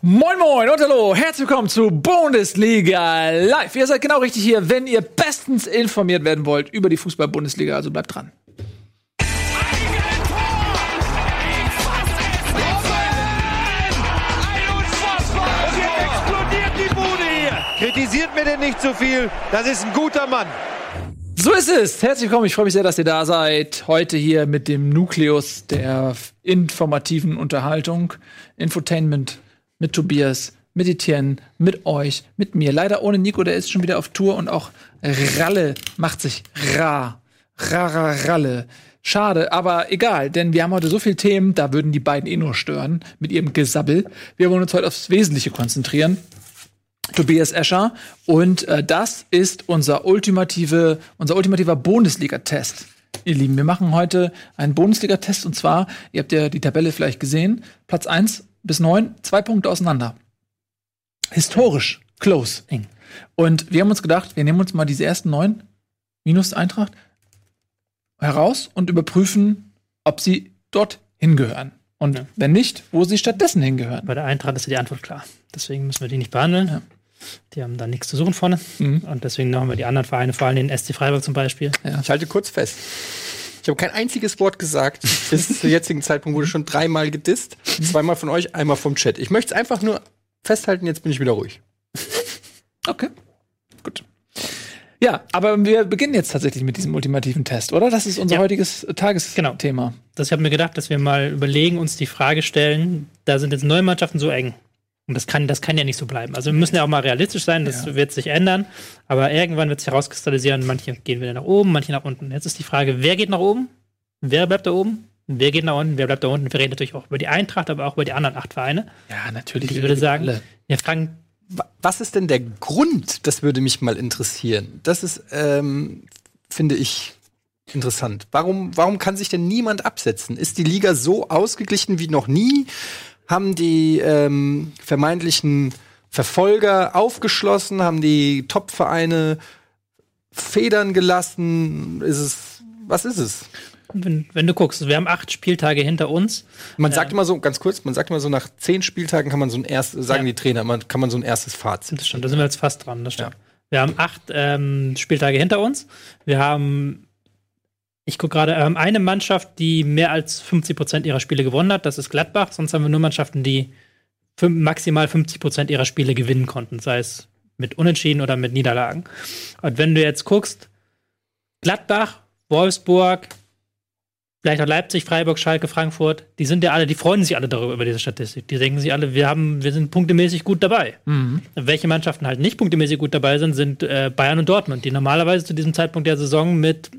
Moin Moin und hallo, herzlich willkommen zu Bundesliga Live. Ihr seid genau richtig hier, wenn ihr bestens informiert werden wollt über die Fußball-Bundesliga, also bleibt dran. Kritisiert mir denn nicht zu viel, das ist ein guter Mann. So ist es. Herzlich willkommen. Ich freue mich sehr, dass ihr da seid. Heute hier mit dem Nukleus der informativen Unterhaltung, Infotainment mit Tobias, mit Etienne, mit euch, mit mir. Leider ohne Nico, der ist schon wieder auf Tour und auch Ralle macht sich rar. Rara Ralle. Schade, aber egal, denn wir haben heute so viele Themen, da würden die beiden eh nur stören mit ihrem Gesabbel. Wir wollen uns heute aufs Wesentliche konzentrieren. Tobias Escher. Und äh, das ist unser ultimative, unser ultimativer Bundesliga-Test. Ihr Lieben, wir machen heute einen Bundesliga-Test und zwar, ihr habt ja die Tabelle vielleicht gesehen, Platz 1 bis 9, zwei Punkte auseinander. Historisch close, eng. Und wir haben uns gedacht, wir nehmen uns mal diese ersten neun minus Eintracht heraus und überprüfen, ob sie dort hingehören. Und ja. wenn nicht, wo sie stattdessen hingehören. Bei der Eintracht ist ja die Antwort klar. Deswegen müssen wir die nicht behandeln. Ja. Die haben da nichts zu suchen vorne. Mhm. Und deswegen haben wir die anderen Vereine, vor allem den SC Freiburg zum Beispiel. Ja. Ich halte kurz fest. Ich habe kein einziges Wort gesagt. Bis zum jetzigen Zeitpunkt wurde schon dreimal gedisst. Zweimal von euch, einmal vom Chat. Ich möchte es einfach nur festhalten, jetzt bin ich wieder ruhig. Okay. Gut. Ja, aber wir beginnen jetzt tatsächlich mit diesem ultimativen Test, oder? Das ist unser ja. heutiges Tagesthema. Genau. Das ich habe mir gedacht, dass wir mal überlegen, uns die Frage stellen, da sind jetzt neue Mannschaften so eng. Und das kann, das kann ja nicht so bleiben. Also wir müssen ja auch mal realistisch sein, das ja. wird sich ändern. Aber irgendwann wird sich herauskristallisieren, manche gehen wieder nach oben, manche nach unten. Jetzt ist die Frage, wer geht nach oben? Wer bleibt da oben? Wer geht nach unten? Wer bleibt da unten? Wir reden natürlich auch über die Eintracht, aber auch über die anderen acht Vereine. Ja, natürlich. Ich würde sagen, wir fragen. Was ist denn der Grund? Das würde mich mal interessieren. Das ist, ähm, finde ich, interessant. Warum, warum kann sich denn niemand absetzen? Ist die Liga so ausgeglichen wie noch nie? Haben die ähm, vermeintlichen Verfolger aufgeschlossen, haben die Top-Vereine federn gelassen. Ist es, was ist es? Wenn, wenn, du guckst, wir haben acht Spieltage hinter uns. Man sagt äh, immer so, ganz kurz, man sagt immer so, nach zehn Spieltagen kann man so ein erstes, sagen ja. die Trainer, man, kann man so ein erstes Fazit. Das stimmt, da sind wir jetzt fast dran, das stimmt. Ja. Wir haben acht ähm, Spieltage hinter uns. Wir haben ich gucke gerade, haben eine Mannschaft, die mehr als 50 Prozent ihrer Spiele gewonnen hat. Das ist Gladbach. Sonst haben wir nur Mannschaften, die maximal 50 Prozent ihrer Spiele gewinnen konnten. Sei es mit Unentschieden oder mit Niederlagen. Und wenn du jetzt guckst, Gladbach, Wolfsburg, vielleicht auch Leipzig, Freiburg, Schalke, Frankfurt, die sind ja alle, die freuen sich alle darüber, über diese Statistik. Die denken sich alle, wir haben, wir sind punktemäßig gut dabei. Mhm. Welche Mannschaften halt nicht punktemäßig gut dabei sind, sind äh, Bayern und Dortmund, die normalerweise zu diesem Zeitpunkt der Saison mit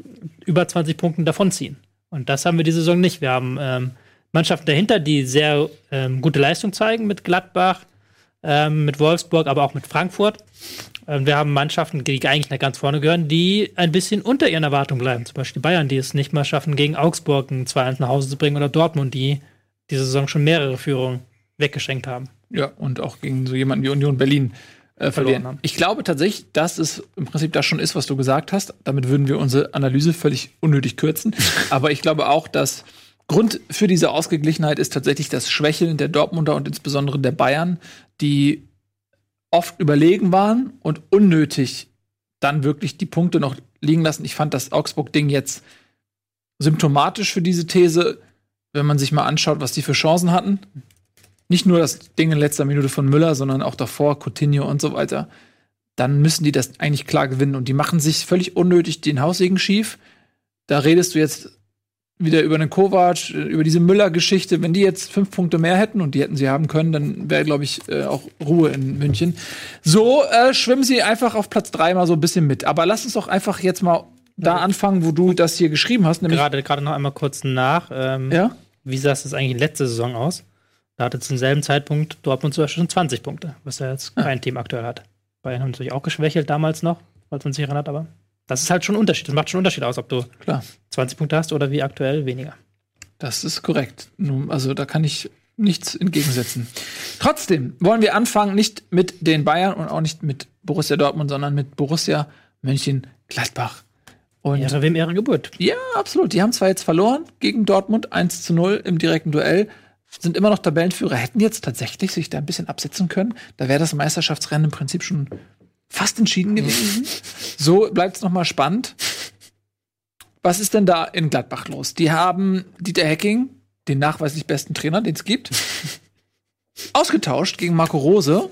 über 20 Punkten davonziehen. Und das haben wir diese Saison nicht. Wir haben ähm, Mannschaften dahinter, die sehr ähm, gute Leistung zeigen mit Gladbach, ähm, mit Wolfsburg, aber auch mit Frankfurt. Ähm, wir haben Mannschaften, die eigentlich nach ganz vorne gehören, die ein bisschen unter ihren Erwartungen bleiben. Zum Beispiel Bayern, die es nicht mal schaffen, gegen Augsburg ein 2-1 nach Hause zu bringen, oder Dortmund, die diese Saison schon mehrere Führungen weggeschenkt haben. Ja, und auch gegen so jemanden wie Union Berlin äh, verlieren. haben. Ich glaube tatsächlich, dass es im Prinzip das schon ist, was du gesagt hast. Damit würden wir unsere Analyse völlig unnötig kürzen. Aber ich glaube auch, dass Grund für diese Ausgeglichenheit ist tatsächlich das Schwächeln der Dortmunder und insbesondere der Bayern, die oft überlegen waren und unnötig dann wirklich die Punkte noch liegen lassen. Ich fand das Augsburg-Ding jetzt symptomatisch für diese These, wenn man sich mal anschaut, was die für Chancen hatten nicht nur das Ding in letzter Minute von Müller, sondern auch davor, Coutinho und so weiter, dann müssen die das eigentlich klar gewinnen. Und die machen sich völlig unnötig den Haussegen schief. Da redest du jetzt wieder über einen Kovac, über diese Müller-Geschichte. Wenn die jetzt fünf Punkte mehr hätten und die hätten sie haben können, dann wäre, glaube ich, äh, auch Ruhe in München. So äh, schwimmen sie einfach auf Platz drei mal so ein bisschen mit. Aber lass uns doch einfach jetzt mal da anfangen, wo du das hier geschrieben hast. Gerade, gerade noch einmal kurz nach. Ähm, ja? Wie sah es eigentlich letzte Saison aus? Da hatte zum selben Zeitpunkt Dortmund zum Beispiel schon 20 Punkte, was er jetzt kein Team aktuell hat. Bayern haben natürlich auch geschwächelt damals noch, falls man sich erinnert, aber das ist halt schon ein Unterschied. Das macht schon einen Unterschied aus, ob du Klar. 20 Punkte hast oder wie aktuell weniger. Das ist korrekt. Also da kann ich nichts entgegensetzen. Trotzdem wollen wir anfangen nicht mit den Bayern und auch nicht mit Borussia Dortmund, sondern mit Borussia Mönchengladbach. Und Ehre wem Ehre Geburt. Ja, absolut. Die haben zwar jetzt verloren gegen Dortmund 1 zu 0 im direkten Duell, sind immer noch Tabellenführer, hätten jetzt tatsächlich sich da ein bisschen absetzen können. Da wäre das Meisterschaftsrennen im Prinzip schon fast entschieden gewesen. so bleibt es noch mal spannend. Was ist denn da in Gladbach los? Die haben Dieter Hecking, den nachweislich besten Trainer, den es gibt, ausgetauscht gegen Marco Rose.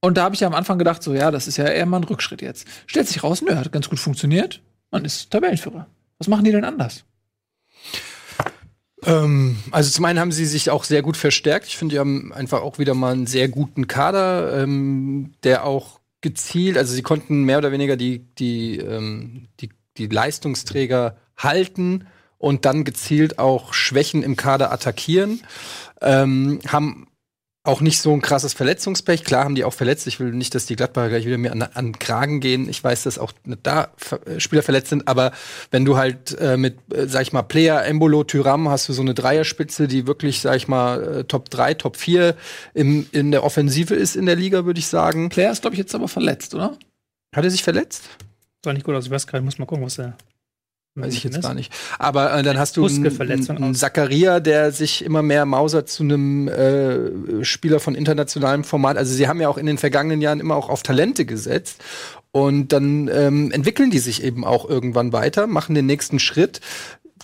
Und da habe ich ja am Anfang gedacht, so ja, das ist ja eher mal ein Rückschritt jetzt. Stellt sich raus, nö, hat ganz gut funktioniert. Man ist Tabellenführer. Was machen die denn anders? Ähm, also zum einen haben sie sich auch sehr gut verstärkt. Ich finde, die haben einfach auch wieder mal einen sehr guten Kader, ähm, der auch gezielt, also sie konnten mehr oder weniger die, die, ähm, die, die Leistungsträger halten und dann gezielt auch Schwächen im Kader attackieren. Ähm, haben auch nicht so ein krasses Verletzungspech. Klar haben die auch verletzt. Ich will nicht, dass die Gladbacher gleich wieder mir an, an Kragen gehen. Ich weiß, dass auch da äh, Spieler verletzt sind, aber wenn du halt äh, mit, äh, sag ich mal, Player, Embolo, Tyram hast du so eine Dreierspitze, die wirklich, sag ich mal, äh, Top 3, Top 4 im, in der Offensive ist in der Liga, würde ich sagen. Player ist, glaube ich, jetzt aber verletzt, oder? Hat er sich verletzt? Sah nicht gut aus. Ich weiß gerade, muss mal gucken, was er Weiß ich jetzt gar nicht. Aber äh, dann hast du einen, Zakaria, der sich immer mehr mausert zu einem äh, Spieler von internationalem Format. Also sie haben ja auch in den vergangenen Jahren immer auch auf Talente gesetzt. Und dann ähm, entwickeln die sich eben auch irgendwann weiter, machen den nächsten Schritt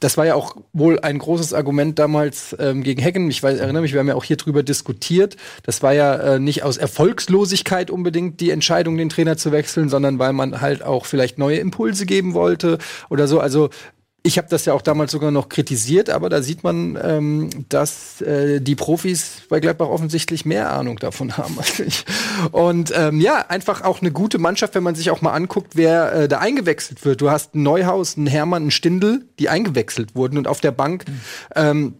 das war ja auch wohl ein großes Argument damals ähm, gegen Hacken. Ich weiß, erinnere mich, wir haben ja auch hier drüber diskutiert. Das war ja äh, nicht aus Erfolgslosigkeit unbedingt die Entscheidung, den Trainer zu wechseln, sondern weil man halt auch vielleicht neue Impulse geben wollte oder so. Also ich habe das ja auch damals sogar noch kritisiert, aber da sieht man, ähm, dass äh, die Profis bei Gladbach offensichtlich mehr Ahnung davon haben als ich. Und ähm, ja, einfach auch eine gute Mannschaft, wenn man sich auch mal anguckt, wer äh, da eingewechselt wird. Du hast ein Neuhaus, ein Hermann, ein Stindl, die eingewechselt wurden und auf der Bank mhm. ähm,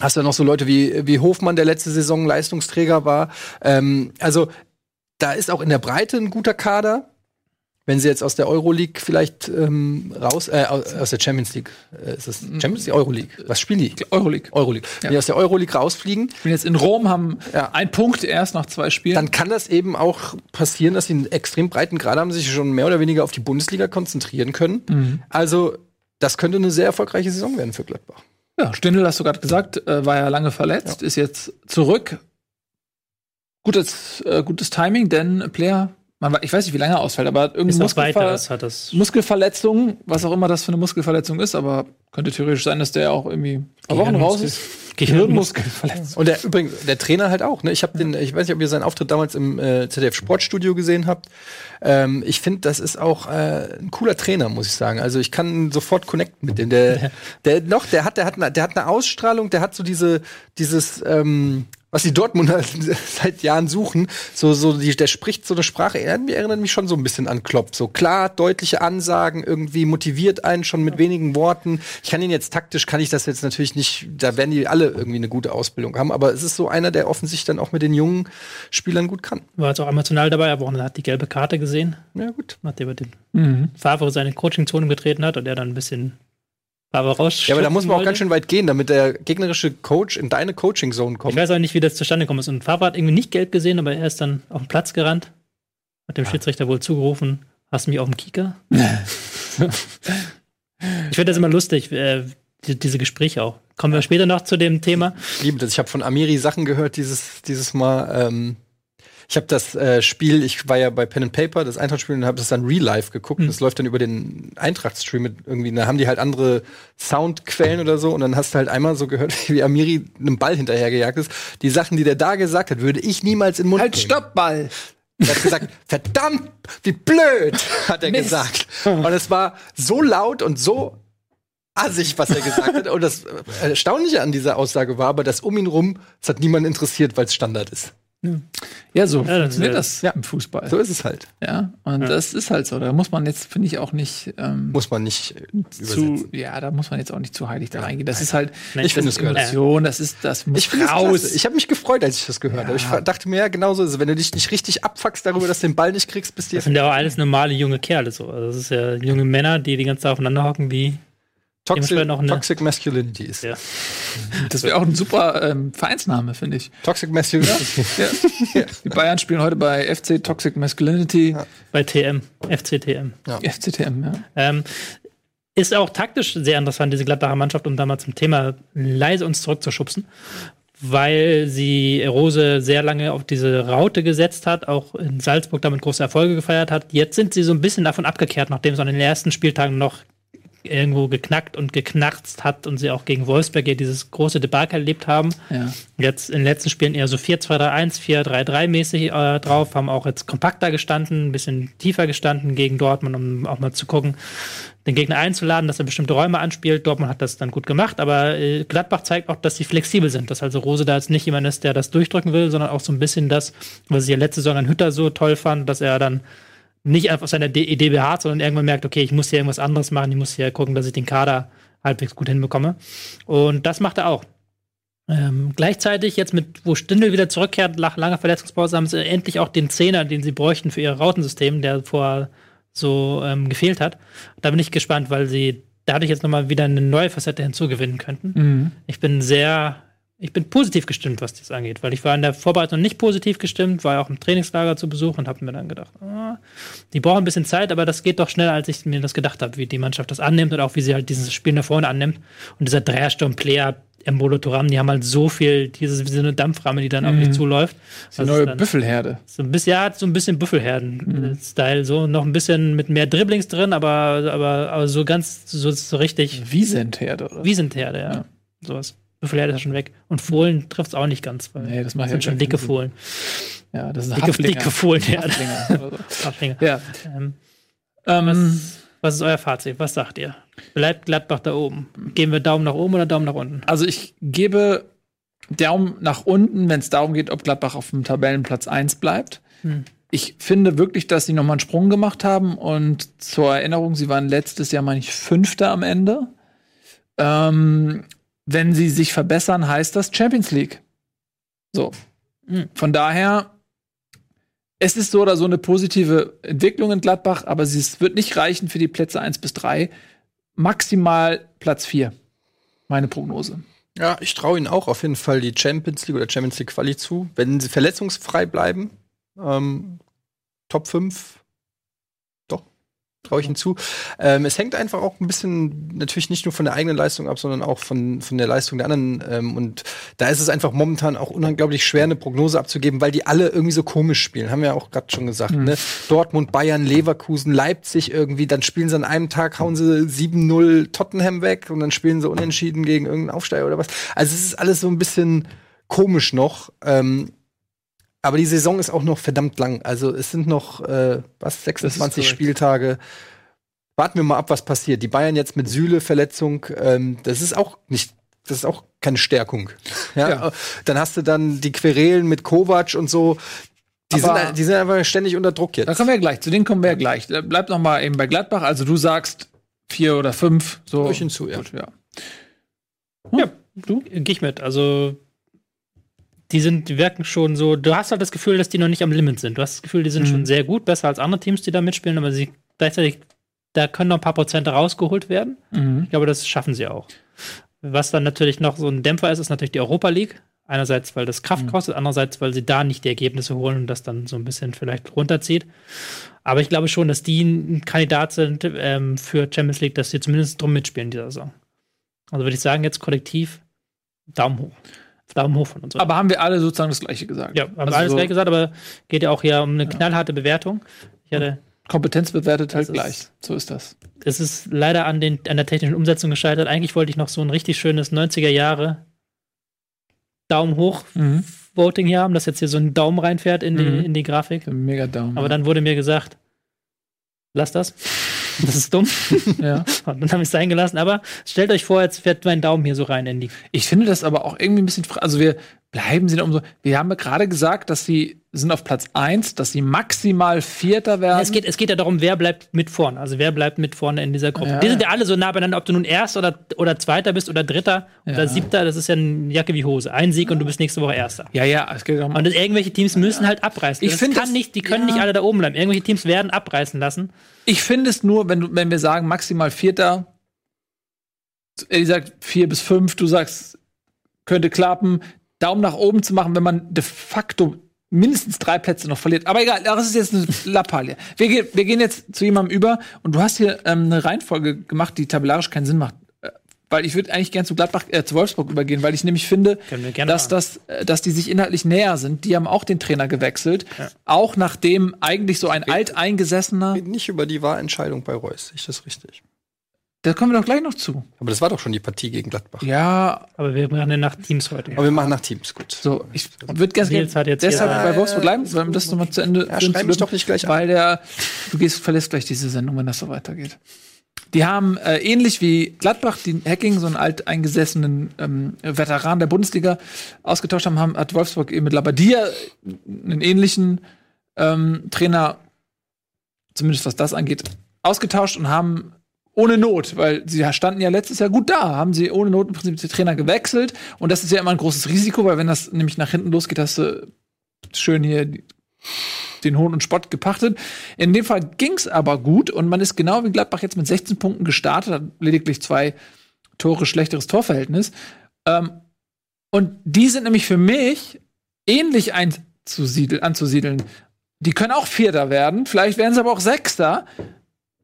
hast du noch so Leute wie, wie Hofmann, der letzte Saison Leistungsträger war. Ähm, also da ist auch in der Breite ein guter Kader wenn sie jetzt aus der Euroleague vielleicht ähm, raus, äh, aus der Champions League, äh, ist das Champions League, Euroleague? Was spielen die? Euroleague. Euroleague. Ja. Wenn die aus der Euroleague rausfliegen. Spielen jetzt in Rom, haben ja. einen Punkt erst nach zwei Spielen. Dann kann das eben auch passieren, dass sie einen extrem breiten Grad haben, sich schon mehr oder weniger auf die Bundesliga konzentrieren können. Mhm. Also, das könnte eine sehr erfolgreiche Saison werden für Gladbach. Ja, Stindl, hast du gerade gesagt, äh, war ja lange verletzt, ja. ist jetzt zurück. Gutes, äh, gutes Timing, denn Player man, ich weiß nicht, wie lange er ausfällt, aber irgendeine Muskelver Muskelverletzung, was auch immer das für eine Muskelverletzung ist, aber könnte theoretisch sein, dass der auch irgendwie Wochen raus ist. Gehirnmuskelverletzung. Und der übrigens, der Trainer halt auch. Ne? Ich habe den, ich weiß nicht, ob ihr seinen Auftritt damals im äh, ZDF Sportstudio gesehen habt. Ähm, ich finde, das ist auch äh, ein cooler Trainer, muss ich sagen. Also ich kann sofort connecten mit dem. Der, der noch, der hat, der hat, eine, der hat eine Ausstrahlung, der hat so diese, dieses ähm, was die Dortmunder seit Jahren suchen. So, so, die, der spricht so eine Sprache, erinnert, erinnert mich schon so ein bisschen an Klopp. So klar, deutliche Ansagen, irgendwie motiviert einen schon mit wenigen Worten. Ich kann ihn jetzt taktisch, kann ich das jetzt natürlich nicht, da werden die alle irgendwie eine gute Ausbildung haben, aber es ist so einer, der offensichtlich dann auch mit den jungen Spielern gut kann. War jetzt auch emotional dabei, aber hat die gelbe Karte gesehen. Ja, gut. Nachdem er den mhm. Favre seine Coaching-Zone betreten hat und er dann ein bisschen aber raus. Ja, aber da muss man auch ganz schön weit gehen, damit der gegnerische Coach in deine Coaching-Zone kommt. Ich weiß auch nicht, wie das zustande gekommen ist. Und Favre hat irgendwie nicht gelb gesehen, aber er ist dann auf den Platz gerannt, hat dem ja. Schiedsrichter wohl zugerufen, hast du mich auf dem Kieker? ich finde das immer lustig, äh, die, diese Gespräche auch. Kommen wir später noch zu dem Thema. Ich liebe das. Ich habe von Amiri Sachen gehört dieses, dieses Mal. Ähm ich habe das äh, Spiel, ich war ja bei Pen and Paper, das Eintracht-Spiel, und habe das dann real life geguckt. Mhm. Das läuft dann über den Eintracht-Stream mit irgendwie, da haben die halt andere Soundquellen oder so und dann hast du halt einmal so gehört, wie Amiri einem Ball hinterhergejagt ist. Die Sachen, die der da gesagt hat, würde ich niemals in den Mund Halt, stopp, Ball! Er hat gesagt, verdammt, wie blöd, hat er Mist. gesagt. Und es war so laut und so assig, was er gesagt hat. Und das Erstaunliche an dieser Aussage war aber, dass um ihn rum, es hat niemand interessiert, weil es Standard ist. Ja, so ja, funktioniert das ja. im Fußball. So ist es halt. Ja, und ja. das ist halt so. Da muss man jetzt, finde ich, auch nicht. Ähm, muss man nicht zu, Ja, da muss man jetzt auch nicht zu heilig da reingehen. Das ist halt. Nein, ich finde es Emotion, das ist, das muss ich raus. Ich habe mich gefreut, als ich das gehört habe. Ich dachte mir, ja, genauso ist es. Wenn du dich nicht richtig abfuckst darüber, dass du den Ball nicht kriegst, bist du. Das sind ja auch alles normale junge Kerle so. Also das ist ja junge Männer, die die ganze Zeit aufeinander hocken wie Toxic, Toxic Masculinity ist. Ja. Das wäre auch ein super ähm, Vereinsname, finde ich. Toxic Masculinity. Ja. ja. Die Bayern spielen heute bei FC Toxic Masculinity. Ja. Bei TM. FCTM. Ja. FCTM, ja. Ähm, ist auch taktisch sehr interessant, diese Gladbacher Mannschaft, um da mal zum Thema leise uns zurückzuschubsen. weil sie Rose sehr lange auf diese Raute gesetzt hat, auch in Salzburg damit große Erfolge gefeiert hat. Jetzt sind sie so ein bisschen davon abgekehrt, nachdem es an den ersten Spieltagen noch irgendwo geknackt und geknarzt hat und sie auch gegen Wolfsberg ja dieses große Debakel erlebt haben. Ja. Jetzt in den letzten Spielen eher so 4-2-3-1, 4-3-3 mäßig äh, drauf, haben auch jetzt kompakter gestanden, ein bisschen tiefer gestanden gegen Dortmund, um auch mal zu gucken, den Gegner einzuladen, dass er bestimmte Räume anspielt. Dortmund hat das dann gut gemacht, aber äh, Gladbach zeigt auch, dass sie flexibel sind, dass also Rose da jetzt nicht jemand ist, der das durchdrücken will, sondern auch so ein bisschen das, was ich ja letzte Saison an Hütter so toll fand, dass er dann nicht einfach seine Idee beharrt, sondern irgendwann merkt, okay, ich muss hier irgendwas anderes machen, ich muss hier gucken, dass ich den Kader halbwegs gut hinbekomme. Und das macht er auch. Ähm, gleichzeitig jetzt mit, wo Stindel wieder zurückkehrt nach langer Verletzungspause, haben sie endlich auch den Zehner, den sie bräuchten für ihr Rautensystem, der vorher so ähm, gefehlt hat. Da bin ich gespannt, weil sie dadurch jetzt nochmal wieder eine neue Facette hinzugewinnen könnten. Mhm. Ich bin sehr, ich bin positiv gestimmt, was das angeht, weil ich war in der Vorbereitung nicht positiv gestimmt, war auch im Trainingslager zu Besuch und habe mir dann gedacht, oh, die brauchen ein bisschen Zeit, aber das geht doch schneller, als ich mir das gedacht habe, wie die Mannschaft das annimmt und auch wie sie halt dieses Spiel nach vorne annimmt. Und dieser Dreiersturm-Player Embolo Turam, die haben halt so viel, diese wie so eine Dampframme, die dann mhm. auf dich zuläuft. Die neue Büffelherde. So ein bisschen, ja, so ein bisschen Büffelherden-Style, mhm. so noch ein bisschen mit mehr Dribblings drin, aber, aber, aber so ganz, so, so richtig. Wiesentherde, oder? Wiesentherde, ja. ja. Sowas. Büffelherde ist ja schon weg. Und Fohlen trifft es auch nicht ganz, weil nee, das, macht das sind ja schon dicke Fohlen. Ja, das ist dicke, dicke Fohlenherde. Haflinger. ja. Ähm, ähm, was ist euer Fazit? Was sagt ihr? Bleibt Gladbach da oben? Geben wir Daumen nach oben oder Daumen nach unten? Also ich gebe Daumen nach unten, wenn es darum geht, ob Gladbach auf dem Tabellenplatz 1 bleibt. Hm. Ich finde wirklich, dass sie nochmal einen Sprung gemacht haben und zur Erinnerung, sie waren letztes Jahr, meine ich, Fünfter am Ende. Ähm, wenn sie sich verbessern, heißt das Champions League. So. Hm. Von daher es ist so oder so eine positive Entwicklung in Gladbach, aber es wird nicht reichen für die Plätze 1 bis 3. Maximal Platz 4. Meine Prognose. Ja, ich traue ihnen auch auf jeden Fall die Champions League oder Champions League Quali zu. Wenn sie verletzungsfrei bleiben, ähm, Top 5 traue ich hinzu. Ähm, es hängt einfach auch ein bisschen natürlich nicht nur von der eigenen Leistung ab, sondern auch von, von der Leistung der anderen. Ähm, und da ist es einfach momentan auch unglaublich schwer, eine Prognose abzugeben, weil die alle irgendwie so komisch spielen. Haben wir ja auch gerade schon gesagt. Mhm. Ne? Dortmund, Bayern, Leverkusen, Leipzig irgendwie. Dann spielen sie an einem Tag, hauen sie 7-0 Tottenham weg und dann spielen sie unentschieden gegen irgendeinen Aufsteiger oder was. Also es ist alles so ein bisschen komisch noch. Ähm, aber die Saison ist auch noch verdammt lang. Also es sind noch äh, was 26 Spieltage. Warten wir mal ab, was passiert. Die Bayern jetzt mit Süle Verletzung, ähm, das ist auch nicht, das ist auch keine Stärkung. Ja? ja. Dann hast du dann die Querelen mit Kovac und so. Die sind, die sind einfach ständig unter Druck jetzt. Da kommen wir gleich. Zu denen kommen wir ja gleich. Bleib noch mal eben bei Gladbach. Also du sagst vier oder fünf. So. Ich hinzu, ja. Gut, ja. Hm. ja, du? Geh ich mit. Also die sind, die wirken schon so, du hast halt das Gefühl, dass die noch nicht am Limit sind. Du hast das Gefühl, die sind mhm. schon sehr gut, besser als andere Teams, die da mitspielen, aber sie gleichzeitig, da können noch ein paar Prozente rausgeholt werden. Mhm. Ich glaube, das schaffen sie auch. Was dann natürlich noch so ein Dämpfer ist, ist natürlich die Europa League. Einerseits, weil das Kraft mhm. kostet, andererseits, weil sie da nicht die Ergebnisse holen und das dann so ein bisschen vielleicht runterzieht. Aber ich glaube schon, dass die ein Kandidat sind ähm, für Champions League, dass sie zumindest drum mitspielen in dieser Saison. Also würde ich sagen, jetzt kollektiv Daumen hoch. Daumen hoch von uns. Aber haben wir alle sozusagen das Gleiche gesagt? Ja, haben also wir alles so gleich gesagt, aber geht ja auch hier um eine ja. knallharte Bewertung. Ich hatte Kompetenz bewertet halt gleich. so ist das. Es ist leider an, den, an der technischen Umsetzung gescheitert. Eigentlich wollte ich noch so ein richtig schönes 90er Jahre Daumen hoch mhm. Voting hier haben, dass jetzt hier so ein Daumen reinfährt in die, mhm. in die Grafik. Mega Daumen. Aber dann wurde mir gesagt, lass das. Das ist dumm. ja. Und dann habe ich es sein gelassen. Aber stellt euch vor, jetzt fährt mein Daumen hier so rein in die. Ich finde das aber auch irgendwie ein bisschen. Also wir bleiben sie da umso. Wir haben ja gerade gesagt, dass sie sind auf Platz 1, dass sie maximal Vierter werden. Es geht, es geht ja darum, wer bleibt mit vorne. Also wer bleibt mit vorne in dieser Gruppe. Ja. Die sind ja alle so nah beieinander, ob du nun Erster oder, oder Zweiter bist oder Dritter oder Siebter. Das ist ja eine Jacke wie Hose. Ein Sieg und du bist nächste Woche Erster. Ja, ja. Es geht darum. Und das, irgendwelche Teams müssen halt abreißen. Ich finde, nicht, die können nicht alle da oben bleiben. Irgendwelche Teams werden abreißen lassen. Ich finde es nur, wenn, wenn wir sagen maximal Vierter, er sagt vier bis fünf, du sagst könnte klappen. Daumen nach oben zu machen, wenn man de facto mindestens drei Plätze noch verliert. Aber egal, das ist jetzt eine Lappalie. Wir, wir gehen jetzt zu jemandem über und du hast hier ähm, eine Reihenfolge gemacht, die tabellarisch keinen Sinn macht. Weil ich würde eigentlich gern zu Gladbach, äh, zu Wolfsburg übergehen, weil ich nämlich finde, dass das, äh, dass die sich inhaltlich näher sind. Die haben auch den Trainer gewechselt, ja. auch nachdem eigentlich so ein alteingesessener. Nicht über die Wahlentscheidung bei Reus, ist das richtig? Da kommen wir doch gleich noch zu. Aber das war doch schon die Partie gegen Gladbach. Ja. Aber wir machen ja nach Teams heute. Aber wir machen nach Teams, gut. So, ich würde gerne deshalb bei Wolfsburg bleiben, weil wir das nochmal zu Ende ja, schreib mich doch nicht gleich Weil der, du gehst, verlässt gleich diese Sendung, wenn das so weitergeht. Die haben äh, ähnlich wie Gladbach, die Hacking, so einen alteingesessenen ähm, Veteran der Bundesliga ausgetauscht haben, haben hat Wolfsburg eben mit Labadia einen ähnlichen ähm, Trainer, zumindest was das angeht, ausgetauscht und haben ohne Not, weil sie standen ja letztes Jahr gut da, haben sie ohne Not im Prinzip den Trainer gewechselt. Und das ist ja immer ein großes Risiko, weil wenn das nämlich nach hinten losgeht, hast du schön hier den Hohn und Spott gepachtet. In dem Fall ging's aber gut und man ist genau wie Gladbach jetzt mit 16 Punkten gestartet, hat lediglich zwei Tore schlechteres Torverhältnis. Ähm, und die sind nämlich für mich ähnlich anzusiedeln. Die können auch Vierter werden, vielleicht werden sie aber auch Sechster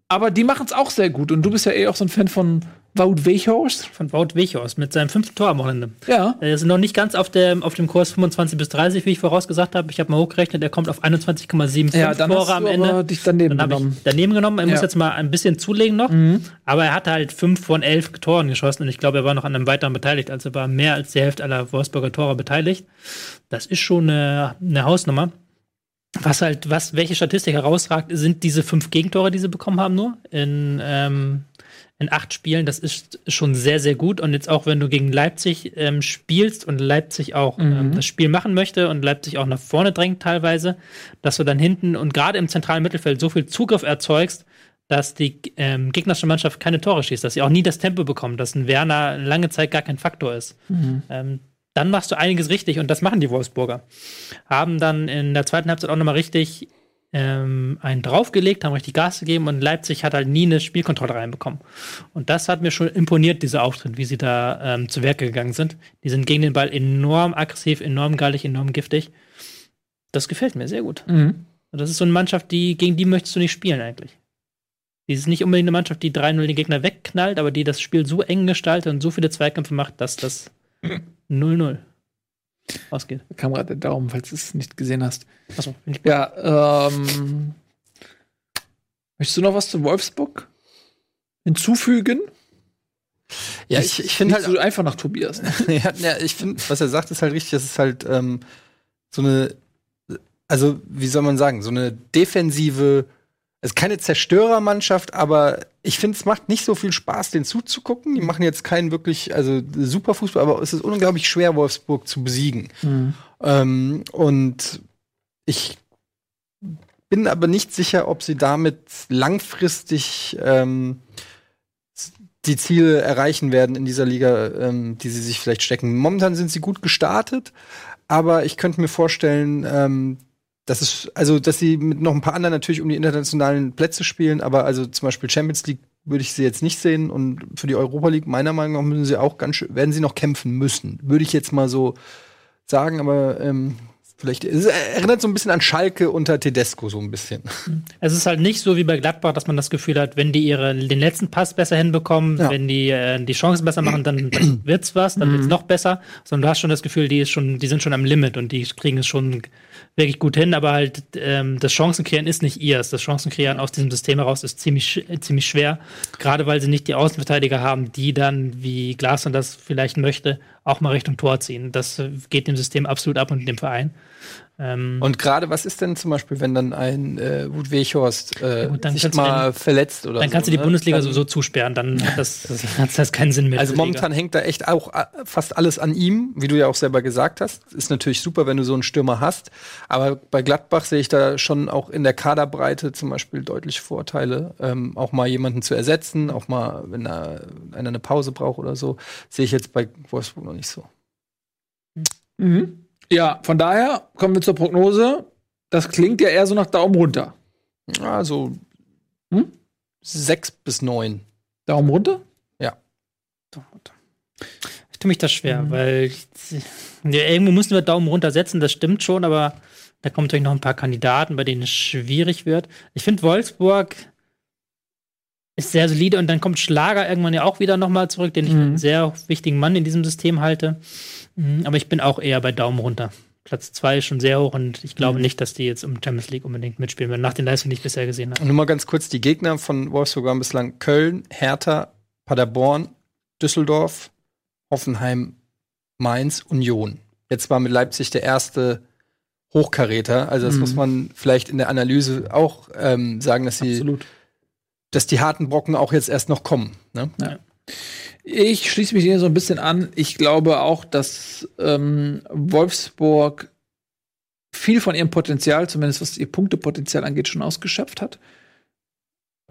aber die machen es auch sehr gut. Und du bist ja eh auch so ein Fan von Wout Weghorst. Von Wout Weghorst mit seinem fünften Tor am Wochenende. Ja. Er ist noch nicht ganz auf dem, auf dem Kurs 25 bis 30, wie ich vorausgesagt habe. Ich habe mal hochgerechnet, er kommt auf 21,75 ja, dann Tore am Ende. dich daneben dann genommen. Daneben genommen. Er ja. muss jetzt mal ein bisschen zulegen noch. Mhm. Aber er hat halt fünf von elf Toren geschossen und ich glaube, er war noch an einem weiteren beteiligt. Also er war mehr als die Hälfte aller Wolfsburger Tore beteiligt. Das ist schon eine, eine Hausnummer. Was halt, was, welche Statistik herausragt, sind diese fünf Gegentore, die sie bekommen haben, nur in, ähm, in acht Spielen. Das ist schon sehr, sehr gut. Und jetzt auch, wenn du gegen Leipzig ähm, spielst und Leipzig auch ähm, mhm. ähm, das Spiel machen möchte und Leipzig auch nach vorne drängt teilweise, dass du dann hinten und gerade im zentralen Mittelfeld so viel Zugriff erzeugst, dass die ähm, gegnerische Mannschaft keine Tore schießt, dass sie auch nie das Tempo bekommen, dass ein Werner lange Zeit gar kein Faktor ist. Mhm. Ähm, dann machst du einiges richtig und das machen die Wolfsburger. Haben dann in der zweiten Halbzeit auch nochmal richtig ähm, einen draufgelegt, haben richtig Gas gegeben und Leipzig hat halt nie eine Spielkontrolle reinbekommen. Und das hat mir schon imponiert, dieser Auftritt, wie sie da ähm, zu Werke gegangen sind. Die sind gegen den Ball enorm aggressiv, enorm gallig, enorm giftig. Das gefällt mir sehr gut. Mhm. Und das ist so eine Mannschaft, die, gegen die möchtest du nicht spielen eigentlich. Die ist nicht unbedingt eine Mannschaft, die 3-0 den Gegner wegknallt, aber die das Spiel so eng gestaltet und so viele Zweikämpfe macht, dass das 0-0 ausgeht. Da kam gerade der Daumen, falls du es nicht gesehen hast. Achso, Ja, ähm. Möchtest du noch was zu Wolfsburg hinzufügen? Ja, ich, ich finde halt. So einfach nach Tobias. Ne? ja, ja, ich finde, was er sagt, ist halt richtig. Das ist halt ähm, so eine, also wie soll man sagen, so eine defensive ist keine Zerstörermannschaft, aber ich finde, es macht nicht so viel Spaß, den zuzugucken. Die machen jetzt keinen wirklich, also super Fußball, aber es ist unglaublich schwer, Wolfsburg zu besiegen. Mhm. Ähm, und ich bin aber nicht sicher, ob sie damit langfristig ähm, die Ziele erreichen werden in dieser Liga, ähm, die sie sich vielleicht stecken. Momentan sind sie gut gestartet, aber ich könnte mir vorstellen, ähm, das ist, also, dass sie mit noch ein paar anderen natürlich um die internationalen Plätze spielen, aber also zum Beispiel Champions League würde ich sie jetzt nicht sehen und für die Europa League meiner Meinung nach müssen sie auch ganz schön, werden sie noch kämpfen müssen. Würde ich jetzt mal so sagen, aber ähm, Vielleicht es erinnert so ein bisschen an Schalke unter Tedesco so ein bisschen. Es ist halt nicht so wie bei Gladbach, dass man das Gefühl hat, wenn die ihre den letzten Pass besser hinbekommen, ja. wenn die äh, die Chancen besser machen, dann, wird's was, dann wird's mhm. noch besser. Sondern du hast schon das Gefühl, die ist schon, die sind schon am Limit und die kriegen es schon wirklich gut hin, aber halt ähm, das Chancenkreieren ist nicht ihrs. Das Chancenkreieren aus diesem System heraus ist ziemlich, ziemlich schwer, gerade weil sie nicht die Außenverteidiger haben, die dann, wie Glasner das vielleicht möchte, auch mal Richtung Tor ziehen. Das geht dem System absolut ab und dem Verein. Ähm, und gerade, was ist denn zum Beispiel, wenn dann ein äh, Wut Weghorst äh, ja, sich mal den, verletzt oder Dann kannst so, du die ne? Bundesliga dann, sowieso zusperren, dann hat das, das, das keinen Sinn mehr. Also momentan hängt da echt auch äh, fast alles an ihm, wie du ja auch selber gesagt hast. Ist natürlich super, wenn du so einen Stürmer hast. Aber bei Gladbach sehe ich da schon auch in der Kaderbreite zum Beispiel deutlich Vorteile. Ähm, auch mal jemanden zu ersetzen, auch mal, wenn da einer eine Pause braucht oder so, sehe ich jetzt bei Wolfsburg noch nicht so. Mhm. Ja, von daher kommen wir zur Prognose. Das klingt ja eher so nach Daumen runter. Also hm? sechs bis neun. Daumen runter? Ja. Daumen runter. Ich tue mich das schwer, mhm. weil ja, irgendwo müssen wir Daumen runter setzen, das stimmt schon, aber da kommen natürlich noch ein paar Kandidaten, bei denen es schwierig wird. Ich finde Wolfsburg ist sehr solide und dann kommt Schlager irgendwann ja auch wieder nochmal zurück, den ich mhm. einen sehr wichtigen Mann in diesem System halte. Mhm, aber ich bin auch eher bei Daumen runter. Platz zwei ist schon sehr hoch und ich glaube mhm. nicht, dass die jetzt um Champions League unbedingt mitspielen werden, nach den Leistungen, die ich bisher gesehen habe. Nur mal ganz kurz, die Gegner von Wolfsburg waren bislang Köln, Hertha, Paderborn, Düsseldorf, Hoffenheim, Mainz, Union. Jetzt war mit Leipzig der erste Hochkaräter. Also das mhm. muss man vielleicht in der Analyse auch ähm, sagen, dass sie, Absolut. Dass die harten Brocken auch jetzt erst noch kommen. Ne? Ja. Ich schließe mich hier so ein bisschen an. Ich glaube auch, dass ähm, Wolfsburg viel von ihrem Potenzial, zumindest was ihr Punktepotenzial angeht, schon ausgeschöpft hat.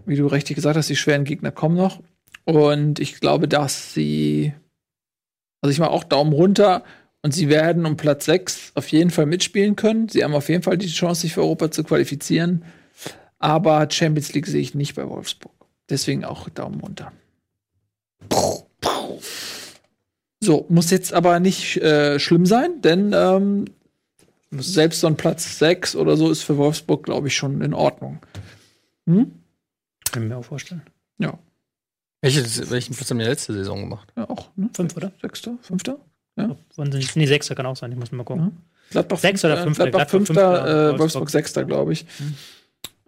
Wie du richtig gesagt hast, die schweren Gegner kommen noch. Und ich glaube, dass sie, also ich mache auch Daumen runter und sie werden um Platz 6 auf jeden Fall mitspielen können. Sie haben auf jeden Fall die Chance, sich für Europa zu qualifizieren. Aber Champions League sehe ich nicht bei Wolfsburg. Deswegen auch Daumen runter. So, muss jetzt aber nicht äh, schlimm sein, denn ähm, selbst so ein Platz 6 oder so ist für Wolfsburg, glaube ich, schon in Ordnung. Hm? Kann ich mir auch vorstellen. Ja. Welche, welchen Platz haben die letzte Saison gemacht? Ja, auch. Ne? Fünf, oder? Sechster? Fünfter? Ja. Nee, Sechster kann auch sein, ich muss mal gucken. Ja. Gladbach Sechster oder Fünfter? Gladbach, Gladbach Fünfter, Fünfter äh, Wolfsburg Sechster, glaube ich. Mhm.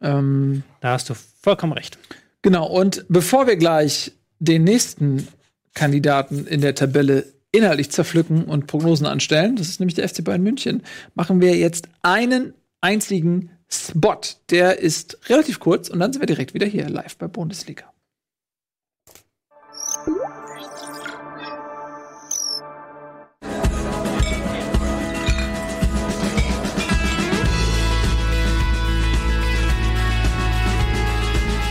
Ähm, da hast du vollkommen recht. Genau, und bevor wir gleich den nächsten Kandidaten in der Tabelle inhaltlich zerpflücken und Prognosen anstellen, das ist nämlich der FC Bayern München, machen wir jetzt einen einzigen Spot. Der ist relativ kurz und dann sind wir direkt wieder hier live bei Bundesliga.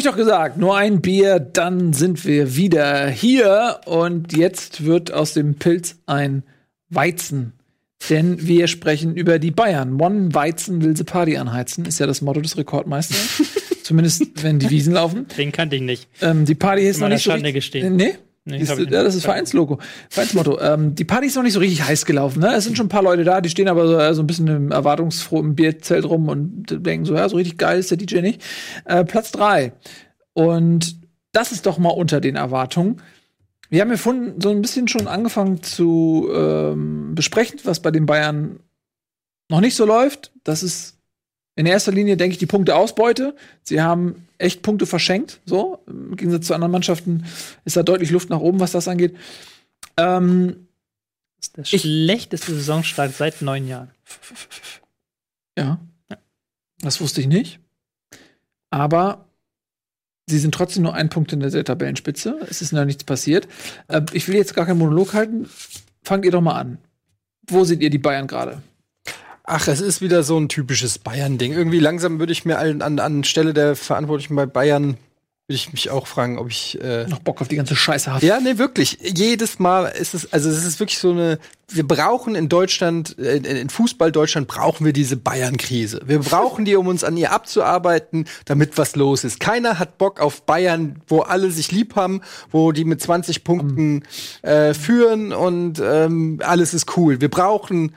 Ich doch gesagt, nur ein Bier, dann sind wir wieder hier. Und jetzt wird aus dem Pilz ein Weizen. Denn wir sprechen über die Bayern. One Weizen will sie Party anheizen, ist ja das Motto des Rekordmeisters. Zumindest, wenn die Wiesen laufen. Den kannte ich nicht. Ähm, die Party ist noch nicht so. Schande gestehen. Nee? Nee, ist, ja, das ist Vereinslogo. Vereinsmotto. Ähm, die Party ist noch nicht so richtig heiß gelaufen. Ne? Es sind schon ein paar Leute da, die stehen aber so, äh, so ein bisschen im erwartungsfrohen Bierzelt rum und denken so, ja, so richtig geil ist der DJ nicht. Äh, Platz drei. Und das ist doch mal unter den Erwartungen. Wir haben ja vorhin so ein bisschen schon angefangen zu ähm, besprechen, was bei den Bayern noch nicht so läuft. Das ist in erster Linie, denke ich, die Punkteausbeute. Sie haben echt Punkte verschenkt. So, im Gegensatz zu anderen Mannschaften ist da deutlich Luft nach oben, was das angeht. Ähm, das ist der schlechteste Saisonstart seit neun Jahren. Ja. ja. Das wusste ich nicht. Aber sie sind trotzdem nur ein Punkt in der Tabellenspitze. Es ist noch nichts passiert. Äh, ich will jetzt gar keinen Monolog halten. Fangt ihr doch mal an. Wo seht ihr die Bayern gerade? Ach, es ist wieder so ein typisches Bayern-Ding. Irgendwie langsam würde ich mir an, an, an Stelle der Verantwortlichen bei Bayern würde ich mich auch fragen, ob ich äh noch Bock auf die ganze Scheiße habe. Ja, nee, wirklich. Jedes Mal ist es, also es ist wirklich so eine. Wir brauchen in Deutschland, äh, in Fußball Deutschland brauchen wir diese Bayern-Krise. Wir brauchen die, um uns an ihr abzuarbeiten, damit was los ist. Keiner hat Bock auf Bayern, wo alle sich lieb haben, wo die mit 20 Punkten äh, führen und ähm, alles ist cool. Wir brauchen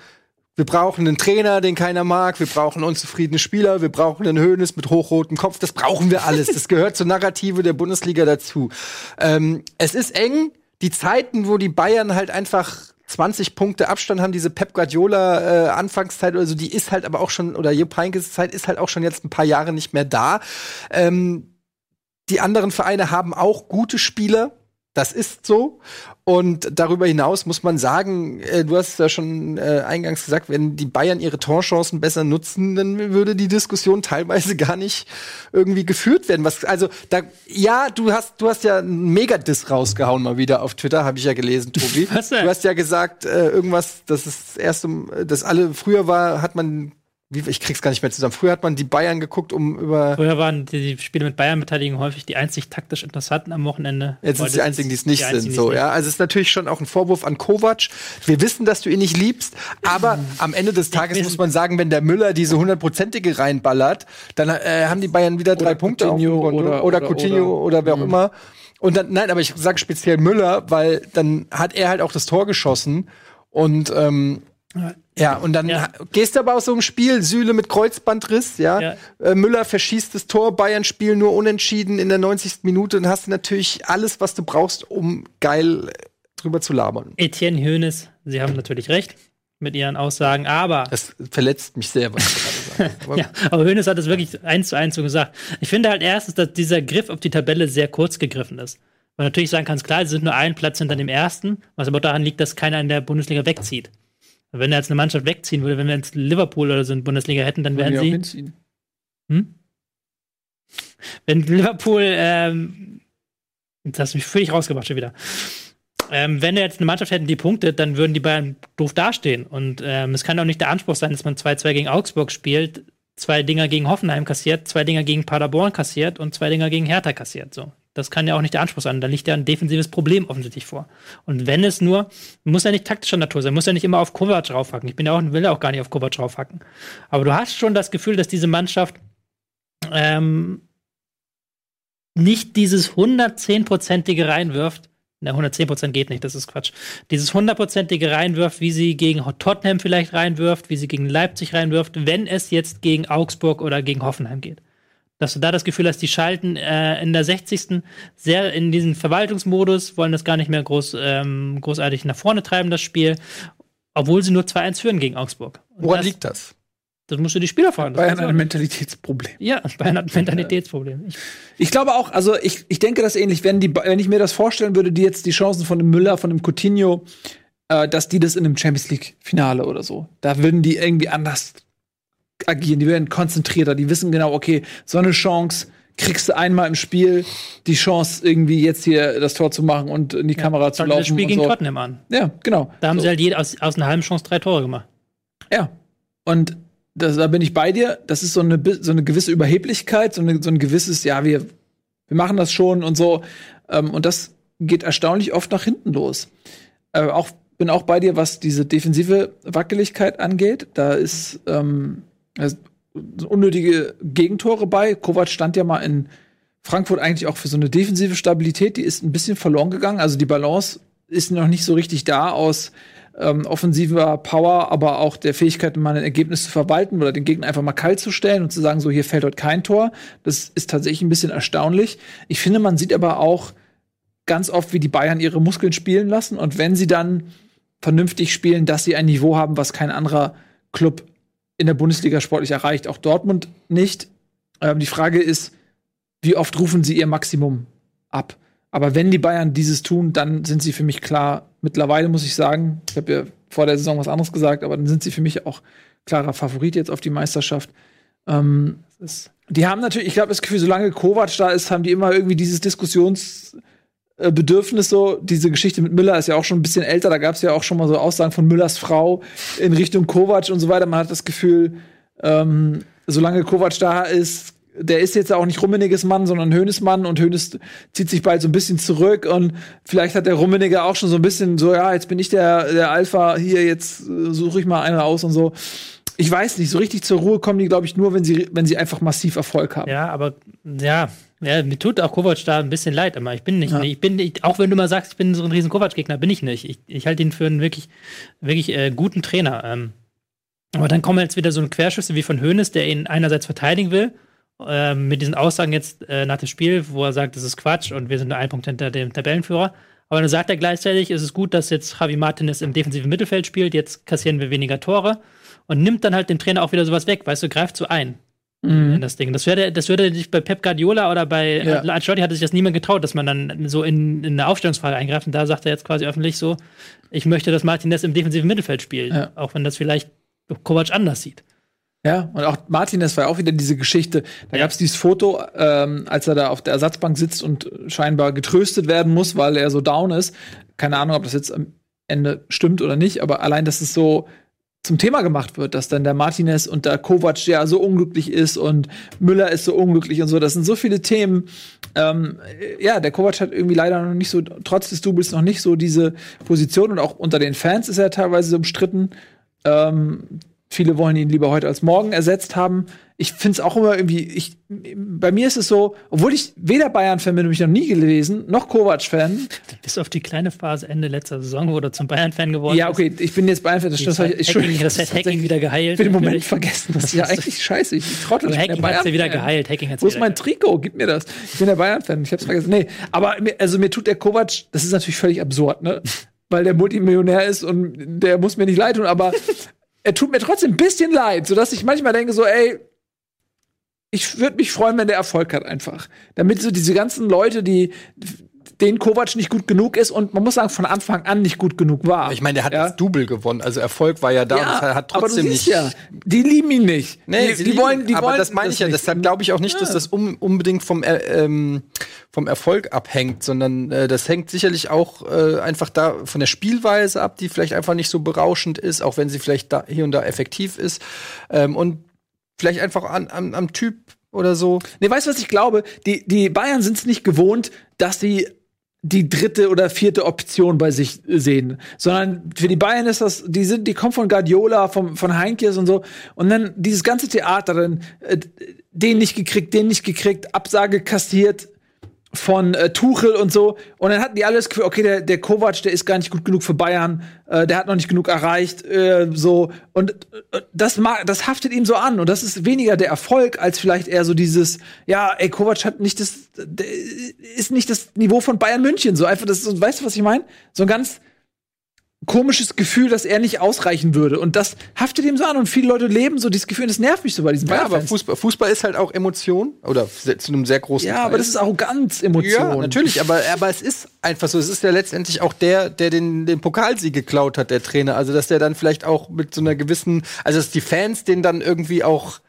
wir brauchen einen Trainer, den keiner mag. Wir brauchen unzufriedene Spieler. Wir brauchen einen Höhnes mit hochrotem Kopf. Das brauchen wir alles. Das gehört zur Narrative der Bundesliga dazu. Ähm, es ist eng. Die Zeiten, wo die Bayern halt einfach 20 Punkte Abstand haben, diese Pep Guardiola äh, Anfangszeit oder so, die ist halt aber auch schon, oder Jupp Heynckes Zeit ist halt auch schon jetzt ein paar Jahre nicht mehr da. Ähm, die anderen Vereine haben auch gute Spieler. Das ist so. Und darüber hinaus muss man sagen, äh, du hast ja schon äh, eingangs gesagt, wenn die Bayern ihre Torchancen besser nutzen, dann würde die Diskussion teilweise gar nicht irgendwie geführt werden. Was, also da, ja, du hast, du hast ja einen Megadiss rausgehauen mal wieder auf Twitter, habe ich ja gelesen, Tobi. Was denn? Du hast ja gesagt, äh, irgendwas, dass es erst um, dass alle früher war, hat man ich krieg's gar nicht mehr zusammen. Früher hat man die Bayern geguckt, um über. Früher waren die Spiele mit Bayern-Beteiligung häufig die einzig taktisch interessanten am Wochenende. Jetzt sind es die einzigen, die es nicht sind, so, ja. Also es ist natürlich schon auch ein Vorwurf an Kovac. Wir wissen, dass du ihn nicht liebst, aber am Ende des Tages muss man sagen, wenn der Müller diese hundertprozentige reinballert, dann äh, haben die Bayern wieder drei Punkte Coutinho auf dem Konto. oder- oder, oder- Coutinho oder, oder- wer auch Mhm. immer. Und dann, nein, aber ich sag speziell Müller, weil dann hat er halt auch das Tor geschossen und ähm, ja, und dann Ja. gehst du aber aus so einem Spiel, Süle mit Kreuzbandriss, ja. Ja. Äh, Müller verschießt das Tor, Bayern spielen nur unentschieden in der 90. Minute und hast natürlich alles, was du brauchst, um geil drüber zu labern. Etienne Hoeneß, Sie haben natürlich recht mit Ihren Aussagen, aber Das verletzt mich sehr, was du gerade sagst. Aber Ja, aber Hönes hat es wirklich eins zu eins so gesagt. Ich finde halt erstens, dass dieser Griff auf die Tabelle sehr kurz gegriffen ist. Man natürlich sagen kann, klar, sie sind nur einen Platz hinter dem ersten, was aber daran liegt, dass keiner in der Bundesliga wegzieht. Wenn er jetzt eine Mannschaft wegziehen würde, wenn wir jetzt Liverpool oder so in der Bundesliga hätten, dann wären sie. hinziehen. Hm? Wenn Liverpool, ähm, jetzt hast du mich völlig rausgebracht schon wieder. Ähm, wenn wir jetzt eine Mannschaft hätten, die punktet, dann würden die Bayern doof dastehen. Und ähm, es kann auch nicht der Anspruch sein, dass man 2-2 gegen Augsburg spielt, zwei Dinger gegen Hoffenheim kassiert, zwei Dinger gegen Paderborn kassiert und zwei Dinger gegen Hertha kassiert. So. Das kann ja auch nicht der Anspruch sein. Da liegt ja ein defensives Problem offensichtlich vor. Und wenn es nur, muss ja nicht taktischer Natur sein, muss ja nicht immer auf Kovac draufhacken. Ich bin ja auch, will ja auch gar nicht auf Kovac draufhacken. Aber du hast schon das Gefühl, dass diese Mannschaft ähm, nicht dieses 110-prozentige reinwirft. Na, 110% geht nicht, das ist Quatsch. Dieses 100%ige reinwirft, wie sie gegen Tottenham vielleicht reinwirft, wie sie gegen Leipzig reinwirft, wenn es jetzt gegen Augsburg oder gegen Hoffenheim geht. Dass du da das Gefühl hast, die schalten äh, in der 60. sehr in diesen Verwaltungsmodus, wollen das gar nicht mehr groß, ähm, großartig nach vorne treiben, das Spiel, obwohl sie nur 2-1 führen gegen Augsburg. Und woran das, liegt das? Das musst du die Spieler fragen. Bayern hat ein. Mentalitätsproblem. Ja, Bayern hat ein Mentalitätsproblem. Ich, Ich glaube auch, also ich, ich denke das ähnlich, wenn, die, wenn ich mir das vorstellen würde, die jetzt die Chancen von dem Müller, von dem Coutinho, äh, dass die das in einem Champions League-Finale oder so, da würden die irgendwie anders agieren, die werden konzentrierter, die wissen genau, okay, so eine Chance kriegst du einmal im Spiel die Chance, irgendwie jetzt hier das Tor zu machen und in die Kamera zu laufen. das Spiel gegen so. Tottenham an. Ja, genau. Da haben so. sie halt jed aus, aus einer halben Chance drei Tore gemacht. Ja. Und das, da bin ich bei dir. Das ist so eine, so eine gewisse Überheblichkeit, so, eine, so ein gewisses, ja, wir, wir machen das schon und so. Ähm, und das geht erstaunlich oft nach hinten los. Äh, auch, bin auch bei dir, was diese defensive Wackeligkeit angeht. Da ist ähm, unnötige Gegentore bei. Kovac stand ja mal in Frankfurt eigentlich auch für so eine defensive Stabilität. Die ist ein bisschen verloren gegangen. Also die Balance ist noch nicht so richtig da aus ähm, offensiver Power, aber auch der Fähigkeit, mal ein Ergebnis zu verwalten oder den Gegner einfach mal kalt zu stellen und zu sagen, so hier fällt heute kein Tor. Das ist tatsächlich ein bisschen erstaunlich. Ich finde, man sieht aber auch ganz oft, wie die Bayern ihre Muskeln spielen lassen und wenn sie dann vernünftig spielen, dass sie ein Niveau haben, was kein anderer Club in der Bundesliga sportlich erreicht, auch Dortmund nicht. Ähm, die Frage ist, wie oft rufen sie ihr Maximum ab? Aber wenn die Bayern dieses tun, dann sind sie für mich klar. Mittlerweile muss ich sagen, ich habe ja vor der Saison was anderes gesagt, aber dann sind sie für mich auch klarer Favorit jetzt auf die Meisterschaft. Ähm, die haben natürlich, ich glaube, das Gefühl, solange Kovac da ist, haben die immer irgendwie dieses Diskussionsbedürfnis so. Diese Geschichte mit Müller ist ja auch schon ein bisschen älter. Da gab es ja auch schon mal so Aussagen von Müllers Frau in Richtung Kovac und so weiter. Man hat das Gefühl, ähm, solange Kovac da ist, der ist jetzt auch nicht Rummeniges Mann, sondern Hönes Mann und Hönes zieht sich bald so ein bisschen zurück und vielleicht hat der Rummenigge auch schon so ein bisschen so, ja, jetzt bin ich der, der Alpha, hier, jetzt äh, suche ich mal einen aus und so. Ich weiß nicht, so richtig zur Ruhe kommen die, glaube ich, nur, wenn sie, wenn sie einfach massiv Erfolg haben. Ja, aber ja, ja, mir tut auch Kovac da ein bisschen leid immer. Ich bin nicht, Ja. ich bin nicht, auch wenn du mal sagst, ich bin so ein riesen Kovac-Gegner, bin ich nicht. Ich, ich halte ihn für einen wirklich, wirklich äh, guten Trainer. Ähm, aber dann kommen jetzt wieder so ein Querschüsse wie von Hoeneß, der ihn einerseits verteidigen will, ähm, mit diesen Aussagen jetzt äh, nach dem Spiel, wo er sagt, das ist Quatsch und wir sind nur ein Punkt hinter dem Tabellenführer. Aber dann sagt er gleichzeitig, es ist gut, dass jetzt Javi Martinez im defensiven Mittelfeld spielt, jetzt kassieren wir weniger Tore und nimmt dann halt dem Trainer auch wieder sowas weg, weißt du, greift so ein in das Ding. Das würde, das würde sich bei Pep Guardiola oder bei Ja. ja. Ancelotti hatte sich das niemand getraut, dass man dann so in, in eine Aufstellungsfrage eingreift. Und da sagt er jetzt quasi öffentlich so, ich möchte, dass Martinez im defensiven Mittelfeld spielt. Ja. Auch wenn das vielleicht Kovac anders sieht. Ja, und auch Martinez war ja auch wieder diese Geschichte. Da gab es dieses Foto, ähm, als er da auf der Ersatzbank sitzt und scheinbar getröstet werden muss, weil er so down ist. Keine Ahnung, ob das jetzt am Ende stimmt oder nicht, aber allein, dass es so zum Thema gemacht wird, dass dann der Martinez und der Kovac ja so unglücklich ist und Müller ist so unglücklich und so. Das sind so viele Themen. Ähm, ja, der Kovac hat irgendwie leider noch nicht so, trotz des Doubles noch nicht so diese Position und auch unter den Fans ist er teilweise umstritten. Ähm, viele wollen ihn lieber heute als morgen ersetzt haben ich finde es auch immer irgendwie, ich, bei mir ist es so, obwohl ich weder Bayern-Fan bin, habe ich noch nie gelesen, noch Kovac-Fan. Bis auf die kleine Phase Ende letzter Saison, wo du zum Bayern-Fan geworden Ja, okay, ich bin jetzt Bayern-Fan, das stimmt. Ich, Hacking, das hat Hacking wieder geheilt. Ich bin im Moment vergessen, das ist ja eigentlich scheiße. Ich trottel. Aber Hacking hat wieder geheilt. Hacking hat's Wo ist mein Trikot? Gib mir das. Ich bin der Bayern-Fan, ich hab's vergessen. Nee, aber also mir tut der Kovac, das ist natürlich völlig absurd, ne? Weil der Multimillionär ist und der muss mir nicht leid tun, aber er tut mir trotzdem ein bisschen leid, sodass ich manchmal denke so, ey, ich würde mich freuen, wenn der Erfolg hat einfach. Damit so diese ganzen Leute, die den Kovac nicht gut genug ist und man muss sagen, von Anfang an nicht gut genug war. Ich meine, der hat ja? das Double gewonnen, also Erfolg war ja da, ja, er hat trotzdem nicht. Ja, die lieben ihn nicht. Nee, die, die wollen, die aber wollen das meine ich ja, deshalb glaube ich auch nicht, ja. dass das um, unbedingt vom, äh, ähm, vom Erfolg abhängt, sondern äh, das hängt sicherlich auch äh, einfach da von der Spielweise ab, die vielleicht einfach nicht so berauschend ist, auch wenn sie vielleicht da, hier und da effektiv ist. Ähm, und Vielleicht einfach an, an, am Typ oder so. Nee, weißt du, was ich glaube? Die, die Bayern sind es nicht gewohnt, dass sie die dritte oder vierte Option bei sich sehen, sondern für die Bayern ist das, die sind, die kommen von Guardiola, vom, von Heinkes und so, und dann dieses ganze Theater, dann äh, den nicht gekriegt, den nicht gekriegt, Absage kassiert, von äh, Tuchel und so. Und dann hatten die alles Gefühl, okay, der, der Kovac, der ist gar nicht gut genug für Bayern, äh, der hat noch nicht genug erreicht, äh, so. Und äh, das, das haftet ihm so an. Und das ist weniger der Erfolg, als vielleicht eher so dieses, ja, ey, Kovac hat nicht das, ist nicht das Niveau von Bayern München. So einfach, das, weißt du, was ich meine? So ein ganz komisches Gefühl, dass er nicht ausreichen würde. Und das haftet ihm so an. Und viele Leute leben so dieses Gefühl, und das nervt mich so bei diesen Ja, aber Fußball, Fußball ist halt auch Emotion. Oder zu einem sehr großen Ja, Teil. aber das ist Arroganz, Emotion. Ja, natürlich. Aber, aber es ist einfach so. Es ist ja letztendlich auch der, der den, den Pokalsieg geklaut hat, der Trainer. Also, dass der dann vielleicht auch mit so einer gewissen, also, dass die Fans den dann irgendwie auch,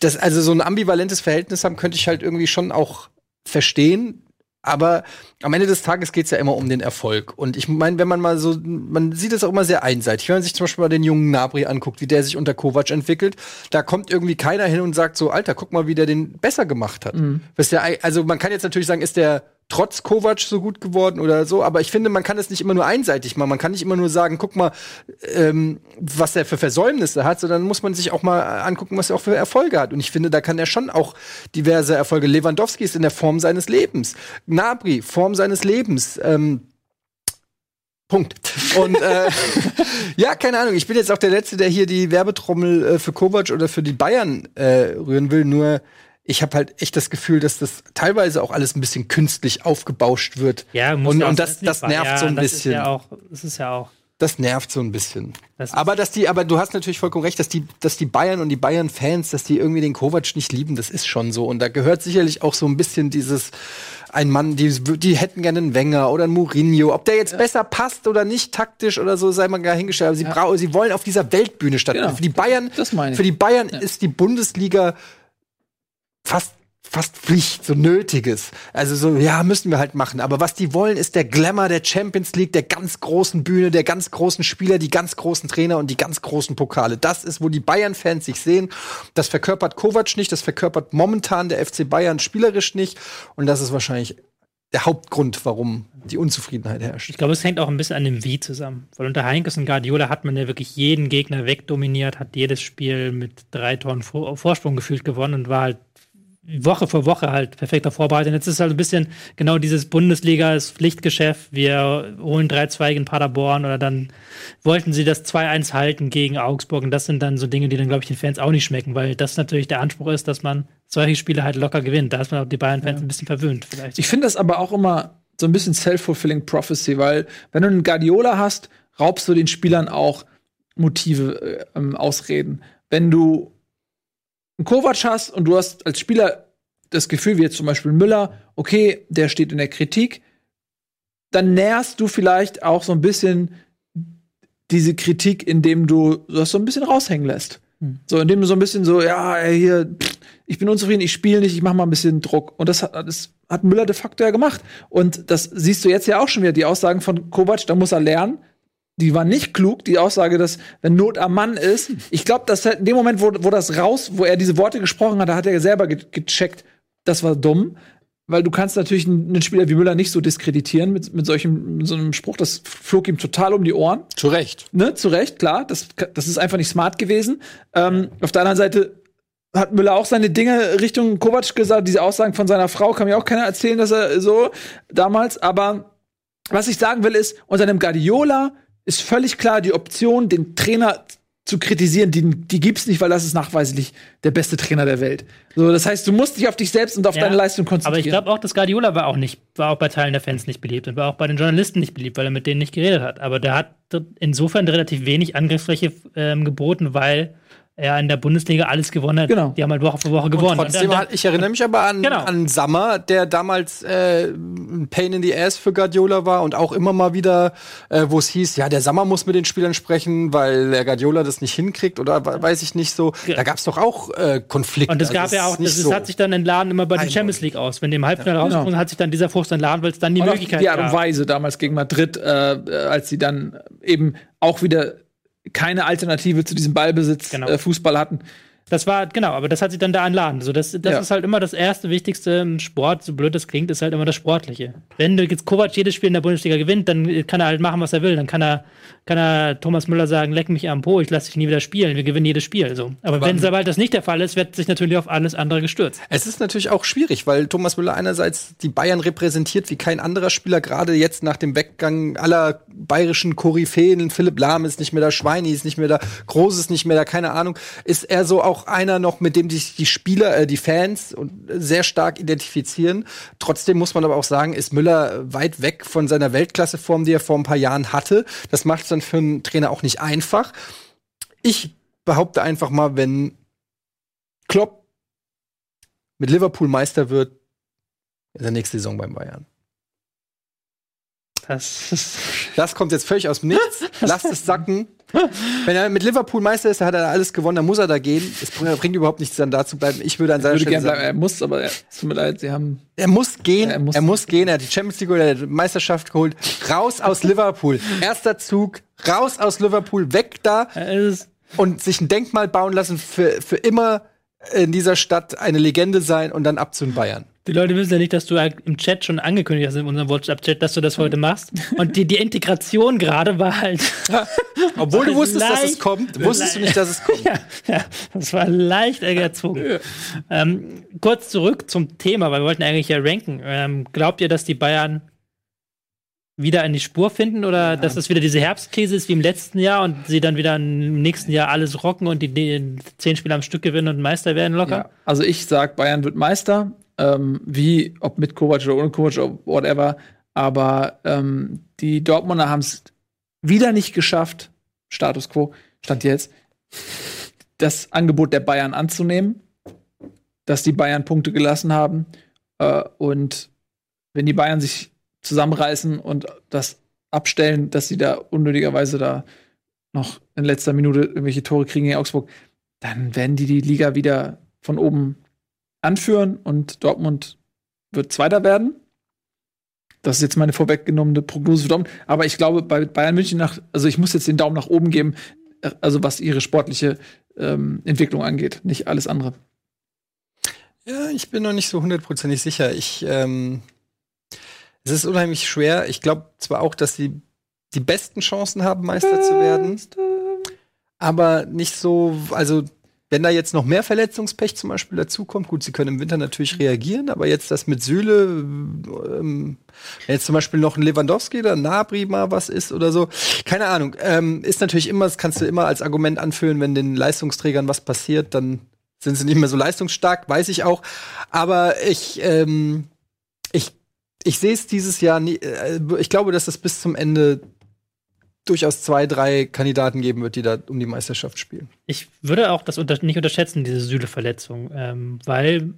das, also so ein ambivalentes Verhältnis haben, könnte ich halt irgendwie schon auch verstehen. Aber am Ende des Tages geht es ja immer um den Erfolg. Und ich meine, wenn man mal so, man sieht es auch immer sehr einseitig. Wenn man sich zum Beispiel mal den jungen Nabri anguckt, wie der sich unter Kovac entwickelt, da kommt irgendwie keiner hin und sagt so, Alter, guck mal, wie der den besser gemacht hat. Mhm. also man kann jetzt natürlich sagen, ist der trotz Kovac so gut geworden oder so. Aber ich finde, man kann es nicht immer nur einseitig machen. Man kann nicht immer nur sagen, guck mal, ähm, was er für Versäumnisse hat, sondern muss man sich auch mal angucken, was er auch für Erfolge hat. Und ich finde, da kann er schon auch diverse Erfolge. Lewandowski ist in der Form seines Lebens. Nabri, Form seines Lebens. Ähm, Punkt. Und äh, ja, keine Ahnung. Ich bin jetzt auch der Letzte, der hier die Werbetrommel äh, für Kovac oder für die Bayern äh, rühren will. Nur ich habe halt echt das Gefühl, dass das teilweise auch alles ein bisschen künstlich aufgebauscht wird. Ja, muss und, und das, das nervt ja, so ein das bisschen. Ist ja auch, das ist ja auch. Das nervt so ein bisschen. Das aber dass die, aber du hast natürlich vollkommen recht, dass die, dass die Bayern und die Bayern-Fans, dass die irgendwie den Kovac nicht lieben, das ist schon so. Und da gehört sicherlich auch so ein bisschen dieses, ein Mann, die, die hätten gerne einen Wenger oder einen Mourinho. Ob der jetzt ja. besser passt oder nicht taktisch oder so, sei mal gar hingestellt. Aber sie, ja. sie wollen auf dieser Weltbühne stattfinden. Genau. Für die Bayern, für die Bayern ja. ist die Bundesliga fast fast Pflicht, so Nötiges. Also so, ja, müssen wir halt machen. Aber was die wollen, ist der Glamour der Champions League, der ganz großen Bühne, der ganz großen Spieler, die ganz großen Trainer und die ganz großen Pokale. Das ist, wo die Bayern-Fans sich sehen. Das verkörpert Kovac nicht, das verkörpert momentan der FC Bayern spielerisch nicht. Und das ist wahrscheinlich der Hauptgrund, warum die Unzufriedenheit herrscht. Ich glaube, es hängt auch ein bisschen an dem Wie zusammen. Weil unter Heinkes und Guardiola hat man ja wirklich jeden Gegner wegdominiert, hat jedes Spiel mit drei Toren Vorsprung gefühlt gewonnen und war halt Woche für Woche halt perfekter vorbereitet. Jetzt ist halt ein bisschen genau dieses Bundesliga ist Pflichtgeschäft. Wir holen 3-2 gegen Paderborn oder dann wollten sie das 2-1 halten gegen Augsburg. Und das sind dann so Dinge, die dann, glaube ich, den Fans auch nicht schmecken, weil das natürlich der Anspruch ist, dass man solche Spiele halt locker gewinnt. Da ist man auch die Bayern-Fans ja. ein bisschen verwöhnt vielleicht. Ich finde das aber auch immer so ein bisschen self-fulfilling prophecy, weil wenn du einen Guardiola hast, raubst du den Spielern auch Motive, äh, Ausreden. Wenn du einen Kovac hast und du hast als Spieler das Gefühl, wie jetzt zum Beispiel Müller, okay, der steht in der Kritik, dann nährst du vielleicht auch so ein bisschen diese Kritik, indem du das so ein bisschen raushängen lässt. Hm. So, indem du so ein bisschen so, ja, hier, ich bin unzufrieden, ich spiele nicht, ich mache mal ein bisschen Druck. Und das hat, das hat Müller de facto ja gemacht. Und das siehst du jetzt ja auch schon wieder, die Aussagen von Kovac, da muss er lernen. Die war nicht klug, die Aussage, dass wenn Not am Mann ist. Ich glaube, dass in dem Moment, wo, wo das raus, wo er diese Worte gesprochen hat, da hat er selber ge gecheckt, das war dumm. Weil du kannst natürlich einen Spieler wie Müller nicht so diskreditieren mit, mit solchem mit so einem Spruch. Das flog ihm total um die Ohren. Zu Recht. Ne, zu Recht, klar. Das, das ist einfach nicht smart gewesen. Ähm, auf der anderen Seite hat Müller auch seine Dinge Richtung Kovac gesagt. Diese Aussagen von seiner Frau kann mir auch keiner erzählen, dass er so damals. Aber was ich sagen will ist, unter einem Guardiola ist völlig klar die Option, den Trainer zu kritisieren, die, die gibt's nicht, weil das ist nachweislich der beste Trainer der Welt. So, das heißt, du musst dich auf dich selbst und auf ja, deine Leistung konzentrieren. Aber ich glaube auch, dass Guardiola war auch nicht, war auch bei Teilen der Fans nicht beliebt und war auch bei den Journalisten nicht beliebt, weil er mit denen nicht geredet hat. Aber der hat insofern relativ wenig Angriffsfläche ähm, geboten, weil er in der Bundesliga alles gewonnen hat. Genau. Die haben halt Woche für Woche gewonnen. Und trotzdem, und ich erinnere mich aber an, genau. an Sammer, der damals äh, ein Pain in the Ass für Guardiola war und auch immer mal wieder, äh, wo es hieß, ja, der Sammer muss mit den Spielern sprechen, weil der Guardiola das nicht hinkriegt oder weiß ich nicht so. Da gab es doch auch äh, Konflikte. Und es gab also, ja auch, das, so hat sich dann entladen immer bei der Champions League aus. Wenn dem Halbfinale ja, rauskommt, genau. hat sich dann dieser Frust entladen, weil es dann die und Möglichkeit Die Art und Weise damals gegen Madrid, äh, als sie dann eben auch wieder keine Alternative zu diesem Ballbesitz genau. äh, Fußball hatten. Das war, genau, aber das hat sich dann da entladen. Also das, das ja. ist halt immer das erste Wichtigste im Sport, so blöd das klingt, ist halt immer das Sportliche. Wenn jetzt Kovac jedes Spiel in der Bundesliga gewinnt, dann kann er halt machen, was er will. Dann kann er, kann er Thomas Müller sagen, leck mich am Po, ich lasse dich nie wieder spielen, wir gewinnen jedes Spiel. So. Aber, aber wenn sobald das nicht der Fall ist, wird sich natürlich auf alles andere gestürzt. Es ist natürlich auch schwierig, weil Thomas Müller einerseits die Bayern repräsentiert wie kein anderer Spieler, gerade jetzt nach dem Weggang aller bayerischen Koryphäen. Philipp Lahm ist nicht mehr da, Schweini ist nicht mehr da, Groß ist nicht mehr da, keine Ahnung. Ist er so auch einer noch, mit dem sich die Spieler, äh, die Fans sehr stark identifizieren. Trotzdem muss man aber auch sagen, ist Müller weit weg von seiner Weltklasseform, die er vor ein paar Jahren hatte. Das macht es dann für einen Trainer auch nicht einfach. Ich behaupte einfach mal, wenn Klopp mit Liverpool Meister wird, ist er nächste Saison beim Bayern. Das, das kommt jetzt völlig aus dem Nichts. Lasst es sacken. Wenn er mit Liverpool Meister ist, dann hat er alles gewonnen, dann muss er da gehen. Es bringt überhaupt nichts, dann da zu bleiben. Ich würde an seiner würde Stelle sagen, bleiben. Er muss, aber es tut mir leid, sie haben. Er muss gehen. Ja, er, muss, er muss gehen. Er hat die Champions League oder die Meisterschaft geholt. Raus aus Liverpool. Erster Zug. Raus aus Liverpool. Weg da. Und sich ein Denkmal bauen lassen für, für immer in dieser Stadt eine Legende sein und dann ab zu den Bayern. Die Leute wissen ja nicht, dass du im Chat schon angekündigt hast in unserem WhatsApp-Chat, dass du das heute machst. Und die, die Integration gerade war halt. Obwohl du wusstest, leicht, dass es kommt, wusstest du nicht, dass es kommt. ja, ja, das war leicht erzwungen. ähm, kurz zurück zum Thema, weil wir wollten eigentlich ja ranken. Ähm, glaubt ihr, dass die Bayern wieder in die Spur finden oder ja. dass es wieder diese Herbstkrise ist wie im letzten Jahr und sie dann wieder im nächsten Jahr alles rocken und die, zehn Spiele am Stück gewinnen und Meister werden locker? Ja. Also ich sag, Bayern wird Meister ähm, wie ob mit Kovac oder ohne Kovac oder whatever. Aber ähm, die Dortmunder haben es wieder nicht geschafft, Status quo, stand jetzt, das Angebot der Bayern anzunehmen, dass die Bayern Punkte gelassen haben. Äh, und wenn die Bayern sich zusammenreißen und das abstellen, dass sie da unnötigerweise da noch in letzter Minute irgendwelche Tore kriegen in Augsburg, dann werden die die Liga wieder von oben anführen und Dortmund wird Zweiter werden. Das ist jetzt meine vorweggenommene Prognose für Dortmund. Aber ich glaube, bei Bayern München nach, also ich muss jetzt den Daumen nach oben geben, also was ihre sportliche ähm, Entwicklung angeht, nicht alles andere. Ja, ich bin noch nicht so hundertprozentig sicher. Ich, ähm, es ist unheimlich schwer. Ich glaube zwar auch, dass sie die besten Chancen haben, Meister Beste. zu werden, aber nicht so, also wenn da jetzt noch mehr Verletzungspech zum Beispiel dazukommt, gut, sie können im Winter natürlich reagieren, aber jetzt das mit Sühle, ähm, jetzt zum Beispiel noch ein Lewandowski oder ein Nabri mal was ist oder so, keine Ahnung, ähm, ist natürlich immer, das kannst du immer als Argument anführen, wenn den Leistungsträgern was passiert, dann sind sie nicht mehr so leistungsstark, weiß ich auch. Aber ich, ähm, ich, sehe es dieses Jahr nie, äh, ich glaube, dass das bis zum Ende durchaus zwei, drei Kandidaten geben wird, die da um die Meisterschaft spielen. Ich würde auch das unter nicht unterschätzen, diese Süle-Verletzung, ähm, weil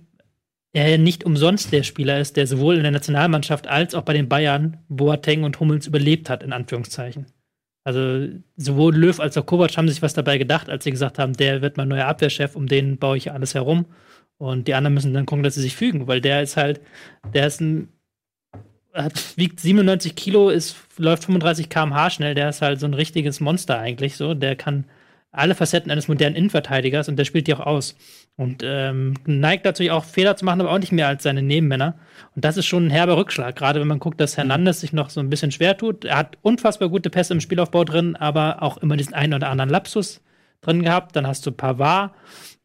er nicht umsonst der Spieler ist, der sowohl in der Nationalmannschaft als auch bei den Bayern Boateng und Hummels überlebt hat, in Anführungszeichen. Also sowohl Löw als auch Kovac haben sich was dabei gedacht, als sie gesagt haben, der wird mein neuer Abwehrchef, um den baue ich alles herum. Und die anderen müssen dann gucken, dass sie sich fügen, weil der ist halt, der ist ein hat, wiegt 97 Kilo, ist, läuft 35 km/h schnell. Der ist halt so ein richtiges Monster eigentlich. So, der kann alle Facetten eines modernen Innenverteidigers und der spielt die auch aus. Und ähm, neigt dazu auch Fehler zu machen, aber auch nicht mehr als seine Nebenmänner. Und das ist schon ein herber Rückschlag, gerade wenn man guckt, dass Hernandez sich noch so ein bisschen schwer tut. Er hat unfassbar gute Pässe im Spielaufbau drin, aber auch immer diesen einen oder anderen Lapsus drin gehabt. Dann hast du Pavard,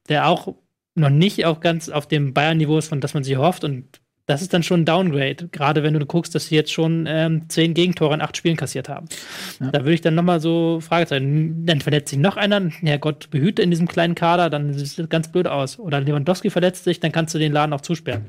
der auch noch nicht auf ganz auf dem Bayern-Niveau ist, von das man sich hofft. Und das ist dann schon ein Downgrade, gerade wenn du guckst, dass sie jetzt schon ähm, zehn Gegentore in acht Spielen kassiert haben. Ja. Da würde ich dann nochmal so Fragezeichen. Dann verletzt sich noch einer, Herrgott behüte in diesem kleinen Kader, dann sieht das ganz blöd aus. Oder Lewandowski verletzt sich, dann kannst du den Laden auch zusperren.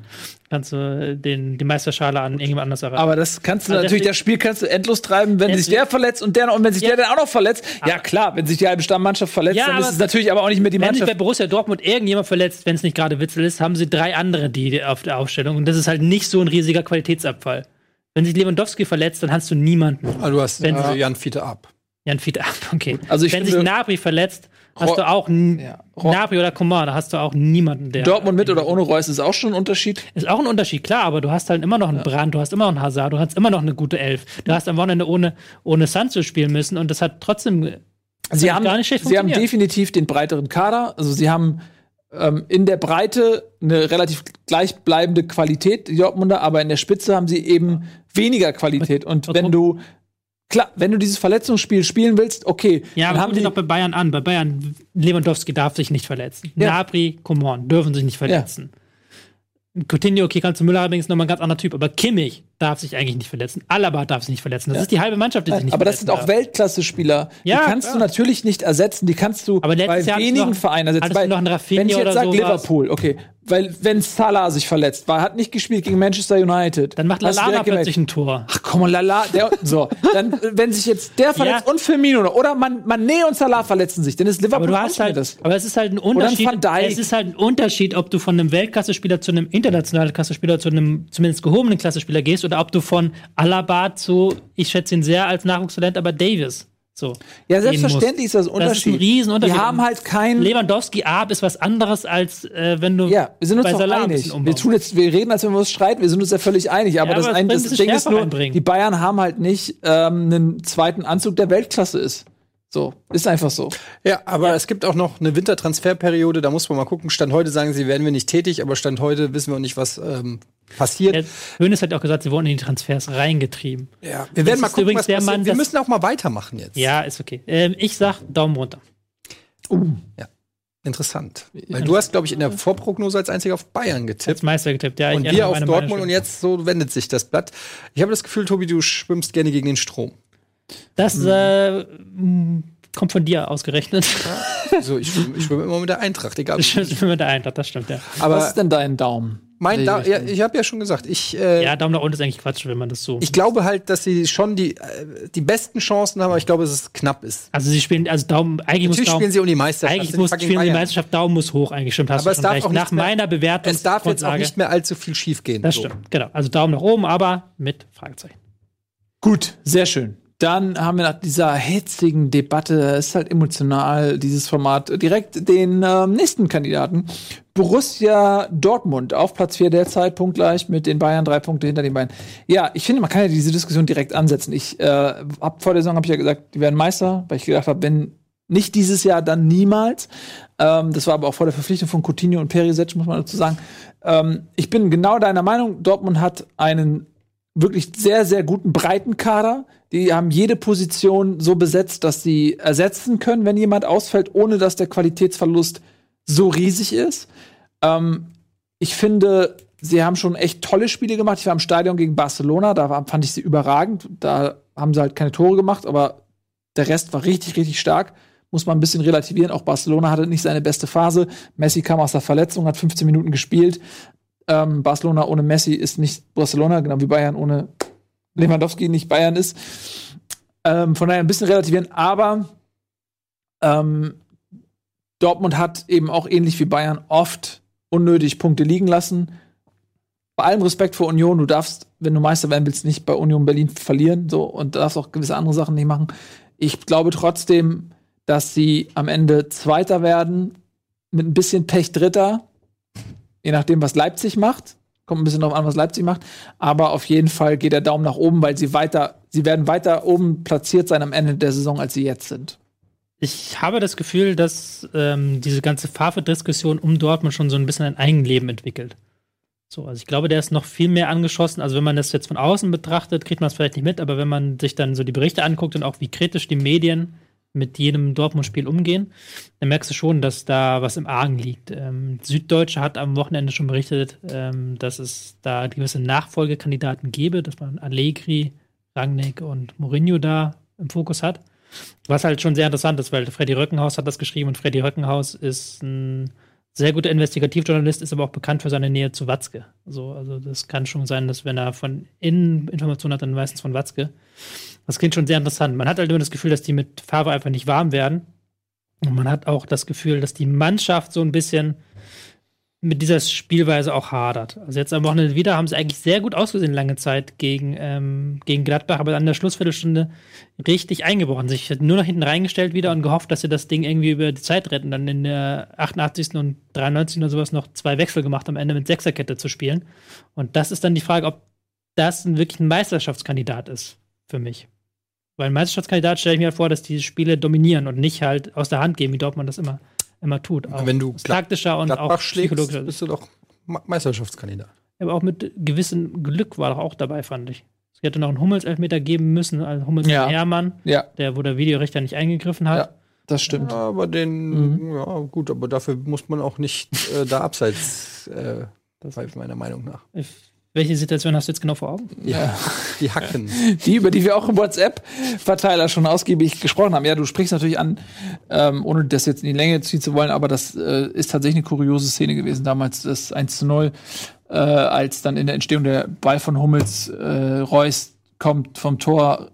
Kannst du den, die Meisterschale an irgendjemand anders erreichen. Aber das kannst du also natürlich, das Spiel kannst du endlos treiben, wenn sich der verletzt und der noch, und wenn sich ja. der dann auch noch verletzt. Ja, klar, wenn sich die halbe Stammmannschaft verletzt, ja, dann ist es natürlich aber auch nicht mehr die Mannschaft. Wenn sich bei Borussia Dortmund irgendjemand verletzt, wenn es nicht gerade Witzel ist, haben sie drei andere, die auf der Aufstellung. Und das ist halt nicht so ein riesiger Qualitätsabfall. Wenn sich Lewandowski verletzt, dann hast du niemanden. Also du hast äh, Jan Fiete ab. Jan Fiete ab, okay. Also ich Wenn sich Nabri verletzt, hast du auch ja. Nabri oder Coman, da hast du auch niemanden, der. Dortmund mit oder ohne Reus ist auch schon ein Unterschied. Ist auch ein Unterschied, klar, aber du hast halt immer noch einen ja. Brand, du hast immer noch einen Hazard, du hast immer noch eine gute Elf. Du hast am Wochenende ohne, ohne Sancho spielen müssen und das hat trotzdem sie haben, gar nicht schlecht Sie haben definitiv den breiteren Kader. Also sie haben ähm, in der Breite eine relativ gleichbleibende Qualität, die Dortmunder, aber in der Spitze haben sie eben weniger Qualität. Und wenn du Klar, wenn du dieses Verletzungsspiel spielen willst, okay. Ja, aber haben sie doch bei Bayern an. Bei Bayern, Lewandowski darf sich nicht verletzen. Ja. Nabri, Coman dürfen sich nicht verletzen. Ja. Coutinho, okay, kannst du Müller allerdings nochmal ein ganz anderer Typ, aber Kimmich darf sich eigentlich nicht verletzen. Alaba darf sich nicht verletzen. Das ja. ist die halbe Mannschaft, die sich nicht Aber das sind auch Weltklasse-Spieler. Ja, die kannst klar. du natürlich nicht ersetzen. Die kannst du aber bei Jahr wenigen noch, Vereinen ersetzen. Einen wenn ich jetzt sage Liverpool, okay, weil wenn Salah sich verletzt war, hat nicht gespielt gegen Manchester United. Dann macht Lallana plötzlich ein Tor. Ach komm, Lala, der, so. Dann, wenn sich jetzt der verletzt ja. und Firmino oder man, Mané und Salah verletzen sich, dann ist Liverpool aber du hast halt, das. Aber es ist halt ein Unterschied. Es ist halt ein Unterschied, ob du von einem Weltklasse-Spieler zu einem internationalen Klasse-Spieler, zu einem zumindest gehobenen Klasse-Spieler gehst oder ob du von Alaba zu, ich schätze ihn sehr als Nachwuchstalent, aber Davis. So, ja, selbstverständlich ist das ein Unterschied. Das ist ein Riesenunterschied. Wir haben halt kein Lewandowski Ab ist was anderes als äh, wenn du Ja, wir sind uns doch einig. Wir tun jetzt wir reden als wenn wir uns streiten, wir sind uns ja völlig einig, aber ja, das, aber ein, das Ding ist nur einbringen. die Bayern haben halt nicht ähm, einen zweiten Anzug der Weltklasse ist. So, ist einfach so. Ja, aber ja. es gibt auch noch eine Wintertransferperiode, da muss man mal gucken. Stand heute sagen sie, werden wir nicht tätig, aber Stand heute wissen wir noch nicht, was ähm, passiert. Ja, Hönes hat auch gesagt, sie wurden in die Transfers reingetrieben. Ja, wir werden das mal gucken, was passiert. Mann, wir müssen auch mal weitermachen jetzt. Ja, ist okay. Ähm, ich sag Daumen runter. Uh, ja. Interessant. Weil du hast, glaube ich, in der Vorprognose als einziger auf Bayern getippt. Als Meister getippt, ja. Und wir auf Dortmund und jetzt so wendet sich das Blatt. Ich habe das Gefühl, Tobi, du schwimmst gerne gegen den Strom. Das hm. äh, kommt von dir ausgerechnet. so, ich schwimme schwimm immer mit der Eintracht, egal. Ich schwimme mit der Eintracht, das stimmt, ja. Aber Was ist denn dein Daumen? Mein Daumen, ja, ich habe ja schon gesagt, ich. Äh, ja, Daumen nach unten ist eigentlich Quatsch, wenn man das so. Ich glaube halt, dass sie schon die, äh, die besten Chancen haben, aber ich glaube, dass es knapp ist. Also sie spielen, also Daumen, eigentlich Natürlich muss Daumen, spielen sie um die Meisterschaft. Eigentlich muss, spielen sie die Meisterschaft, Daumen muss hoch, eigentlich stimmt, hast aber du schon recht. Nach mehr, meiner Bewertung. Es darf jetzt auch nicht mehr allzu viel schief gehen. Das so. stimmt, genau. Also Daumen nach oben, aber mit Fragezeichen. Gut, sehr schön. Dann haben wir nach dieser hitzigen Debatte, ist halt emotional, dieses Format, direkt den äh, nächsten Kandidaten. Borussia Dortmund auf Platz 4 derzeit, punktgleich mit den Bayern, drei Punkte hinter den Bayern. Ja, ich finde, man kann ja diese Diskussion direkt ansetzen. Ich äh, hab vor der Saison habe ich ja gesagt, die werden Meister, weil ich gedacht habe, wenn nicht dieses Jahr, dann niemals. Ähm, das war aber auch vor der Verpflichtung von Coutinho und Perisic, muss man dazu sagen. Ähm, ich bin genau deiner Meinung. Dortmund hat einen wirklich sehr, sehr guten breiten Kader. Die haben jede Position so besetzt, dass sie ersetzen können, wenn jemand ausfällt, ohne dass der Qualitätsverlust so riesig ist. Ähm, ich finde, sie haben schon echt tolle Spiele gemacht. Ich war im Stadion gegen Barcelona, da fand ich sie überragend. Da haben sie halt keine Tore gemacht, aber der Rest war richtig, richtig stark. Muss man ein bisschen relativieren. Auch Barcelona hatte nicht seine beste Phase. Messi kam aus der Verletzung, hat 15 Minuten gespielt. Ähm, Barcelona ohne Messi ist nicht Barcelona, genau wie Bayern ohne Lewandowski nicht Bayern ist. Ähm, von daher ein bisschen relativieren, aber ähm, Dortmund hat eben auch ähnlich wie Bayern oft unnötig Punkte liegen lassen. Bei allem Respekt vor Union, du darfst, wenn du Meister werden willst, nicht bei Union Berlin verlieren, so und darfst auch gewisse andere Sachen nicht machen. Ich glaube trotzdem, dass sie am Ende Zweiter werden, mit ein bisschen Pech Dritter, je nachdem, was Leipzig macht Kommt ein bisschen darauf an, was Leipzig macht. Aber auf jeden Fall geht der Daumen nach oben, weil sie weiter, sie werden weiter oben platziert sein am Ende der Saison, als sie jetzt sind. Ich habe das Gefühl, dass ähm, diese ganze Favre-Diskussion um Dortmund schon so ein bisschen ein Eigenleben entwickelt. So, also ich glaube, der ist noch viel mehr angeschossen. Also wenn man das jetzt von außen betrachtet, kriegt man es vielleicht nicht mit, aber wenn man sich dann so die Berichte anguckt und auch wie kritisch die Medien mit jedem Dortmund-Spiel umgehen, dann merkst du schon, dass da was im Argen liegt. Ähm, Süddeutsche hat am Wochenende schon berichtet, ähm, dass es da gewisse Nachfolgekandidaten gäbe, dass man Allegri, Rangnick und Mourinho da im Fokus hat. Was halt schon sehr interessant ist, weil Freddy Röckenhaus hat das geschrieben und Freddy Röckenhaus ist ein sehr guter Investigativjournalist, ist aber auch bekannt für seine Nähe zu Watzke. So, also das kann schon sein, dass wenn er von innen Informationen hat, dann meistens von Watzke. Das klingt schon sehr interessant. Man hat halt immer das Gefühl, dass die mit Favre einfach nicht warm werden. Und man hat auch das Gefühl, dass die Mannschaft so ein bisschen mit dieser Spielweise auch hadert. Also jetzt am Wochenende wieder haben sie eigentlich sehr gut ausgesehen lange Zeit gegen, ähm, gegen Gladbach, aber an der Schlussviertelstunde richtig eingebrochen. Sich nur nach hinten reingestellt wieder und gehofft, dass sie das Ding irgendwie über die Zeit retten. Dann in der 88. und 93. oder sowas noch zwei Wechsel gemacht, am Ende mit Sechserkette zu spielen. Und das ist dann die Frage, ob das wirklich ein Meisterschaftskandidat ist für mich. Weil ein Meisterschaftskandidat stelle ich mir vor, dass die Spiele dominieren und nicht halt aus der Hand gehen, wie Dortmund das immer immer tut. Auch Wenn du taktischer und Gladbach auch psychologischer. bist du doch Meisterschaftskandidat. Aber auch mit gewissem Glück war doch auch dabei, fand ich. Es hätte noch einen Hummels-Elfmeter geben müssen, also Hummels ja. Hermann, ja. der, wo der Videorichter nicht eingegriffen hat. Ja, das stimmt. Ja, aber den, mhm. ja, gut, aber dafür muss man auch nicht äh, da abseits äh, pfeifen, meiner Meinung nach. Ich welche Situation hast du jetzt genau vor Augen? Ja, die Hacken. Die, über die wir auch im WhatsApp-Verteiler schon ausgiebig gesprochen haben. Ja, du sprichst natürlich an, ähm, ohne das jetzt in die Länge ziehen zu wollen, aber das äh, ist tatsächlich eine kuriose Szene gewesen. Damals das 1 zu 0, äh, als dann in der Entstehung der Ball von Hummels, äh, Reus kommt vom Tor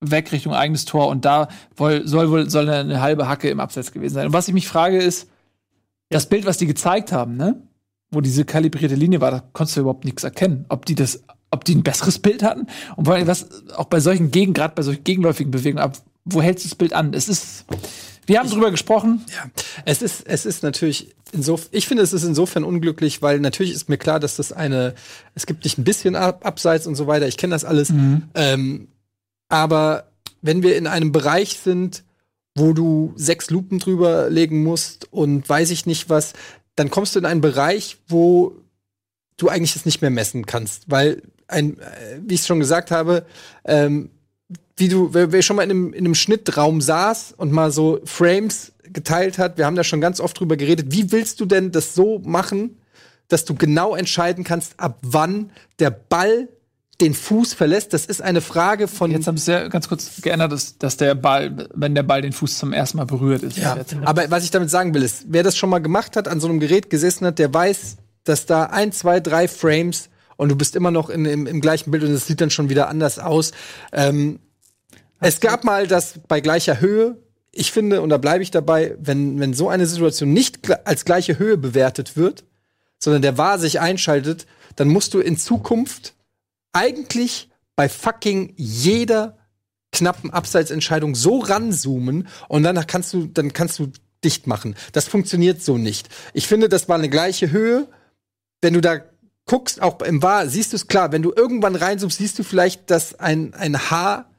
weg Richtung eigenes Tor und da soll, soll wohl soll eine halbe Hacke im Abseits gewesen sein. Und was ich mich frage ist, das Bild, was die gezeigt haben, ne? Wo diese kalibrierte Linie war, da konntest du überhaupt nichts erkennen. Ob die das, ob die ein besseres Bild hatten und vor allem was auch bei solchen Gegen, gerade bei solchen gegenläufigen Bewegungen, ab, wo hältst du das Bild an? Es ist, wir haben ich, drüber gesprochen. Ja, es ist, es ist natürlich insofern, ich finde, es ist insofern unglücklich, weil natürlich ist mir klar, dass das eine, es gibt nicht ein bisschen ab, Abseits und so weiter. Ich kenne das alles. Mhm. Ähm, aber wenn wir in einem Bereich sind, wo du sechs Lupen drüber legen musst und weiß ich nicht was, dann kommst du in einen Bereich, wo du eigentlich es nicht mehr messen kannst, weil ein, äh, wie ich schon gesagt habe, ähm, wie du, wer, wer schon mal in einem, in einem Schnittraum saß und mal so Frames geteilt hat, wir haben da schon ganz oft drüber geredet, wie willst du denn das so machen, dass du genau entscheiden kannst, ab wann der Ball den Fuß verlässt. Das ist eine Frage von. Jetzt haben sie ja ganz kurz geändert, dass, dass der Ball, wenn der Ball den Fuß zum ersten Mal berührt ist. Ja, aber was ich damit sagen will, ist, wer das schon mal gemacht hat, an so einem Gerät gesessen hat, der weiß, dass da ein, zwei, drei Frames und du bist immer noch in, im, im gleichen Bild und es sieht dann schon wieder anders aus. Ähm, es gab mal das bei gleicher Höhe. Ich finde, und da bleibe ich dabei, wenn, wenn so eine Situation nicht als gleiche Höhe bewertet wird, sondern der Wahr sich einschaltet, dann musst du in Zukunft eigentlich bei fucking jeder knappen Abseitsentscheidung so ranzoomen und danach kannst du, dann kannst du dicht machen. Das funktioniert so nicht. Ich finde, das war eine gleiche Höhe. Wenn du da guckst, auch im Wahr, siehst du es klar. Wenn du irgendwann reinzoomst, siehst du vielleicht, dass ein, ein Haar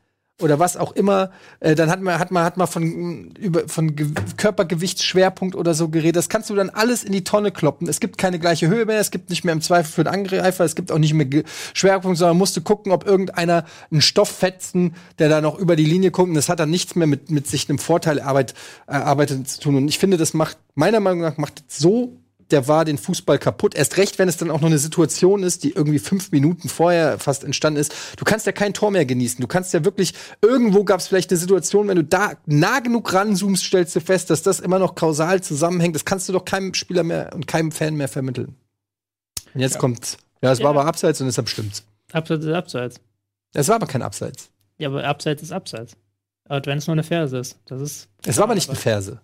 oder was auch immer, äh, dann hat man, hat man, hat man von, über, von Ge Körpergewichtsschwerpunkt oder so geredet. Das kannst du dann alles in die Tonne kloppen. Es gibt keine gleiche Höhe mehr, es gibt nicht mehr im Zweifel für den Angreifer, es gibt auch nicht mehr Ge Schwerpunkt, sondern musst du gucken, ob irgendeiner einen Stoff fetzen, der da noch über die Linie kommt. Und das hat dann nichts mehr mit, mit sich einem Vorteil erarbeitet, erarbeitet zu tun. Und ich finde, das macht, meiner Meinung nach, macht so der war den Fußball kaputt. Erst recht, wenn es dann auch noch eine Situation ist, die irgendwie fünf Minuten vorher fast entstanden ist. Du kannst ja kein Tor mehr genießen. Du kannst ja wirklich, irgendwo gab es vielleicht eine Situation, wenn du da nah genug ranzoomst, stellst du fest, dass das immer noch kausal zusammenhängt. Das kannst du doch keinem Spieler mehr und keinem Fan mehr vermitteln. Und jetzt ja. kommt, ja, es ja. war aber abseits und deshalb stimmt's. Abseits ist abseits. Es war aber kein Abseits. Ja, aber abseits ist abseits. Aber wenn es nur eine Ferse ist, das ist. Es war aber nicht eine Ferse.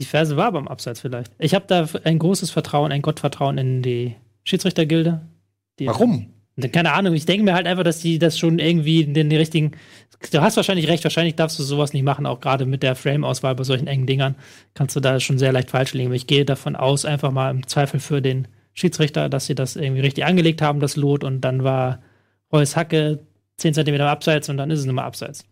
Die Ferse war beim Abseits vielleicht. Ich habe da ein großes Vertrauen, ein Gottvertrauen in die Schiedsrichtergilde. Die Warum? Keine Ahnung, ich denke mir halt einfach, dass die das schon irgendwie in den richtigen. Du hast wahrscheinlich recht, wahrscheinlich darfst du sowas nicht machen, auch gerade mit der Frame-Auswahl bei solchen engen Dingern kannst du da schon sehr leicht falsch liegen. Aber ich gehe davon aus, einfach mal im Zweifel für den Schiedsrichter, dass sie das irgendwie richtig angelegt haben, das Lot, und dann war Reus Hacke 10 cm abseits und dann ist es nur mal abseits.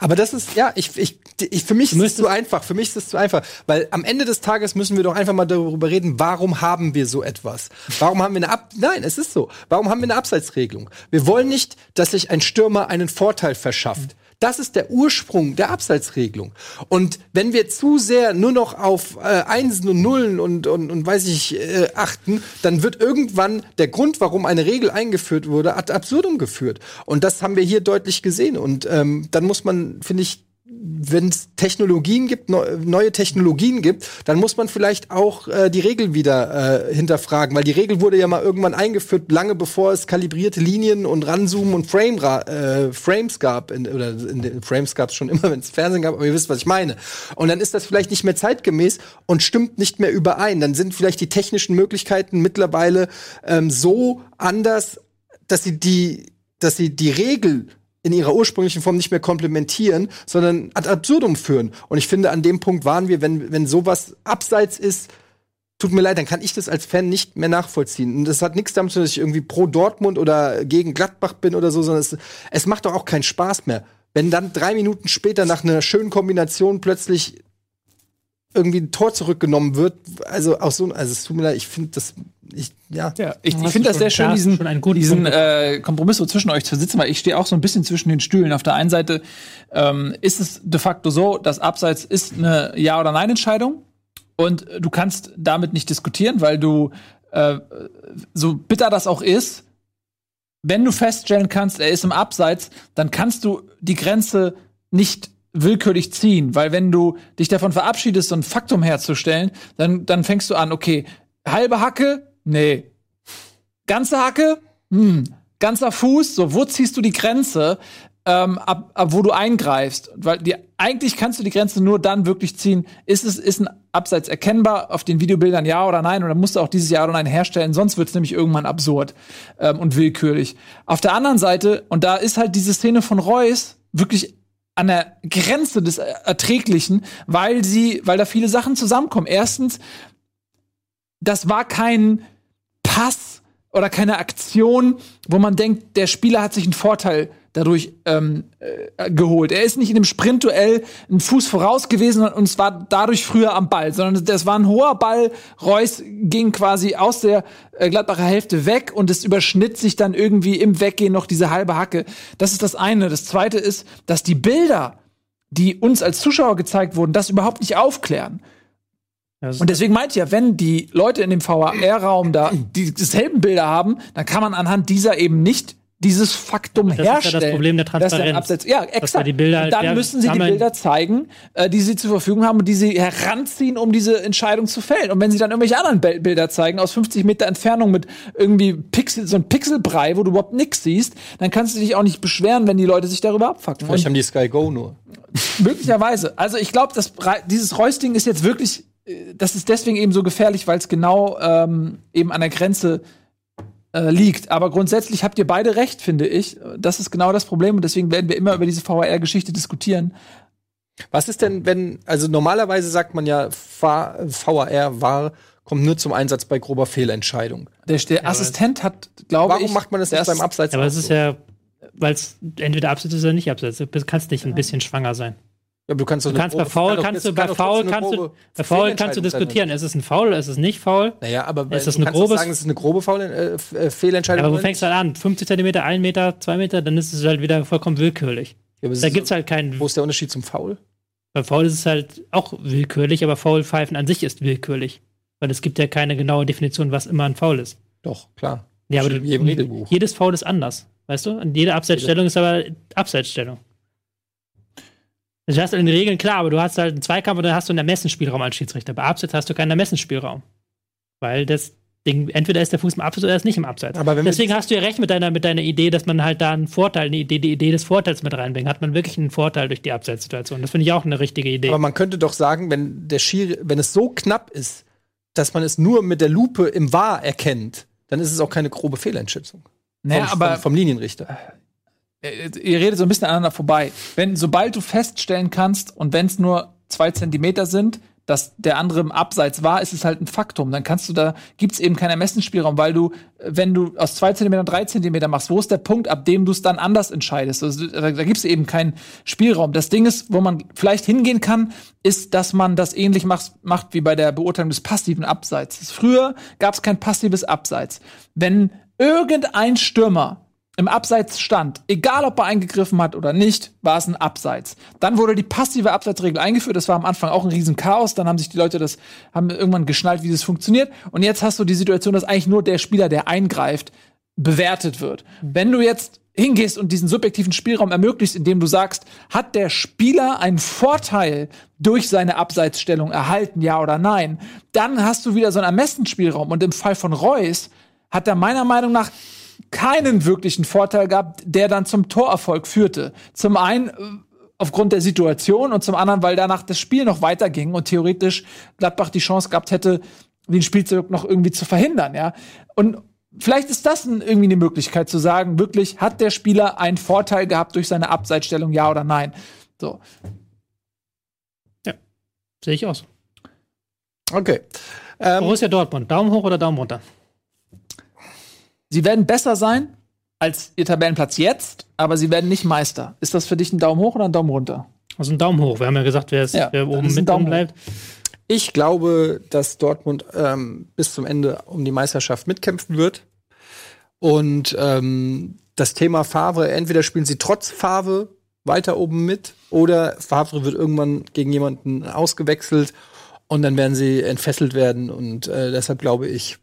Aber das ist, ja, ich, ich, ich für mich ist es zu einfach. Für mich ist es zu einfach. Weil am Ende des Tages müssen wir doch einfach mal darüber reden, warum haben wir so etwas? Warum haben wir eine Ab Nein, es ist so. Warum haben wir eine Abseitsregelung? Wir wollen nicht, dass sich ein Stürmer einen Vorteil verschafft. Das ist der Ursprung der Abseitsregelung. Und wenn wir zu sehr nur noch auf äh, Einsen und Nullen und, und, und weiß ich äh, achten, dann wird irgendwann der Grund, warum eine Regel eingeführt wurde, ad absurdum geführt. Und das haben wir hier deutlich gesehen. Und ähm, dann muss man, finde ich, wenn es Technologien gibt, ne, neue Technologien gibt, dann muss man vielleicht auch äh, die Regel wieder äh, hinterfragen, weil die Regel wurde ja mal irgendwann eingeführt, lange bevor es kalibrierte Linien und Ranzoomen und Frame äh, Frames gab, in, oder in den Frames gab es schon immer, wenn es Fernsehen gab, aber ihr wisst, was ich meine. Und dann ist das vielleicht nicht mehr zeitgemäß und stimmt nicht mehr überein. Dann sind vielleicht die technischen Möglichkeiten mittlerweile ähm, so anders, dass sie die, dass sie die Regel in ihrer ursprünglichen Form nicht mehr komplementieren, sondern ad absurdum führen. Und ich finde, an dem Punkt waren wir, wenn, wenn sowas abseits ist, tut mir leid, dann kann ich das als Fan nicht mehr nachvollziehen. Und das hat nichts damit zu tun, dass ich irgendwie pro Dortmund oder gegen Gladbach bin oder so, sondern es, es macht doch auch keinen Spaß mehr. Wenn dann drei Minuten später nach einer schönen Kombination plötzlich irgendwie ein Tor zurückgenommen wird, also auch so, also es tut mir leid, ich finde das ich, ja. ja ich, ich finde das sehr schön, diesen, diesen äh, Kompromiss so zwischen euch zu sitzen, weil ich stehe auch so ein bisschen zwischen den Stühlen. Auf der einen Seite ähm, ist es de facto so, dass Abseits ist eine Ja- oder Nein-Entscheidung und du kannst damit nicht diskutieren, weil du, äh, so bitter das auch ist, wenn du feststellen kannst, er ist im Abseits, dann kannst du die Grenze nicht willkürlich ziehen, weil wenn du dich davon verabschiedest, so ein Faktum herzustellen, dann, dann fängst du an, okay, halbe Hacke, Nee. Ganze Hacke? Hm. Ganzer Fuß? So, wo ziehst du die Grenze, ähm, ab, ab wo du eingreifst? Weil die, eigentlich kannst du die Grenze nur dann wirklich ziehen. Ist es ist ein Abseits erkennbar auf den Videobildern ja oder nein? Und dann musst du auch dieses Ja oder Nein herstellen, sonst wird es nämlich irgendwann absurd ähm, und willkürlich. Auf der anderen Seite, und da ist halt diese Szene von Reus wirklich an der Grenze des Erträglichen, weil sie, weil da viele Sachen zusammenkommen. Erstens, das war kein Pass oder keine Aktion, wo man denkt, der Spieler hat sich einen Vorteil dadurch ähm, äh, geholt. Er ist nicht in dem Sprintduell ein Fuß voraus gewesen und es war dadurch früher am Ball, sondern das war ein hoher Ball. Reus ging quasi aus der äh, Gladbacher Hälfte weg und es überschnitt sich dann irgendwie im Weggehen noch diese halbe Hacke. Das ist das eine. Das zweite ist, dass die Bilder, die uns als Zuschauer gezeigt wurden, das überhaupt nicht aufklären. Und deswegen meinte ich ja, wenn die Leute in dem VAR-Raum da dieselben Bilder haben, dann kann man anhand dieser eben nicht dieses Faktum das herstellen. Das ist ja das Problem der Transparenz. Ja, exakt. Die Bilder, und dann müssen sie die Bilder zeigen, äh, die sie zur Verfügung haben und die sie heranziehen, um diese Entscheidung zu fällen. Und wenn sie dann irgendwelche anderen Bilder zeigen, aus 50 Meter Entfernung mit irgendwie Pixel, so ein Pixelbrei, wo du überhaupt nichts siehst, dann kannst du dich auch nicht beschweren, wenn die Leute sich darüber abfucken. Vielleicht haben die Sky Go nur. Möglicherweise. Also ich glaube, dieses Reus-Ding ist jetzt wirklich das ist deswegen eben so gefährlich, weil es genau ähm, eben an der Grenze äh, liegt. Aber grundsätzlich habt ihr beide recht, finde ich. Das ist genau das Problem und deswegen werden wir immer über diese VR-Geschichte diskutieren. Was ist denn, wenn, also normalerweise sagt man ja, VR war kommt nur zum Einsatz bei grober Fehlentscheidung. Der, der ja, Assistent hat, glaube ich. Warum macht man das nicht beim Abseits? Aber es ist ja, weil es entweder abseits ist oder nicht abseits. Du kannst nicht ein bisschen schwanger sein. Ja, du kannst, du kannst bei Foul kannst du bei Foul kannst du bei Foul kannst du diskutieren, ist es ein Foul, ist es nicht Foul? Naja, aber ist es eine grobe sagen, es ist eine grobe Foul äh, äh, Fehlentscheidung. Ja, aber du fängst halt an, 50 cm, 1 Meter, 2 Meter, dann ist es halt wieder vollkommen willkürlich. Ja, da gibt's halt keinen Wo ist der Unterschied zum Foul? Bei Foul ist es halt auch willkürlich, aber Foulpfeifen an sich ist willkürlich, weil es gibt ja keine genaue Definition, was immer ein Foul ist. Doch, klar. Ja, aber du, jedes Foul ist anders, weißt du? Und jede Abseitsstellung ist aber Abseitsstellung. Du hast in den Regeln klar, aber du hast halt einen Zweikampf und dann hast du einen Ermessensspielraum als Schiedsrichter. Bei Abseits hast du keinen Ermessensspielraum. Weil das Ding, entweder ist der Fuß im Abseits oder er ist nicht im Abseits. Aber Deswegen hast du ja recht mit deiner, mit deiner Idee, dass man halt da einen Vorteil, eine Idee, die Idee des Vorteils mit reinbringt. Hat man wirklich einen Vorteil durch die Abseitssituation. Das finde ich auch eine richtige Idee. Aber man könnte doch sagen, wenn der Schiri, wenn es so knapp ist, dass man es nur mit der Lupe im Wahr erkennt, dann ist es auch keine grobe Fehleinschätzung. Naja, vom, aber vom, vom Linienrichter. Äh, ihr redet so ein bisschen aneinander vorbei. Wenn, sobald du feststellen kannst, und wenn es nur zwei Zentimeter sind, dass der andere im Abseits war, ist es halt ein Faktum. Dann kannst du da, gibt's eben keinen Ermessensspielraum, weil du, wenn du aus zwei Zentimeter drei Zentimeter machst, wo ist der Punkt, ab dem du es dann anders entscheidest? Also, da, da gibt's eben keinen Spielraum. Das Ding ist, wo man vielleicht hingehen kann, ist, dass man das ähnlich macht, macht wie bei der Beurteilung des passiven Abseits. Früher gab's kein passives Abseits. Wenn irgendein Stürmer im Abseits stand, egal ob er eingegriffen hat oder nicht, war es ein Abseits. Dann wurde die passive Abseitsregel eingeführt. Das war am Anfang auch ein Riesenchaos. Dann haben sich die Leute das, haben irgendwann geschnallt, wie das funktioniert. Und jetzt hast du die Situation, dass eigentlich nur der Spieler, der eingreift, bewertet wird. Wenn du jetzt hingehst und diesen subjektiven Spielraum ermöglicht, indem du sagst, hat der Spieler einen Vorteil durch seine Abseitsstellung erhalten, ja oder nein, dann hast du wieder so einen Ermessensspielraum. Und im Fall von Reus hat er meiner Meinung nach keinen wirklichen Vorteil gehabt, der dann zum Torerfolg führte. Zum einen äh, aufgrund der Situation und zum anderen, weil danach das Spiel noch weiterging und theoretisch Gladbach die Chance gehabt hätte, den Spielzug noch irgendwie zu verhindern, ja. Und vielleicht ist das irgendwie eine Möglichkeit zu sagen, wirklich hat der Spieler einen Vorteil gehabt durch seine Abseitsstellung, ja oder nein. So. Ja, sehe ich aus. Okay. Ähm, Borussia Dortmund, Daumen hoch oder Daumen runter? Sie werden besser sein als ihr Tabellenplatz jetzt, aber sie werden nicht Meister. Ist das für dich ein Daumen hoch oder ein Daumen runter? Also ein Daumen hoch. Wir haben ja gesagt, wer, ist, ja, wer oben mit Daumen bleibt. Ich glaube, dass Dortmund ähm, bis zum Ende um die Meisterschaft mitkämpfen wird. Und ähm, das Thema Favre, entweder spielen sie trotz Favre weiter oben mit oder Favre wird irgendwann gegen jemanden ausgewechselt und dann werden sie entfesselt werden. Und äh, deshalb glaube ich,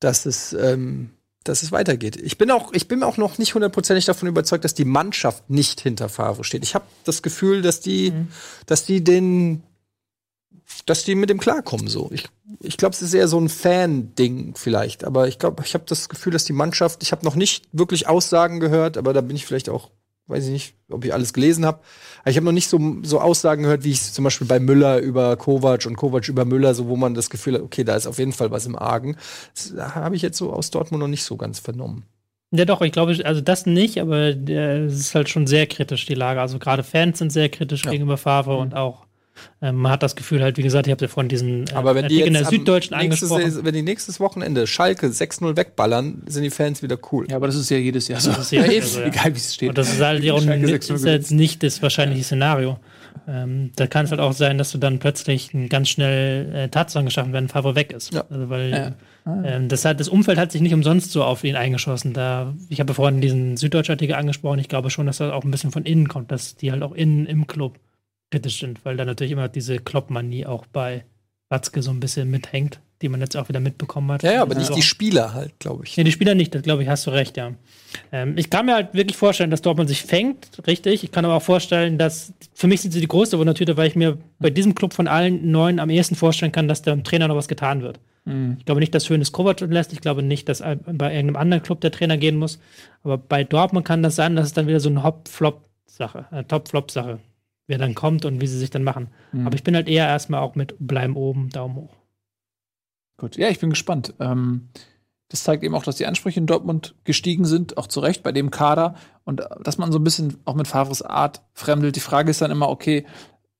dass es ähm, dass es weitergeht. Ich bin auch, ich bin auch noch nicht hundertprozentig davon überzeugt, dass die Mannschaft nicht hinter Favre steht. Ich habe das Gefühl, dass die, mhm. dass die den, dass die mit dem klarkommen so. Ich, ich glaube, es ist eher so ein Fan-Ding vielleicht. Aber ich glaube, ich habe das Gefühl, dass die Mannschaft, ich habe noch nicht wirklich Aussagen gehört, aber da bin ich vielleicht auch weiß ich nicht, ob ich alles gelesen habe. Ich habe noch nicht so, so Aussagen gehört, wie ich zum Beispiel bei Müller über Kovac und Kovac über Müller, so wo man das Gefühl hat, okay, da ist auf jeden Fall was im Argen. Das habe ich jetzt so aus Dortmund noch nicht so ganz vernommen. Ja, doch, ich glaube, also das nicht, aber es ist halt schon sehr kritisch, die Lage. Also gerade Fans sind sehr kritisch ja. gegenüber Favre mhm. und auch ähm, man hat das Gefühl halt, wie gesagt, ich habe ja vorhin diesen äh, Aber wenn die in der Süddeutschen angesprochen. wenn die nächstes Wochenende Schalke 6-0 wegballern, sind die Fans wieder cool. Ja, aber das ist ja jedes Jahr so. Das ist ja, also, egal wie es steht. Und das ist halt auch ist jetzt nicht das wahrscheinliche Szenario. Ähm, da kann es halt auch sein, dass du dann plötzlich ganz schnell äh, Tatsachen geschaffen werden, Favre weg ist. Ja. Also weil ja. Ah. ähm, das, hat, das Umfeld hat sich nicht umsonst so auf ihn eingeschossen. Da, ich habe ja vorhin diesen Süddeutsch-Artikel angesprochen. Ich glaube schon, dass das auch ein bisschen von innen kommt, dass die halt auch innen im Club kritisch sind, weil da natürlich immer diese Kloppmanie auch bei Watzke so ein bisschen mithängt, die man jetzt auch wieder mitbekommen hat. Ja, ja aber nicht die Spieler halt, glaube ich. Nee, die Spieler nicht, das glaube ich, hast du recht, ja. Ähm, ich kann mir halt wirklich vorstellen, dass Dortmund sich fängt, richtig. Ich kann aber auch vorstellen, dass, für mich sind sie die größte Wundertüte, weil ich mir bei diesem Club von allen neun am ehesten vorstellen kann, dass dem Trainer noch was getan wird. Mhm. Ich glaube nicht, dass Hönes Kovac lässt. Ich glaube nicht, dass bei irgendeinem anderen Club der Trainer gehen muss. Aber bei Dortmund kann das sein, dass es dann wieder so eine Hop-Flop-Sache, eine Top-Flop-Sache wer dann kommt und wie sie sich dann machen. Mhm. Aber ich bin halt eher erstmal auch mit bleiben oben, Daumen hoch. Gut, ja, ich bin gespannt. Ähm, das zeigt eben auch, dass die Ansprüche in Dortmund gestiegen sind, auch zu Recht bei dem Kader und dass man so ein bisschen auch mit Favres Art fremdelt. Die Frage ist dann immer, okay,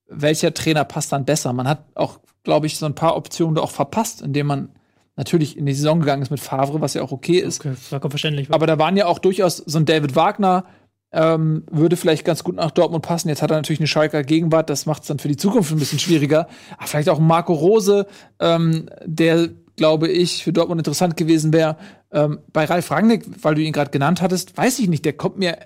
welcher Trainer passt dann besser? Man hat auch, glaube ich, so ein paar Optionen da auch verpasst, indem man natürlich in die Saison gegangen ist mit Favre, was ja auch okay ist. Okay, verständlich. Aber da waren ja auch durchaus so ein David Wagner, ähm, würde vielleicht ganz gut nach Dortmund passen. Jetzt hat er natürlich eine Schalker Gegenwart, das macht es dann für die Zukunft ein bisschen schwieriger. Aber vielleicht auch Marco Rose, ähm, der, glaube ich, für Dortmund interessant gewesen wäre. Ähm, bei Ralf Rangnick, weil du ihn gerade genannt hattest, weiß ich nicht, der kommt mir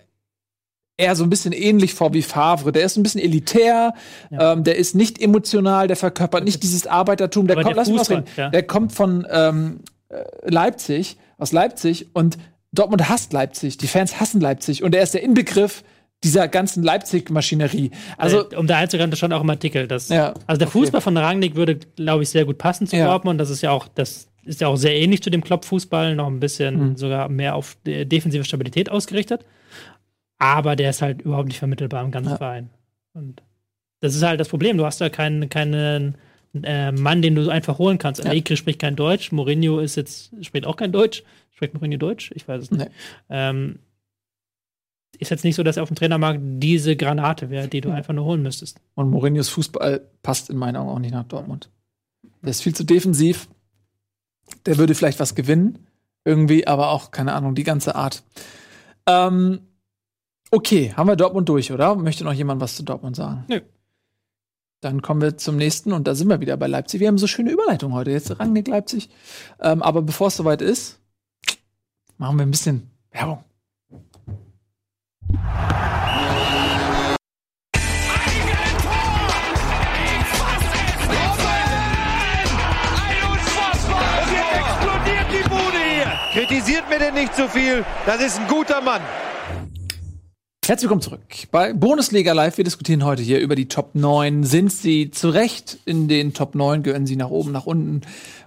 eher so ein bisschen ähnlich vor wie Favre. Der ist ein bisschen elitär, ja. ähm, der ist nicht emotional, der verkörpert nicht dieses Arbeitertum. Der, kommt, der, Fußball, reden, ja. der kommt von ähm, äh, Leipzig, aus Leipzig und Dortmund hasst Leipzig, die Fans hassen Leipzig und er ist der Inbegriff dieser ganzen Leipzig-Maschinerie. Also, äh, um da einzugreifen, das schon auch im Artikel. Dass, ja, also der okay. Fußball von Rangnick würde, glaube ich, sehr gut passen zu ja. Dortmund. Das ist ja auch, das ist ja auch sehr ähnlich zu dem Klopp-Fußball, noch ein bisschen mhm. sogar mehr auf defensive Stabilität ausgerichtet. Aber der ist halt überhaupt nicht vermittelbar im ganzen ja. Verein. Und das ist halt das Problem. Du hast da keinen, keinen äh, Mann, den du einfach holen kannst. Ja. Allegri spricht kein Deutsch, Mourinho ist jetzt, spricht auch kein Deutsch. Spricht Mourinho Deutsch? Ich weiß es nicht. Nee. Ähm, ist jetzt nicht so, dass er auf dem Trainermarkt diese Granate wäre, die du ja. einfach nur holen müsstest. Und Mourinhos Fußball passt in meinen Augen auch nicht nach Dortmund. Der ist viel zu defensiv. Der würde vielleicht was gewinnen, irgendwie, aber auch, keine Ahnung, die ganze Art. Ähm, okay, haben wir Dortmund durch, oder? Möchte noch jemand was zu Dortmund sagen? Nö. Dann kommen wir zum nächsten und da sind wir wieder bei Leipzig. Wir haben so schöne Überleitung heute. Jetzt Rangnick Leipzig. Ähm, aber bevor es soweit ist, machen wir ein bisschen Werbung. Kritisiert mir denn nicht zu so viel. Das ist ein guter Mann. Herzlich willkommen zurück bei Bundesliga Live. Wir diskutieren heute hier über die Top 9. Sind sie zu Recht in den Top 9? Gehören sie nach oben, nach unten?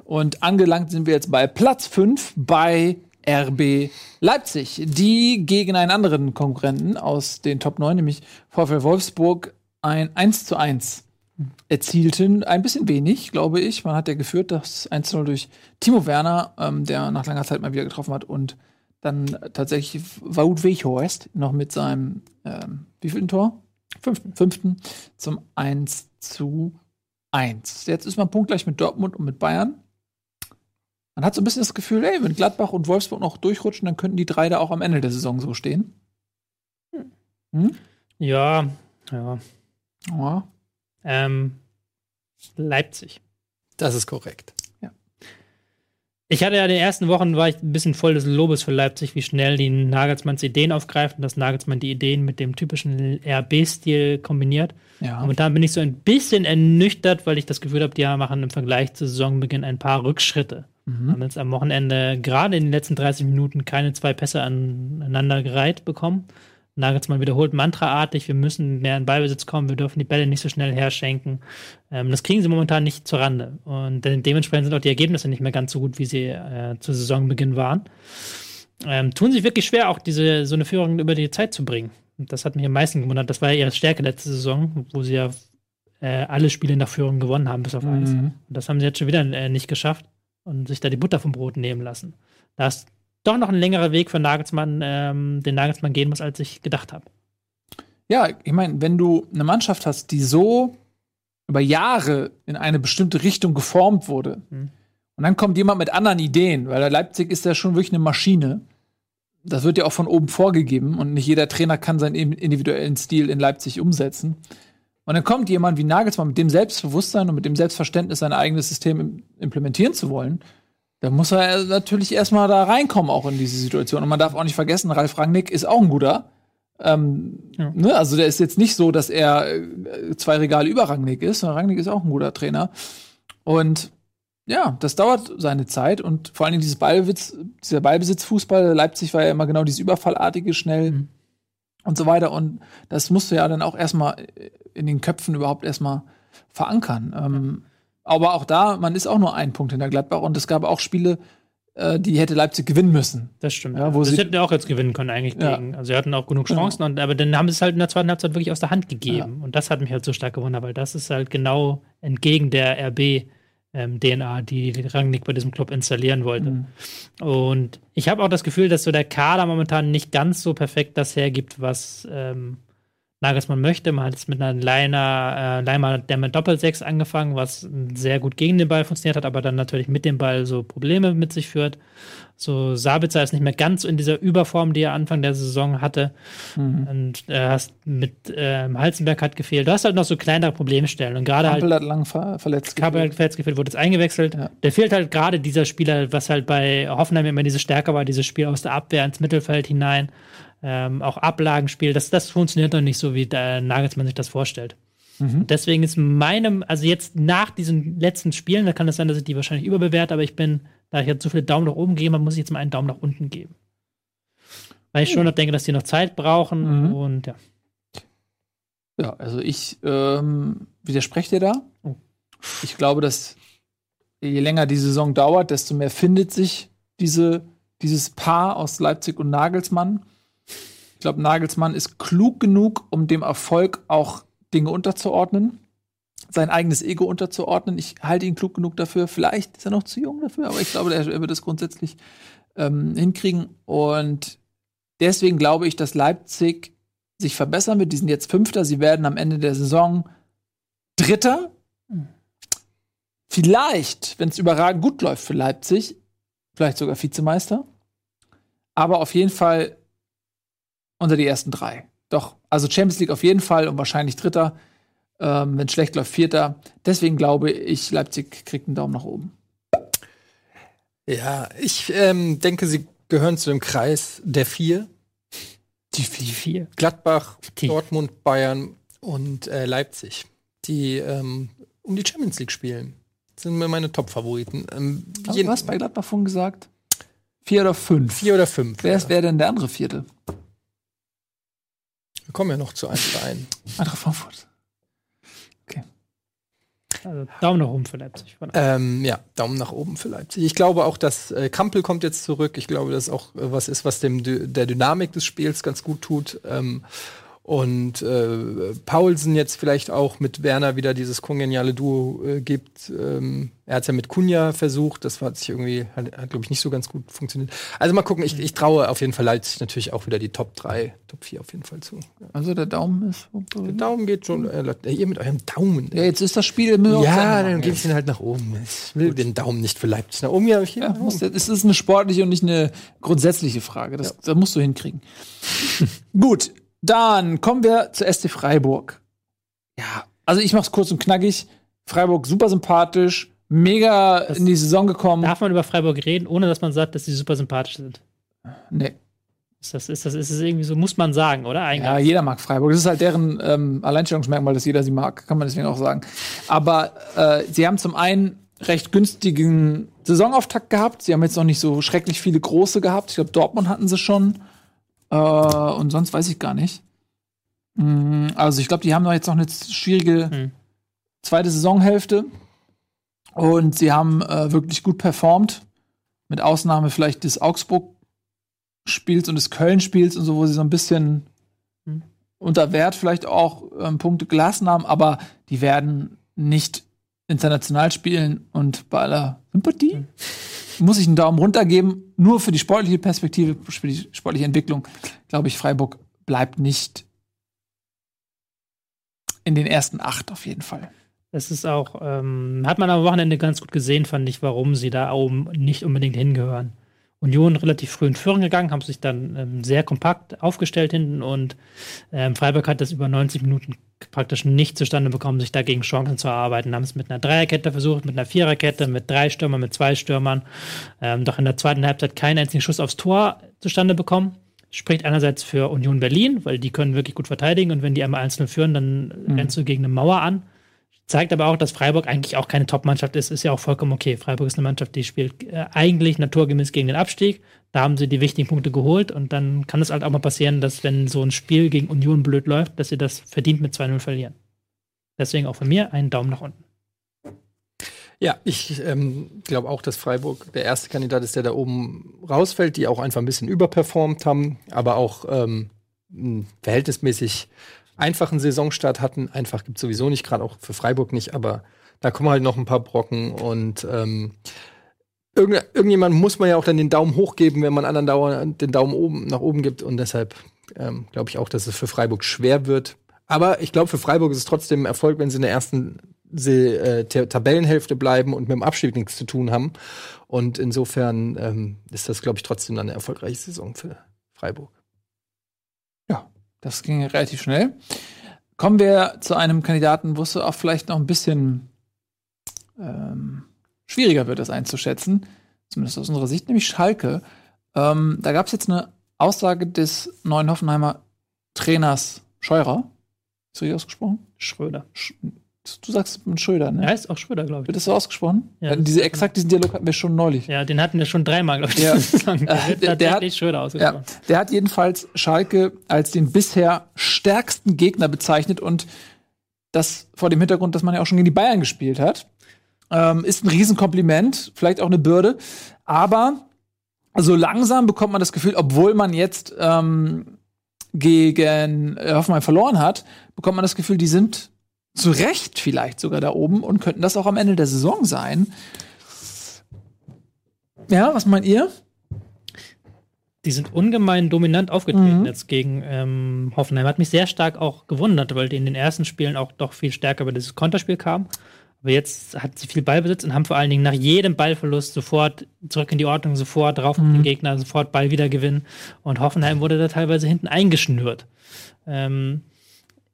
Und angelangt sind wir jetzt bei Platz 5 bei RB Leipzig, die gegen einen anderen Konkurrenten aus den Top 9, nämlich VfL Wolfsburg, ein 1 zu 1 erzielten. Ein bisschen wenig, glaube ich. Man hat ja geführt, das 1-0 durch Timo Werner, ähm, der nach langer Zeit mal wieder getroffen hat und dann tatsächlich Wout Weghorst noch mit seinem ähm, wievielten Tor? Fünften. Fünften zum 1 zu 1. Jetzt ist man punktgleich mit Dortmund und mit Bayern. Man hat so ein bisschen das Gefühl, ey, wenn Gladbach und Wolfsburg noch durchrutschen, dann könnten die drei da auch am Ende der Saison so stehen. Hm? Ja, ja. ja. Ähm, Leipzig. Das ist korrekt. Ich hatte ja in den ersten Wochen war ich ein bisschen voll des Lobes für Leipzig, wie schnell die Nagelsmanns Ideen aufgreift und dass Nagelsmann die Ideen mit dem typischen RB-Stil kombiniert. Ja. Momentan bin ich so ein bisschen ernüchtert, weil ich das Gefühl habe, die machen im Vergleich zu Saisonbeginn ein paar Rückschritte. Mhm. Haben jetzt am Wochenende gerade in den letzten 30 Minuten keine zwei Pässe aneinander gereiht bekommen. Nagelsmann wiederholt mantraartig, wir müssen mehr in Ballbesitz kommen, wir dürfen die Bälle nicht so schnell herschenken. Ähm, das kriegen sie momentan nicht zur Rande. Und dementsprechend sind auch die Ergebnisse nicht mehr ganz so gut, wie sie äh, zu Saisonbeginn waren. Ähm, tun sich wirklich schwer, auch diese so eine Führung über die Zeit zu bringen. Und das hat mich am meisten gewundert. Das war ja ihre Stärke letzte Saison, wo sie ja äh, alle Spiele nach Führung gewonnen haben, bis auf eins. Mhm. Und das haben sie jetzt schon wieder äh, nicht geschafft und sich da die Butter vom Brot nehmen lassen. Da ist doch noch ein längerer Weg für Nagelsmann, ähm, den Nagelsmann gehen muss, als ich gedacht habe. Ja, ich meine, wenn du eine Mannschaft hast, die so über Jahre in eine bestimmte Richtung geformt wurde, mhm. und dann kommt jemand mit anderen Ideen, weil der Leipzig ist ja schon wirklich eine Maschine. Das wird ja auch von oben vorgegeben und nicht jeder Trainer kann seinen individuellen Stil in Leipzig umsetzen. Und dann kommt jemand wie Nagelsmann mit dem Selbstbewusstsein und mit dem Selbstverständnis, sein eigenes System implementieren zu wollen da muss er natürlich erstmal da reinkommen, auch in diese Situation. Und man darf auch nicht vergessen, Ralf Rangnick ist auch ein guter. Ähm, ja. ne? Also der ist jetzt nicht so, dass er äh, zwei Regale über Rangnick ist, sondern Rangnick ist auch ein guter Trainer. Und ja, das dauert seine Zeit und vor allen Dingen dieses Ballbesitz, dieser Ballbesitzfußball, Leipzig war ja immer genau dieses überfallartige, schnell mhm. und so weiter. Und das musst du ja dann auch erstmal in den Köpfen überhaupt erstmal verankern. Ähm, aber auch da, man ist auch nur ein Punkt hinter Gladbach und es gab auch Spiele, äh, die hätte Leipzig gewinnen müssen. Das stimmt. Ja, wo das sie hätten auch jetzt gewinnen können eigentlich gegen. Ja. Also sie hatten auch genug Chancen, und, aber dann haben sie es halt in der zweiten Halbzeit wirklich aus der Hand gegeben. Ja. Und das hat mich halt so stark gewundert, weil das ist halt genau entgegen der RB. Ähm, DNA, die Rangnick bei diesem Club installieren wollte. Mhm. Und ich habe auch das Gefühl, dass so der Kader momentan nicht ganz so perfekt das hergibt, was ähm, Nagelsmann möchte. Man hat es mit einer Leiner, äh, Leimer, der mit Doppelsechs angefangen, was sehr gut gegen den Ball funktioniert hat, aber dann natürlich mit dem Ball so Probleme mit sich führt. So Sabitzer ist nicht mehr ganz in dieser Überform, die er Anfang der Saison hatte. Mhm. Und äh, hast mit äh, Halzenberg hat gefehlt. Du hast halt noch so kleinere Problemstellen. Und gerade halt. hat lang ver verletzt. Kappel hat verletzt gefehlt, wurde jetzt eingewechselt. Ja. Der fehlt halt gerade dieser Spieler, was halt bei Hoffenheim immer diese Stärke war, dieses Spiel aus der Abwehr ins Mittelfeld hinein ähm, auch Ablagenspiel, das, das funktioniert noch nicht so, wie der Nagelsmann sich das vorstellt. Mhm. Deswegen ist meinem, also jetzt nach diesen letzten Spielen, da kann es sein, dass ich die wahrscheinlich überbewerte, aber ich bin, da ich jetzt so viele Daumen nach oben gegeben habe, muss ich jetzt mal einen Daumen nach unten geben. Weil ich schon noch denke, dass die noch Zeit brauchen mhm. und ja. Ja, also ich ähm, widerspreche dir da. Oh. Ich glaube, dass je länger die Saison dauert, desto mehr findet sich diese, dieses Paar aus Leipzig und Nagelsmann. Ich glaube, Nagelsmann ist klug genug, um dem Erfolg auch Dinge unterzuordnen, sein eigenes Ego unterzuordnen. Ich halte ihn klug genug dafür. Vielleicht ist er noch zu jung dafür, aber ich glaube, er, wird es grundsätzlich ähm, hinkriegen. Und deswegen glaube ich, dass Leipzig sich verbessern wird. Die sind jetzt Fünfter, sie werden am Ende der Saison Dritter. Vielleicht, wenn es überragend gut läuft für Leipzig, vielleicht sogar Vizemeister. Aber auf jeden Fall unter die ersten drei. Doch, also Champions League auf jeden Fall und wahrscheinlich Dritter. Ähm, wenn schlecht läuft, Vierter. Deswegen glaube ich, Leipzig kriegt einen Daumen nach oben. Ja, ich ähm, denke, sie gehören zu dem Kreis der vier. Die vier. Gladbach, die. Dortmund, Bayern und äh, Leipzig, die ähm, um die Champions League spielen. Das sind mir meine Top-Favoriten. Ähm, du hast bei Gladbach von gesagt? Vier oder fünf? Vier oder fünf. Wer ja. wäre denn der andere Vierte? Wir kommen ja noch zu einem Verein. Eintracht Frankfurt. Also Daumen nach oben für Leipzig. Ähm, ja, Daumen nach oben für Leipzig. Ich glaube auch, dass äh, Kampel kommt jetzt zurück. Ich glaube, dass auch äh, was ist, was dem der Dynamik des Spiels ganz gut tut. Ähm, und äh, Paulsen jetzt vielleicht auch mit Werner wieder dieses kongeniale Duo äh, gibt. Ähm, er hat es ja mit Kunja versucht, das hat sich irgendwie, hat, hat glaube ich, nicht so ganz gut funktioniert. Also mal gucken, ich, ich traue auf jeden Fall Leipzig natürlich auch wieder die Top 3, Top 4 auf jeden Fall zu. Ja. Also der Daumen ist. Der Daumen geht schon, äh, ihr mit eurem Daumen. Ja, jetzt ist das Spiel Ja, dann gebe ich den halt nach oben. Ich will Gut. den Daumen nicht für Leipzig nach oben. Ja, ich ja, muss, es ist eine sportliche und nicht eine grundsätzliche Frage. Das, ja. das musst du hinkriegen. Gut, dann kommen wir zu SC Freiburg. Ja, also ich mach's kurz und knackig. Freiburg super sympathisch, mega das in die Saison gekommen. Darf man über Freiburg reden, ohne dass man sagt, dass sie super sympathisch sind? Nee. Ist das, ist das, ist das irgendwie so, muss man sagen, oder? Eigentlich? Ja, jeder mag Freiburg. Das ist halt deren ähm, Alleinstellungsmerkmal, dass jeder sie mag, kann man deswegen auch sagen. Aber äh, sie haben zum einen recht günstigen Saisonauftakt gehabt. Sie haben jetzt noch nicht so schrecklich viele große gehabt. Ich glaube, Dortmund hatten sie schon. Äh, und sonst weiß ich gar nicht. Mm, also ich glaube, die haben noch jetzt noch eine schwierige mhm. zweite Saisonhälfte. Und sie haben äh, wirklich gut performt. Mit Ausnahme vielleicht des Augsburg-Spiels und des Köln-Spiels und so, wo sie so ein bisschen mhm. unter Wert vielleicht auch ähm, Punkte gelassen haben. Aber die werden nicht international spielen und bei aller Sympathie. Mhm muss ich einen Daumen runter geben. Nur für die sportliche Perspektive, für die sportliche Entwicklung, glaube ich, Freiburg bleibt nicht in den ersten acht auf jeden Fall. Es ist auch, ähm, hat man am Wochenende ganz gut gesehen, fand ich, warum sie da oben nicht unbedingt hingehören. Union relativ früh in Führung gegangen, haben sich dann ähm, sehr kompakt aufgestellt hinten und ähm, Freiburg hat das über 90 Minuten praktisch nicht zustande bekommen, sich dagegen Chancen zu erarbeiten. Haben es mit einer Dreierkette versucht, mit einer Viererkette, mit drei Stürmern, mit zwei Stürmern. Ähm, doch in der zweiten Halbzeit keinen einzigen Schuss aufs Tor zustande bekommen. Spricht einerseits für Union Berlin, weil die können wirklich gut verteidigen und wenn die einmal einzeln führen, dann mhm. rennst du gegen eine Mauer an. Zeigt aber auch, dass Freiburg eigentlich auch keine Top-Mannschaft ist. Ist ja auch vollkommen okay. Freiburg ist eine Mannschaft, die spielt äh, eigentlich naturgemäß gegen den Abstieg. Da haben sie die wichtigen Punkte geholt und dann kann es halt auch mal passieren, dass wenn so ein Spiel gegen Union blöd läuft, dass sie das verdient mit 2-0 verlieren. Deswegen auch von mir einen Daumen nach unten. Ja, ich ähm, glaube auch, dass Freiburg der erste Kandidat ist, der da oben rausfällt, die auch einfach ein bisschen überperformt haben, aber auch ähm, verhältnismäßig einfachen Saisonstart hatten. Einfach gibt es sowieso nicht, gerade auch für Freiburg nicht, aber da kommen halt noch ein paar Brocken und ähm, irgend, irgendjemand muss man ja auch dann den Daumen hoch geben, wenn man anderen dauernd den Daumen oben nach oben gibt. Und deshalb ähm, glaube ich auch, dass es für Freiburg schwer wird. Aber ich glaube, für Freiburg ist es trotzdem ein Erfolg, wenn sie in der ersten See, äh, Tabellenhälfte bleiben und mit dem Abstieg nichts zu tun haben. Und insofern ähm, ist das, glaube ich, trotzdem dann eine erfolgreiche Saison für Freiburg. Das ging relativ schnell. Kommen wir zu einem Kandidaten, wo es auch vielleicht noch ein bisschen ähm, schwieriger wird, das einzuschätzen. Zumindest aus unserer Sicht, nämlich Schalke. Ähm, da gab es jetzt eine Aussage des neuen Hoffenheimer Trainers Scheurer. Ist richtig ausgesprochen? Schröder. Sch Du sagst mit Schröder, ne? Er heißt auch Schröder, glaube ich. Wird das so ausgesprochen? Ja, diese, exakt diesen Dialog hatten wir schon neulich. Ja, den hatten wir schon dreimal, glaube ich. Ja. der, der, der hat Schröder ausgesprochen. Ja, der hat jedenfalls Schalke als den bisher stärksten Gegner bezeichnet und das vor dem Hintergrund, dass man ja auch schon gegen die Bayern gespielt hat. Ähm, ist ein Riesenkompliment, vielleicht auch eine Bürde. Aber so langsam bekommt man das Gefühl, obwohl man jetzt ähm, gegen Hoffenheim verloren hat, bekommt man das Gefühl, die sind zu Recht vielleicht sogar da oben und könnten das auch am Ende der Saison sein. Ja, was meint ihr? die sind ungemein dominant aufgetreten mhm. jetzt gegen ähm, Hoffenheim. Hat mich sehr stark auch gewundert, weil die in den ersten Spielen auch doch viel stärker über dieses Konterspiel kamen. Aber jetzt hat sie viel Ballbesitz und haben vor allen Dingen nach jedem Ballverlust sofort zurück in die Ordnung, sofort drauf mhm. den Gegner, sofort Ball wieder gewinnen. Und Hoffenheim wurde da teilweise hinten eingeschnürt. Ähm,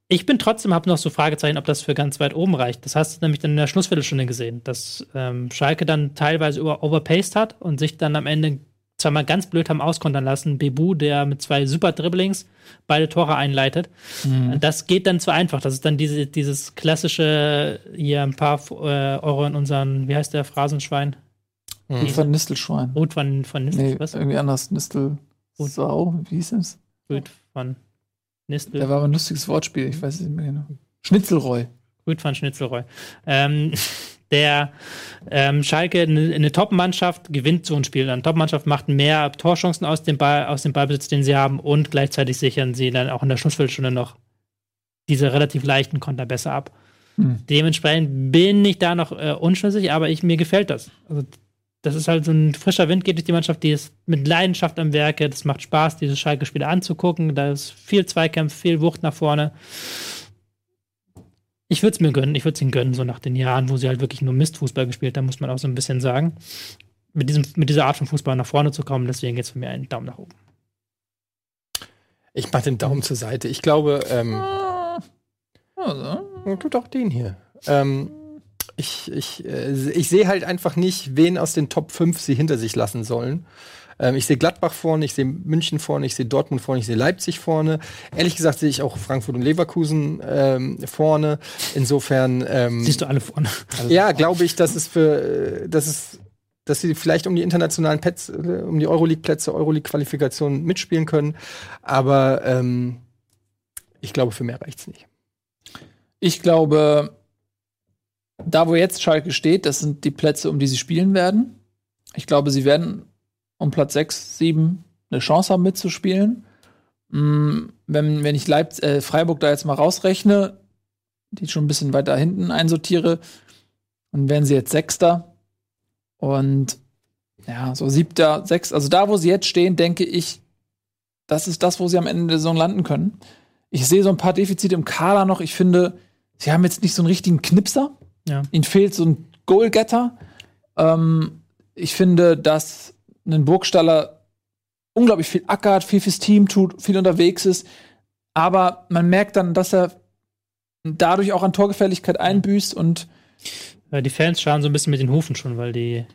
ich bin trotzdem, habe noch so Fragezeichen, ob das für ganz weit oben reicht. Das hast du nämlich dann in der Schlussviertelstunde gesehen, dass ähm, Schalke dann teilweise über overpaced hat und sich dann am Ende zweimal ganz blöd haben auskontern lassen. Bebu, der mit zwei super Dribblings beide Tore einleitet. Mhm. Das geht dann zu einfach. Das ist dann diese, dieses klassische, hier ein paar äh, Euro in unseren, wie heißt der Phrasenschwein? Mhm. Ruth van Nistelschwein. Ruth van, van Nistel, nee, was? Irgendwie anders. Nistel Sau, wie hieß es? Ruth van Nistel. Der war aber ein lustiges Wortspiel, ich weiß es nicht mehr genau. Schnitzelreu. Ruth van Schnitzelreu. Ähm, der ähm, Schalke eine, eine Top-Mannschaft gewinnt so ein Spiel. Eine Top-Mannschaft macht mehr Torchancen aus dem, Ball, aus dem Ballbesitz, den sie haben, und gleichzeitig sichern sie dann auch in der Schlussviertelstunde noch diese relativ leichten Konter besser ab. Hm. Dementsprechend bin ich da noch äh, unschlüssig, aber ich, mir gefällt das. Also, das ist halt so ein frischer Wind geht durch die Mannschaft, die ist mit Leidenschaft am Werke. Das macht Spaß, diese Schalke-Spiele anzugucken. Da ist viel Zweikampf, viel Wucht nach vorne ich würde es mir gönnen, ich würde es ihnen gönnen, so nach den Jahren, wo sie halt wirklich nur Mistfußball gespielt haben, muss man auch so ein bisschen sagen. Mit, diesem, mit dieser Art von Fußball nach vorne zu kommen, deswegen geht es für mich einen Daumen nach oben. Ich mache den Daumen zur Seite. Ich glaube, ähm, also. tut auch den hier. Ähm, ich ich, äh, ich sehe halt einfach nicht, wen aus den Top 5 sie hinter sich lassen sollen. Ähm, ich sehe Gladbach vorne, ich sehe München vorne, ich sehe Dortmund vorne, ich sehe Leipzig vorne. Ehrlich gesagt sehe ich auch Frankfurt und Leverkusen ähm, vorne. Insofern ähm, siehst du alle vorne. ja, glaube ich, dass es für, dass es dass sie vielleicht um die internationalen Plätze, um die Euroleague-Plätze, Euroleague-Qualifikationen mitspielen können. Aber ähm, ich glaube, für mehr reicht's nicht. Ich glaube, da wo jetzt Schalke steht, das sind die Plätze, um die sie spielen werden. Ich glaube, sie werden um Platz 6, 7 eine Chance haben mitzuspielen. Mm, wenn, wenn ich Leipzig, äh, Freiburg da jetzt mal rausrechne, die schon ein bisschen weiter hinten einsortiere, dann wären sie jetzt Sechster. Und ja, so siebter, sechs, also da, wo sie jetzt stehen, denke ich, das ist das, wo sie am Ende der Saison landen können. Ich sehe so ein paar Defizite im Kader noch. Ich finde, sie haben jetzt nicht so einen richtigen Knipser. Ja. Ihnen fehlt so ein Goalgetter. Ähm, ich finde, dass einen Burgstaller unglaublich viel ackert, viel fürs Team tut, viel unterwegs ist. Aber man merkt dann, dass er dadurch auch an Torgefälligkeit einbüßt und die Fans schauen so ein bisschen mit den Hufen schon, weil die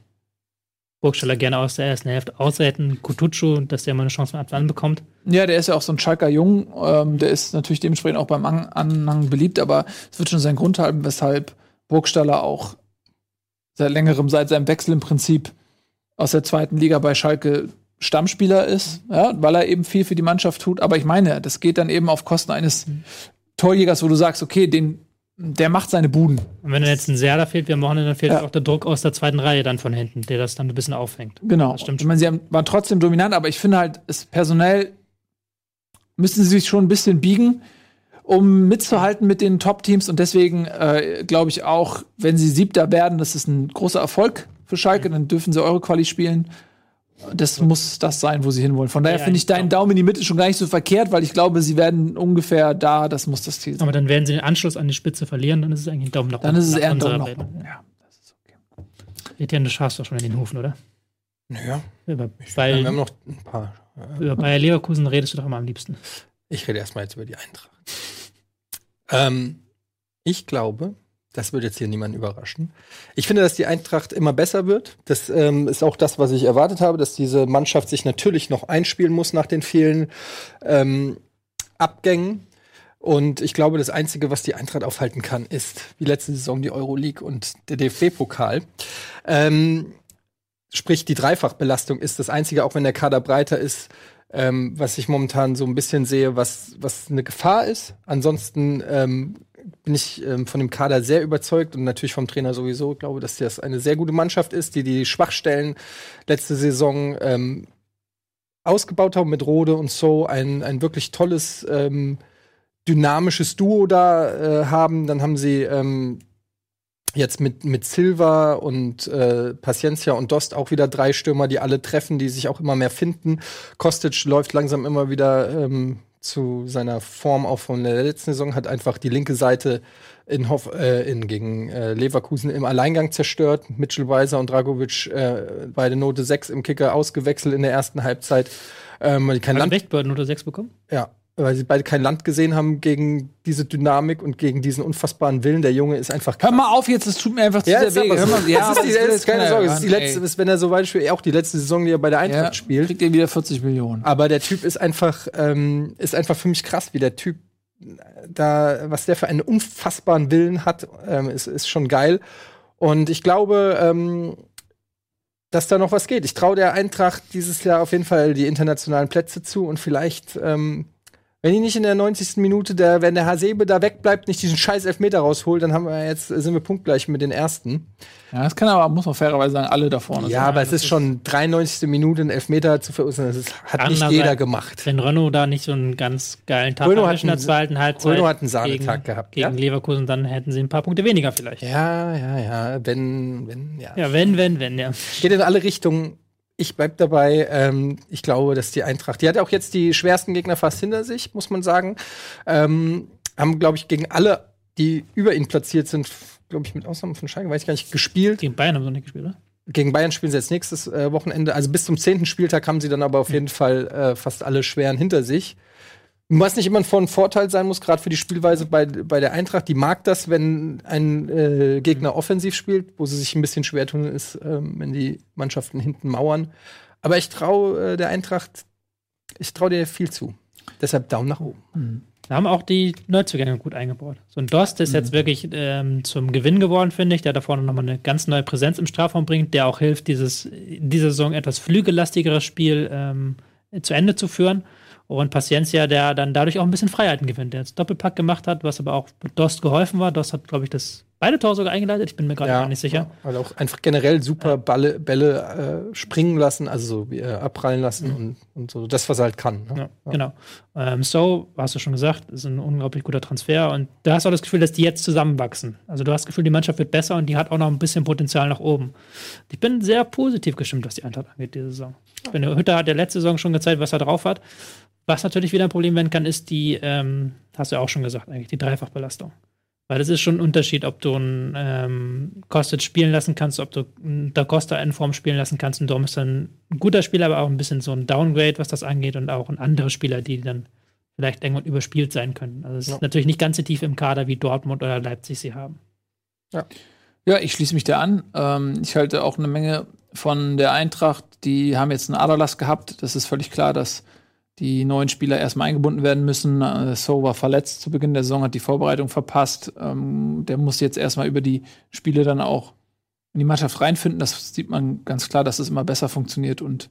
Burgstaller gerne aus der ersten Hälfte aushätten. Kutucu, dass der mal eine Chance von Anfang an bekommt. Ja, der ist ja auch so ein Schalker Jung. Ähm, der ist natürlich dementsprechend auch beim Anhang beliebt, aber es wird schon seinen Grund haben, weshalb Burgstaller auch seit längerem, seit seinem Wechsel im Prinzip aus der zweiten Liga bei Schalke Stammspieler ist, ja, weil er eben viel für die Mannschaft tut. Aber ich meine, das geht dann eben auf Kosten eines Torjägers, wo du sagst, okay, den, der macht seine Buden. Und wenn jetzt ein Serda fehlt, wir am Wochenende, dann fehlt ja. auch der Druck aus der zweiten Reihe dann von hinten, der das dann ein bisschen auffängt. Genau. Das stimmt. Ich meine, sie haben, waren trotzdem dominant, aber ich finde halt, es personell müssen sie sich schon ein bisschen biegen, um mitzuhalten mit den Top-Teams. Und deswegen äh, glaube ich auch, wenn sie Siebter werden, das ist ein großer Erfolg für Schalke, dann dürfen sie eure Quali spielen. Das muss das sein, wo sie hinwollen. Von daher ja, finde ich deinen Daumen in die Mitte schon gar nicht so verkehrt, weil ich glaube, sie werden ungefähr da, das muss das Ziel sein. Aber dann werden sie den Anschluss an die Spitze verlieren, dann ist es eigentlich ein Daumen nach Dann ist es eher ein Daumen nach oben. Ja, das ist okay. Etienne, du schaffst doch schon in den Hufen, oder? Naja. Über, weil, wir haben noch ein paar. Äh, über Bayer Leverkusen redest du doch immer am liebsten. Ich rede erstmal jetzt über die Eintracht. Ähm, ich glaube, das wird jetzt hier niemanden überraschen. Ich finde, dass die Eintracht immer besser wird. Das ähm, ist auch das, was ich erwartet habe, dass diese Mannschaft sich natürlich noch einspielen muss nach den vielen ähm, Abgängen. Und ich glaube, das Einzige, was die Eintracht aufhalten kann, ist wie letzte Saison die Euroleague und der DFB-Pokal. Ähm, sprich, die Dreifachbelastung ist das Einzige, auch wenn der Kader breiter ist, ähm, was ich momentan so ein bisschen sehe, was, was eine Gefahr ist. Ansonsten ähm, bin ich ähm, von dem Kader sehr überzeugt und natürlich vom Trainer sowieso. Ich glaube, dass das eine sehr gute Mannschaft ist, die die Schwachstellen letzte Saison ähm, ausgebaut haben mit Rode und So. Ein, ein wirklich tolles, ähm, dynamisches Duo da äh, haben. Dann haben sie ähm, jetzt mit, mit Silva und äh, Paciencia und Dost auch wieder drei Stürmer, die alle treffen, die sich auch immer mehr finden. Kostic läuft langsam immer wieder ähm, zu seiner Form auch von der letzten Saison, hat einfach die linke Seite in, Hoff, äh, in gegen äh, Leverkusen im Alleingang zerstört. Mitchell Weiser und Dragovic äh, beide Note 6 im Kicker ausgewechselt in der ersten Halbzeit. Ähm, kein Land Note 6 bekommen? Ja, weil sie beide kein Land gesehen haben gegen diese Dynamik und gegen diesen unfassbaren Willen. Der Junge ist einfach. Krass. Hör mal auf jetzt, es tut mir einfach zu ja, sehr weh. Ja, das ist, die, das ist keine Sorge. Das ist die letzte, ist, wenn er so weit spielt, auch die letzte Saison, die er bei der Eintracht ja, spielt. Kriegt er wieder 40 Millionen. Aber der Typ ist einfach, ähm, ist einfach für mich krass, wie der Typ da, was der für einen unfassbaren Willen hat, ähm, ist, ist schon geil. Und ich glaube, ähm, dass da noch was geht. Ich traue der Eintracht dieses Jahr auf jeden Fall die internationalen Plätze zu und vielleicht ähm, wenn die nicht in der 90. Minute, der, wenn der Hasebe da wegbleibt, nicht diesen scheiß Elfmeter rausholt, dann haben wir jetzt, sind wir punktgleich mit den ersten. Ja, das kann aber, muss man fairerweise sagen, alle da vorne Ja, aber es ist schon 93. Minute, einen Elfmeter zu verursachen. Das ist, hat nicht jeder gemacht. Wenn Renault da nicht so einen ganz geilen Tag hat in der zweiten Halbzeit Renault hat einen Sahnetag gegen, gehabt. Gegen ja? Leverkusen, dann hätten sie ein paar Punkte weniger vielleicht. Ja, ja, ja. Wenn, wenn, ja. Ja, wenn, wenn, wenn, ja. Geht in alle Richtungen ich bleib dabei. Ähm, ich glaube, dass die Eintracht, die hat auch jetzt die schwersten Gegner fast hinter sich, muss man sagen. Ähm, haben, glaube ich, gegen alle, die über ihn platziert sind, glaube ich, mit Ausnahme von Schalke, weiß ich gar nicht, gespielt. Gegen Bayern haben sie nicht gespielt, oder? Gegen Bayern spielen sie jetzt nächstes äh, Wochenende. Also bis zum zehnten Spieltag haben sie dann aber auf jeden Fall äh, fast alle schweren hinter sich. Was nicht immer von Vorteil sein muss, gerade für die Spielweise bei, bei der Eintracht. Die mag das, wenn ein äh, Gegner offensiv spielt, wo sie sich ein bisschen schwer tun, ist, äh, wenn die Mannschaften hinten mauern. Aber ich traue äh, der Eintracht, ich traue dir viel zu. Deshalb Daumen nach oben. Mhm. Da haben auch die Neuzugänge gut eingebaut. So ein Dost ist mhm. jetzt wirklich ähm, zum Gewinn geworden, finde ich, der da vorne nochmal eine ganz neue Präsenz im Strafraum bringt, der auch hilft, dieses diese Saison etwas flügellastigere Spiel ähm, zu Ende zu führen. Und Paciencia, der dann dadurch auch ein bisschen Freiheiten gewinnt, der jetzt Doppelpack gemacht hat, was aber auch Dost geholfen war. Dost hat, glaube ich, das beide Tore sogar eingeleitet. Ich bin mir gerade ja, gar nicht sicher. Also auch einfach generell super Balle, Bälle äh, springen lassen, also so, äh, abprallen lassen mhm. und, und, so das, was er halt kann. Ne? Ja, ja. Genau. Ähm, so, hast du schon gesagt, ist ein unglaublich guter Transfer und du hast auch das Gefühl, dass die jetzt zusammenwachsen. Also du hast das Gefühl, die Mannschaft wird besser und die hat auch noch ein bisschen Potenzial nach oben. Ich bin sehr positiv gestimmt, was die Eintracht angeht diese Saison. Ich bin, Hütter hat der letzte Saison schon gezeigt, was er drauf hat. Was natürlich wieder ein Problem werden kann, ist die, ähm, hast du ja auch schon gesagt, eigentlich die Dreifachbelastung. Weil das ist schon ein Unterschied, ob du einen ähm, Kostet spielen lassen kannst, ob du einen Da Costa in Form spielen lassen kannst. Und darum ist dann ein guter Spieler, aber auch ein bisschen so ein Downgrade, was das angeht, und auch ein anderer Spieler, die dann vielleicht irgendwann überspielt sein können. Also es ja. ist natürlich nicht ganz so tief im Kader, wie Dortmund oder Leipzig sie haben. Ja. Ja, ich schließe mich da an. Ähm, ich halte auch eine Menge von der Eintracht. Die haben jetzt einen Aderlass gehabt. Das ist völlig klar, dass die neuen Spieler erstmal eingebunden werden müssen. Äh, so war verletzt zu Beginn der Saison, hat die Vorbereitung verpasst. Ähm, der muss jetzt erstmal über die Spiele dann auch in die Mannschaft reinfinden. Das sieht man ganz klar, dass es das immer besser funktioniert. Und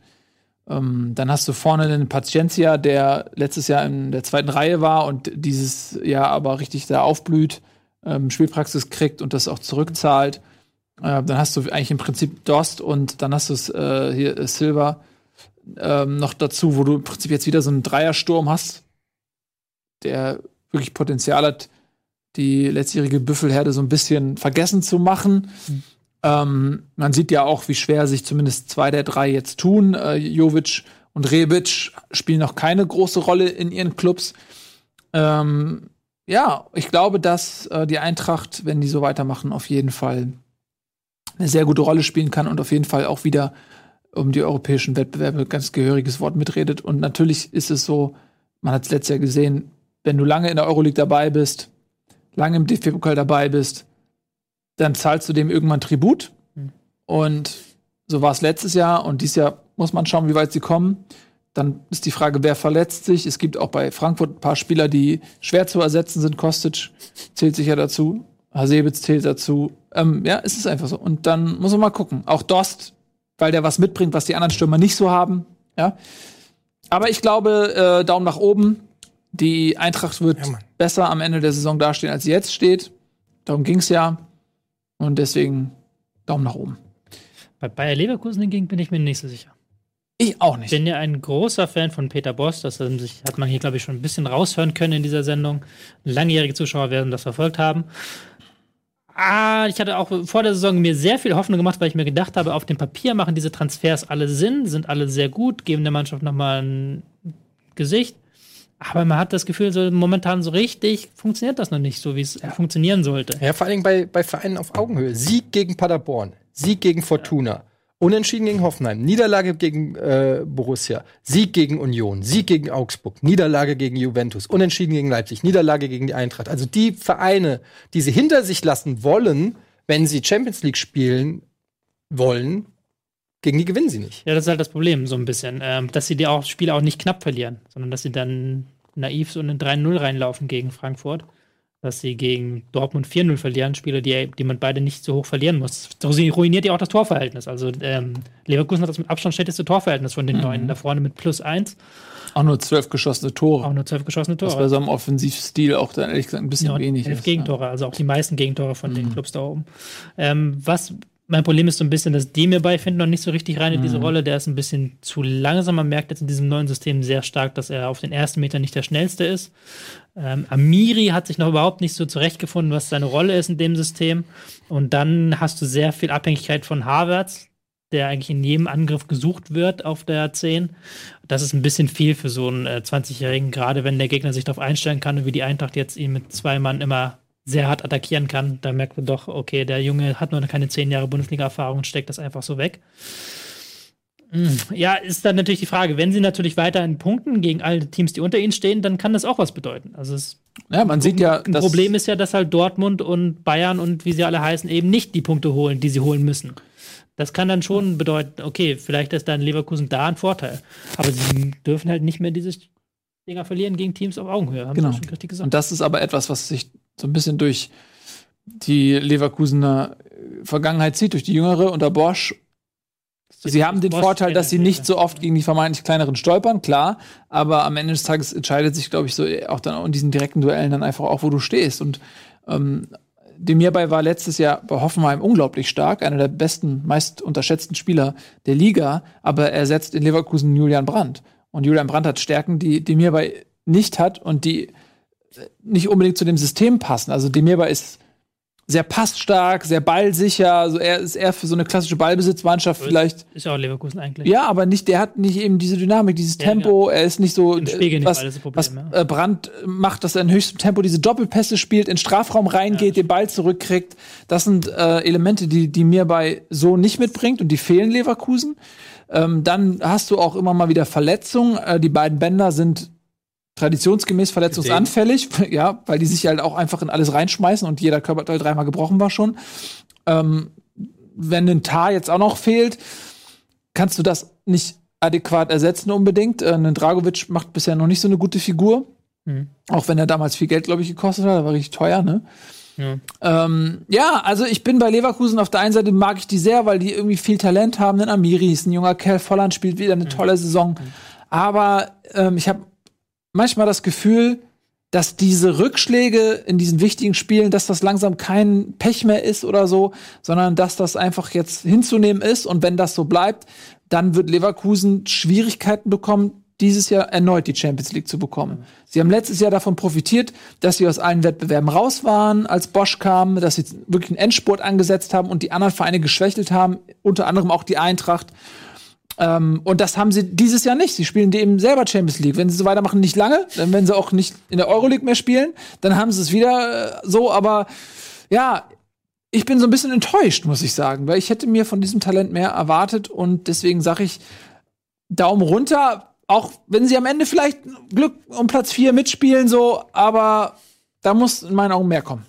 ähm, dann hast du vorne den Paciencia, der letztes Jahr in der zweiten Reihe war und dieses Jahr aber richtig da aufblüht, ähm, Spielpraxis kriegt und das auch zurückzahlt. Äh, dann hast du eigentlich im Prinzip Dost und dann hast du äh, hier äh, Silver ähm, noch dazu, wo du im Prinzip jetzt wieder so einen Dreiersturm hast, der wirklich Potenzial hat, die letztjährige Büffelherde so ein bisschen vergessen zu machen. Mhm. Ähm, man sieht ja auch, wie schwer sich zumindest zwei der drei jetzt tun. Äh, Jovic und Rebic spielen noch keine große Rolle in ihren Clubs. Ähm, ja, ich glaube, dass äh, die Eintracht, wenn die so weitermachen, auf jeden Fall eine sehr gute Rolle spielen kann und auf jeden Fall auch wieder um die europäischen Wettbewerbe ganz gehöriges Wort mitredet. Und natürlich ist es so, man hat es letztes Jahr gesehen, wenn du lange in der Euroleague dabei bist, lange im DFB-Pokal dabei bist, dann zahlst du dem irgendwann Tribut. Mhm. Und so war es letztes Jahr und dieses Jahr muss man schauen, wie weit sie kommen. Dann ist die Frage, wer verletzt sich. Es gibt auch bei Frankfurt ein paar Spieler, die schwer zu ersetzen sind. Kostic zählt sich ja dazu. Hasebitz zählt dazu. Ähm, ja, es ist einfach so. Und dann muss man mal gucken. Auch Dost weil der was mitbringt, was die anderen Stürmer nicht so haben. Ja. Aber ich glaube, äh, Daumen nach oben. Die Eintracht wird ja, besser am Ende der Saison dastehen, als sie jetzt steht. Darum ging es ja. Und deswegen Daumen nach oben. Bei Bayer Leverkusen hingegen bin ich mir nicht so sicher. Ich auch nicht. Ich bin ja ein großer Fan von Peter Boss. Das hat man hier, glaube ich, schon ein bisschen raushören können in dieser Sendung. Langjährige Zuschauer werden das verfolgt haben. Ah, ich hatte auch vor der Saison mir sehr viel Hoffnung gemacht, weil ich mir gedacht habe, auf dem Papier machen diese Transfers alle Sinn, sind alle sehr gut, geben der Mannschaft nochmal ein Gesicht. Aber man hat das Gefühl, so momentan so richtig funktioniert das noch nicht, so wie es ja. funktionieren sollte. Ja, vor allen Dingen bei, bei Vereinen auf Augenhöhe. Sieg gegen Paderborn, Sieg gegen Fortuna. Ja. Unentschieden gegen Hoffenheim, Niederlage gegen äh, Borussia, Sieg gegen Union, Sieg gegen Augsburg, Niederlage gegen Juventus, Unentschieden gegen Leipzig, Niederlage gegen die Eintracht. Also die Vereine, die sie hinter sich lassen wollen, wenn sie Champions League spielen wollen, gegen die gewinnen sie nicht. Ja, das ist halt das Problem so ein bisschen, ähm, dass sie die auch Spiele auch nicht knapp verlieren, sondern dass sie dann naiv so in 3-0 reinlaufen gegen Frankfurt dass sie gegen Dortmund 4-0 verlieren, Spiele, die, die man beide nicht so hoch verlieren muss. So ruiniert ja auch das Torverhältnis. Also ähm, Leverkusen hat das mit Abstand schlechteste Torverhältnis von den mhm. neuen. Da vorne mit plus 1. Auch nur zwölf geschossene Tore. Auch nur zwölf geschossene Tore. Das bei so einem Offensivstil auch dann ehrlich gesagt ein bisschen ja, wenig elf ist. Gegentore, also auch die meisten Gegentore von mhm. den Clubs da oben. Ähm, was mein Problem ist so ein bisschen, dass Demir findet noch nicht so richtig rein in diese mhm. Rolle. Der ist ein bisschen zu langsam. Man merkt jetzt in diesem neuen System sehr stark, dass er auf den ersten Meter nicht der schnellste ist. Ähm, Amiri hat sich noch überhaupt nicht so zurechtgefunden, was seine Rolle ist in dem System. Und dann hast du sehr viel Abhängigkeit von Harvards, der eigentlich in jedem Angriff gesucht wird auf der 10. Das ist ein bisschen viel für so einen äh, 20-Jährigen, gerade wenn der Gegner sich darauf einstellen kann und wie die Eintracht jetzt ihn mit zwei Mann immer sehr hart attackieren kann, da merkt man doch, okay, der Junge hat noch keine zehn Jahre Bundesliga-Erfahrung und steckt das einfach so weg. Hm, ja, ist dann natürlich die Frage, wenn sie natürlich weiterhin punkten gegen alle Teams, die unter ihnen stehen, dann kann das auch was bedeuten. Also es ja, man sieht ja, ein Problem ist ja, dass halt Dortmund und Bayern und wie sie alle heißen eben nicht die Punkte holen, die sie holen müssen. Das kann dann schon bedeuten, okay, vielleicht ist dann Leverkusen da ein Vorteil, aber sie dürfen halt nicht mehr diese Dinger verlieren gegen Teams auf Augenhöhe. Haben genau. Und das ist aber etwas, was sich so ein bisschen durch die Leverkusener Vergangenheit zieht, durch die jüngere unter Bosch. Sie haben den Vorteil, dass sie nicht so oft gegen die vermeintlich kleineren stolpern, klar, aber am Ende des Tages entscheidet sich, glaube ich, so auch dann in diesen direkten Duellen dann einfach auch, wo du stehst. Und ähm, Demirbay war letztes Jahr bei Hoffenheim unglaublich stark, einer der besten, meist unterschätzten Spieler der Liga, aber er setzt in Leverkusen Julian Brandt. Und Julian Brandt hat Stärken, die Demirbay nicht hat und die nicht unbedingt zu dem System passen. Also Demirba ist sehr passstark, sehr ballsicher. Also er ist eher für so eine klassische Ballbesitzmannschaft vielleicht. Ist ja auch Leverkusen eigentlich. Ja, aber nicht, der hat nicht eben diese Dynamik, dieses ja, Tempo. Ja. Er ist nicht so. Im Spiegel was, nicht Problem, was ja. Äh, Brandt macht, dass er in höchstem Tempo diese Doppelpässe spielt, in Strafraum reingeht, den Ball zurückkriegt. Das sind äh, Elemente, die, die mir bei so nicht mitbringt und die fehlen Leverkusen. Ähm, dann hast du auch immer mal wieder Verletzungen. Äh, die beiden Bänder sind traditionsgemäß verletzungsanfällig, ja, weil die sich halt auch einfach in alles reinschmeißen und jeder Körperteil dreimal gebrochen war schon. Ähm, wenn ein Tar jetzt auch noch fehlt, kannst du das nicht adäquat ersetzen unbedingt. Äh, ein Dragovic macht bisher noch nicht so eine gute Figur. Mhm. Auch wenn er damals viel Geld, glaube ich, gekostet hat. War richtig teuer, ne? Ja. Ähm, ja, also ich bin bei Leverkusen auf der einen Seite mag ich die sehr, weil die irgendwie viel Talent haben. Ein Amiri ist ein junger Kerl, Volland spielt wieder eine mhm. tolle Saison. Mhm. Aber ähm, ich habe manchmal das Gefühl, dass diese Rückschläge in diesen wichtigen Spielen, dass das langsam kein Pech mehr ist oder so, sondern dass das einfach jetzt hinzunehmen ist. Und wenn das so bleibt, dann wird Leverkusen Schwierigkeiten bekommen, dieses Jahr erneut die Champions League zu bekommen. Sie haben letztes Jahr davon profitiert, dass sie aus allen Wettbewerben raus waren, als Bosch kam, dass sie wirklich einen Endspurt angesetzt haben und die anderen Vereine geschwächelt haben, unter anderem auch die Eintracht. Ähm, und das haben sie dieses Jahr nicht. Sie spielen eben selber Champions League. Wenn sie so weitermachen, nicht lange. Dann werden sie auch nicht in der Euroleague mehr spielen. Dann haben sie es wieder äh, so. Aber ja, ich bin so ein bisschen enttäuscht, muss ich sagen, weil ich hätte mir von diesem Talent mehr erwartet. Und deswegen sage ich Daumen runter. Auch wenn sie am Ende vielleicht Glück um Platz 4 mitspielen, so. Aber da muss in meinen Augen mehr kommen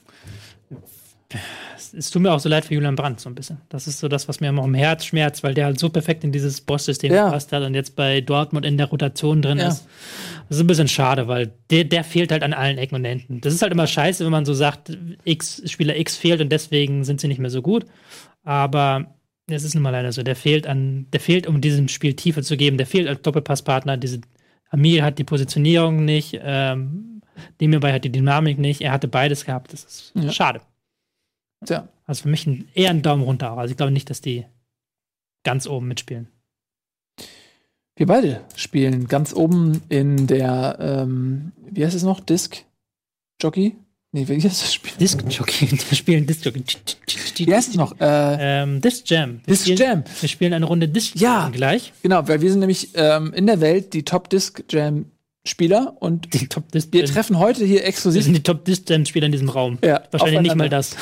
es tut mir auch so leid für Julian Brandt so ein bisschen. Das ist so das, was mir immer im Herz schmerzt, weil der halt so perfekt in dieses Boss-System ja. gepasst hat und jetzt bei Dortmund in der Rotation drin ja. ist. Das ist ein bisschen schade, weil der, der fehlt halt an allen Ecken und Enden. Das ist halt immer scheiße, wenn man so sagt, X, Spieler X fehlt und deswegen sind sie nicht mehr so gut. Aber es ist nun mal leider so. Der fehlt an, der fehlt, um diesem Spiel Tiefe zu geben. Der fehlt als Doppelpasspartner. Diese Amir hat die Positionierung nicht, ähm, Demirbay hat die Dynamik nicht. Er hatte beides gehabt. Das ist ja. schade. Ja. Also für mich ein, eher ein Daumen runter. Also ich glaube nicht, dass die ganz oben mitspielen. Wir beide spielen ganz oben in der, ähm, wie heißt es noch? Disc? Jockey? Nee, wie ist das Spiel? Disc Jockey. Wir spielen Disc Jockey. Wie heißt es noch? Äh, Ähm, Disc Jam. Wir Disc spielen, Jam. Wir spielen eine Runde Disc Ja. Jam gleich. genau, weil wir sind nämlich ähm, in der Welt die Top Disc Jam Spieler und Die Top wir treffen heute hier Wir exklusiv. sind die Top Jam Spieler in diesem Raum. Ja, Wahrscheinlich nicht mal das.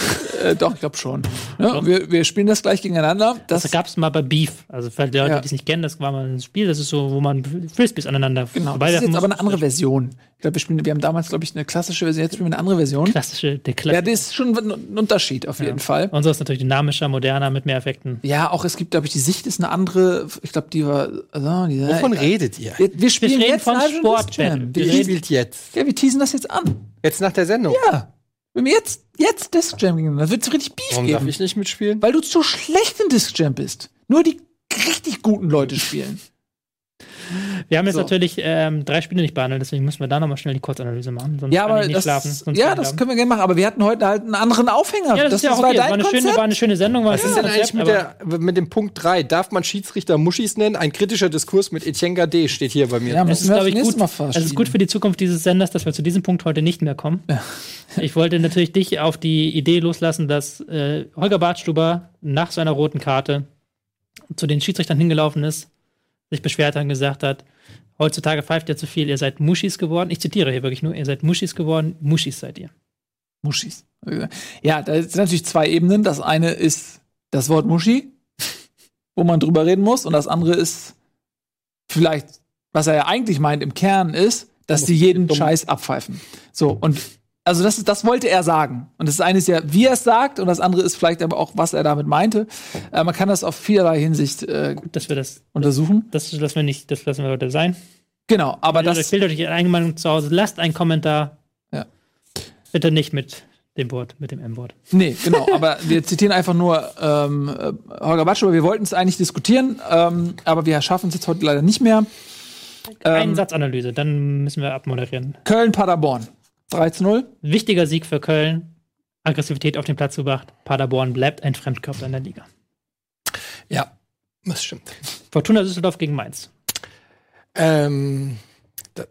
Äh, doch, ich glaube schon. Ja, wir, wir spielen das gleich gegeneinander. Das, Das gab es mal bei Beef. Also für die Leute, Ja. die es nicht kennen, das war mal ein Spiel, das ist so, wo man Frisbees aneinander genau, das ist jetzt aber eine andere Version. Glaube, wir spielen, wir haben damals, glaube ich, eine klassische Version, jetzt spielen wir eine andere Version. Klassische, der Ja, Klassiker. das ist schon ein Unterschied auf jeden Fall. Unser ist natürlich dynamischer, moderner, mit mehr Effekten. Ja, auch es gibt, glaube ich, die Sicht ist eine andere. Ich glaube, die war. Also, die, Wovon redet ihr? wir, wir spielen reden jetzt von Sport. Wir spielt jetzt. ja, wir teasen das jetzt an. Jetzt nach der Sendung. Ja. Wenn wir jetzt, jetzt Disc Jam gegeneinander, dann wird es richtig Beef Warum darf geben. ich nicht mitspielen? Weil du zu schlecht in Disc Jam bist. Nur die richtig guten Leute spielen. Wir haben jetzt So. natürlich ähm, drei Spiele nicht behandelt, deswegen müssen wir da nochmal schnell die Kurzanalyse machen. Sonst Ja, aber ich nicht das, schlafen. Sonst ja, das können wir gerne machen. Aber wir hatten heute halt einen anderen Aufhänger. Ja, das, ist ja auch okay. Das war eine, schöne, war eine schöne Sendung. Was ist denn schönes eigentlich mit, Konzept, der, mit dem Punkt 3? Darf man Schiedsrichter Muschis nennen? Ein kritischer Diskurs mit Etienne Gade steht hier bei mir. Ja, Es müssen ist, glaube das ich, gut, Mal es ist gut für die Zukunft dieses Senders, dass wir zu diesem Punkt heute nicht mehr kommen. Ich wollte natürlich dich auf die Idee loslassen, dass äh, Holger Bartstuber nach seiner roten Karte zu den Schiedsrichtern hingelaufen ist, sich beschwert hat und gesagt hat, heutzutage pfeift ihr zu viel, ihr seid Muschis geworden. Ich zitiere hier wirklich nur, ihr seid Muschis geworden, Muschis seid ihr. Muschis. Ja, da sind natürlich zwei Ebenen. Das eine ist das Wort Muschi, wo man drüber reden muss. Und das andere ist vielleicht, was er ja eigentlich meint im Kern ist, dass die jeden Scheiß abpfeifen. So, und also das, ist, das wollte er sagen. Und das eine ist ja, wie er es sagt, und das andere ist vielleicht aber auch, was er damit meinte. Äh, man kann das auf vielerlei Hinsicht äh, Dass wir das, untersuchen. das lassen wir nicht, das lassen wir heute sein. Genau, aber Das das. fehlt euch eigene Meinung zu Hause. Lasst einen Kommentar. Ja. Bitte nicht mit dem Wort, mit dem M-Wort. Nee, genau, aber wir zitieren einfach nur ähm, äh, Holger Batschel, wir wollten es eigentlich diskutieren, ähm, aber wir schaffen es jetzt heute leider nicht mehr. Eine Ähm, Satzanalyse, dann müssen wir abmoderieren. Köln-Paderborn. 3 zu 0. Wichtiger Sieg für Köln. Aggressivität auf den Platz gebracht. Paderborn bleibt ein Fremdkörper in der Liga. Ja, das stimmt. Fortuna Düsseldorf gegen Mainz. Ähm,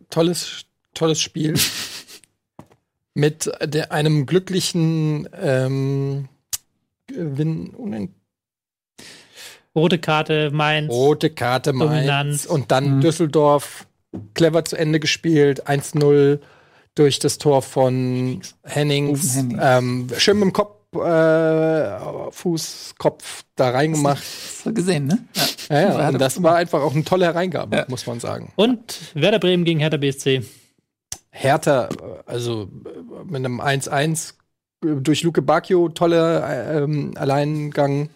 tolles, tolles Spiel. Mit der, einem glücklichen ähm, Gewinn, unen- Rote Karte, Mainz. rote Karte Mainz Dominanz. und dann Düsseldorf clever zu Ende gespielt, 1-0 durch das Tor von Hennings. Hennings. Ähm, schön mit dem Kopf, äh, Fuß, Kopf da reingemacht. Du gesehen, ne? Ja. Ja, ja, und das war einfach auch eine tolle Hereingabe, Ja. muss man sagen. Und Werder Bremen gegen Hertha BSC. Hertha, also mit einem 1-1 äh, durch Luke Bacchio, toller äh, ähm, Alleingang.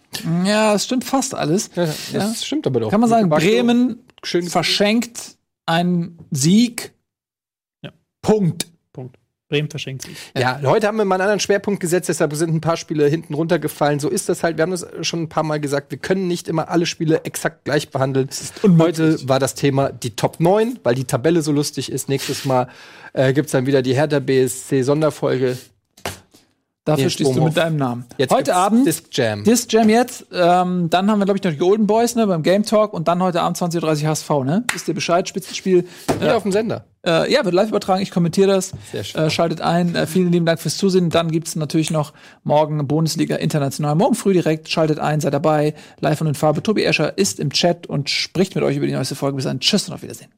ja, das stimmt fast alles. Ja, das Ja. stimmt aber doch. Kann man Luke sagen, Bacchio, Bremen schön verschenkt einen Sieg. Ja. Punkt. Bremen verschenkt sich. Ja, heute haben wir mal einen anderen Schwerpunkt gesetzt, deshalb sind ein paar Spiele hinten runtergefallen. So ist das halt. Wir haben das schon ein paar Mal gesagt. Wir können nicht immer alle Spiele exakt gleich behandeln. Und heute war das Thema die Top 9, weil die Tabelle so lustig ist. Nächstes Mal äh, gibt's dann wieder die Hertha BSC Sonderfolge. Dafür Nee, stehst du mit deinem Namen. Jetzt heute Abend Disc Jam. Disc Jam jetzt. Ähm, dann haben wir, glaube ich, noch die Golden Boys ne, beim Game Talk und dann heute Abend 20.30 Uhr HSV. Ne? Wisst ihr Bescheid? Spitzenspiel. Hier auf dem Sender. Äh, ja, wird live übertragen. Ich kommentiere das. Sehr schön. Äh, schaltet ein. Äh, vielen lieben Dank fürs Zusehen. Dann gibt's natürlich noch morgen Bundesliga International. Morgen früh direkt. Schaltet ein, seid dabei. Live und in Farbe. Tobi Escher ist im Chat und spricht mit euch über die neueste Folge. Bis dann. Tschüss und auf Wiedersehen.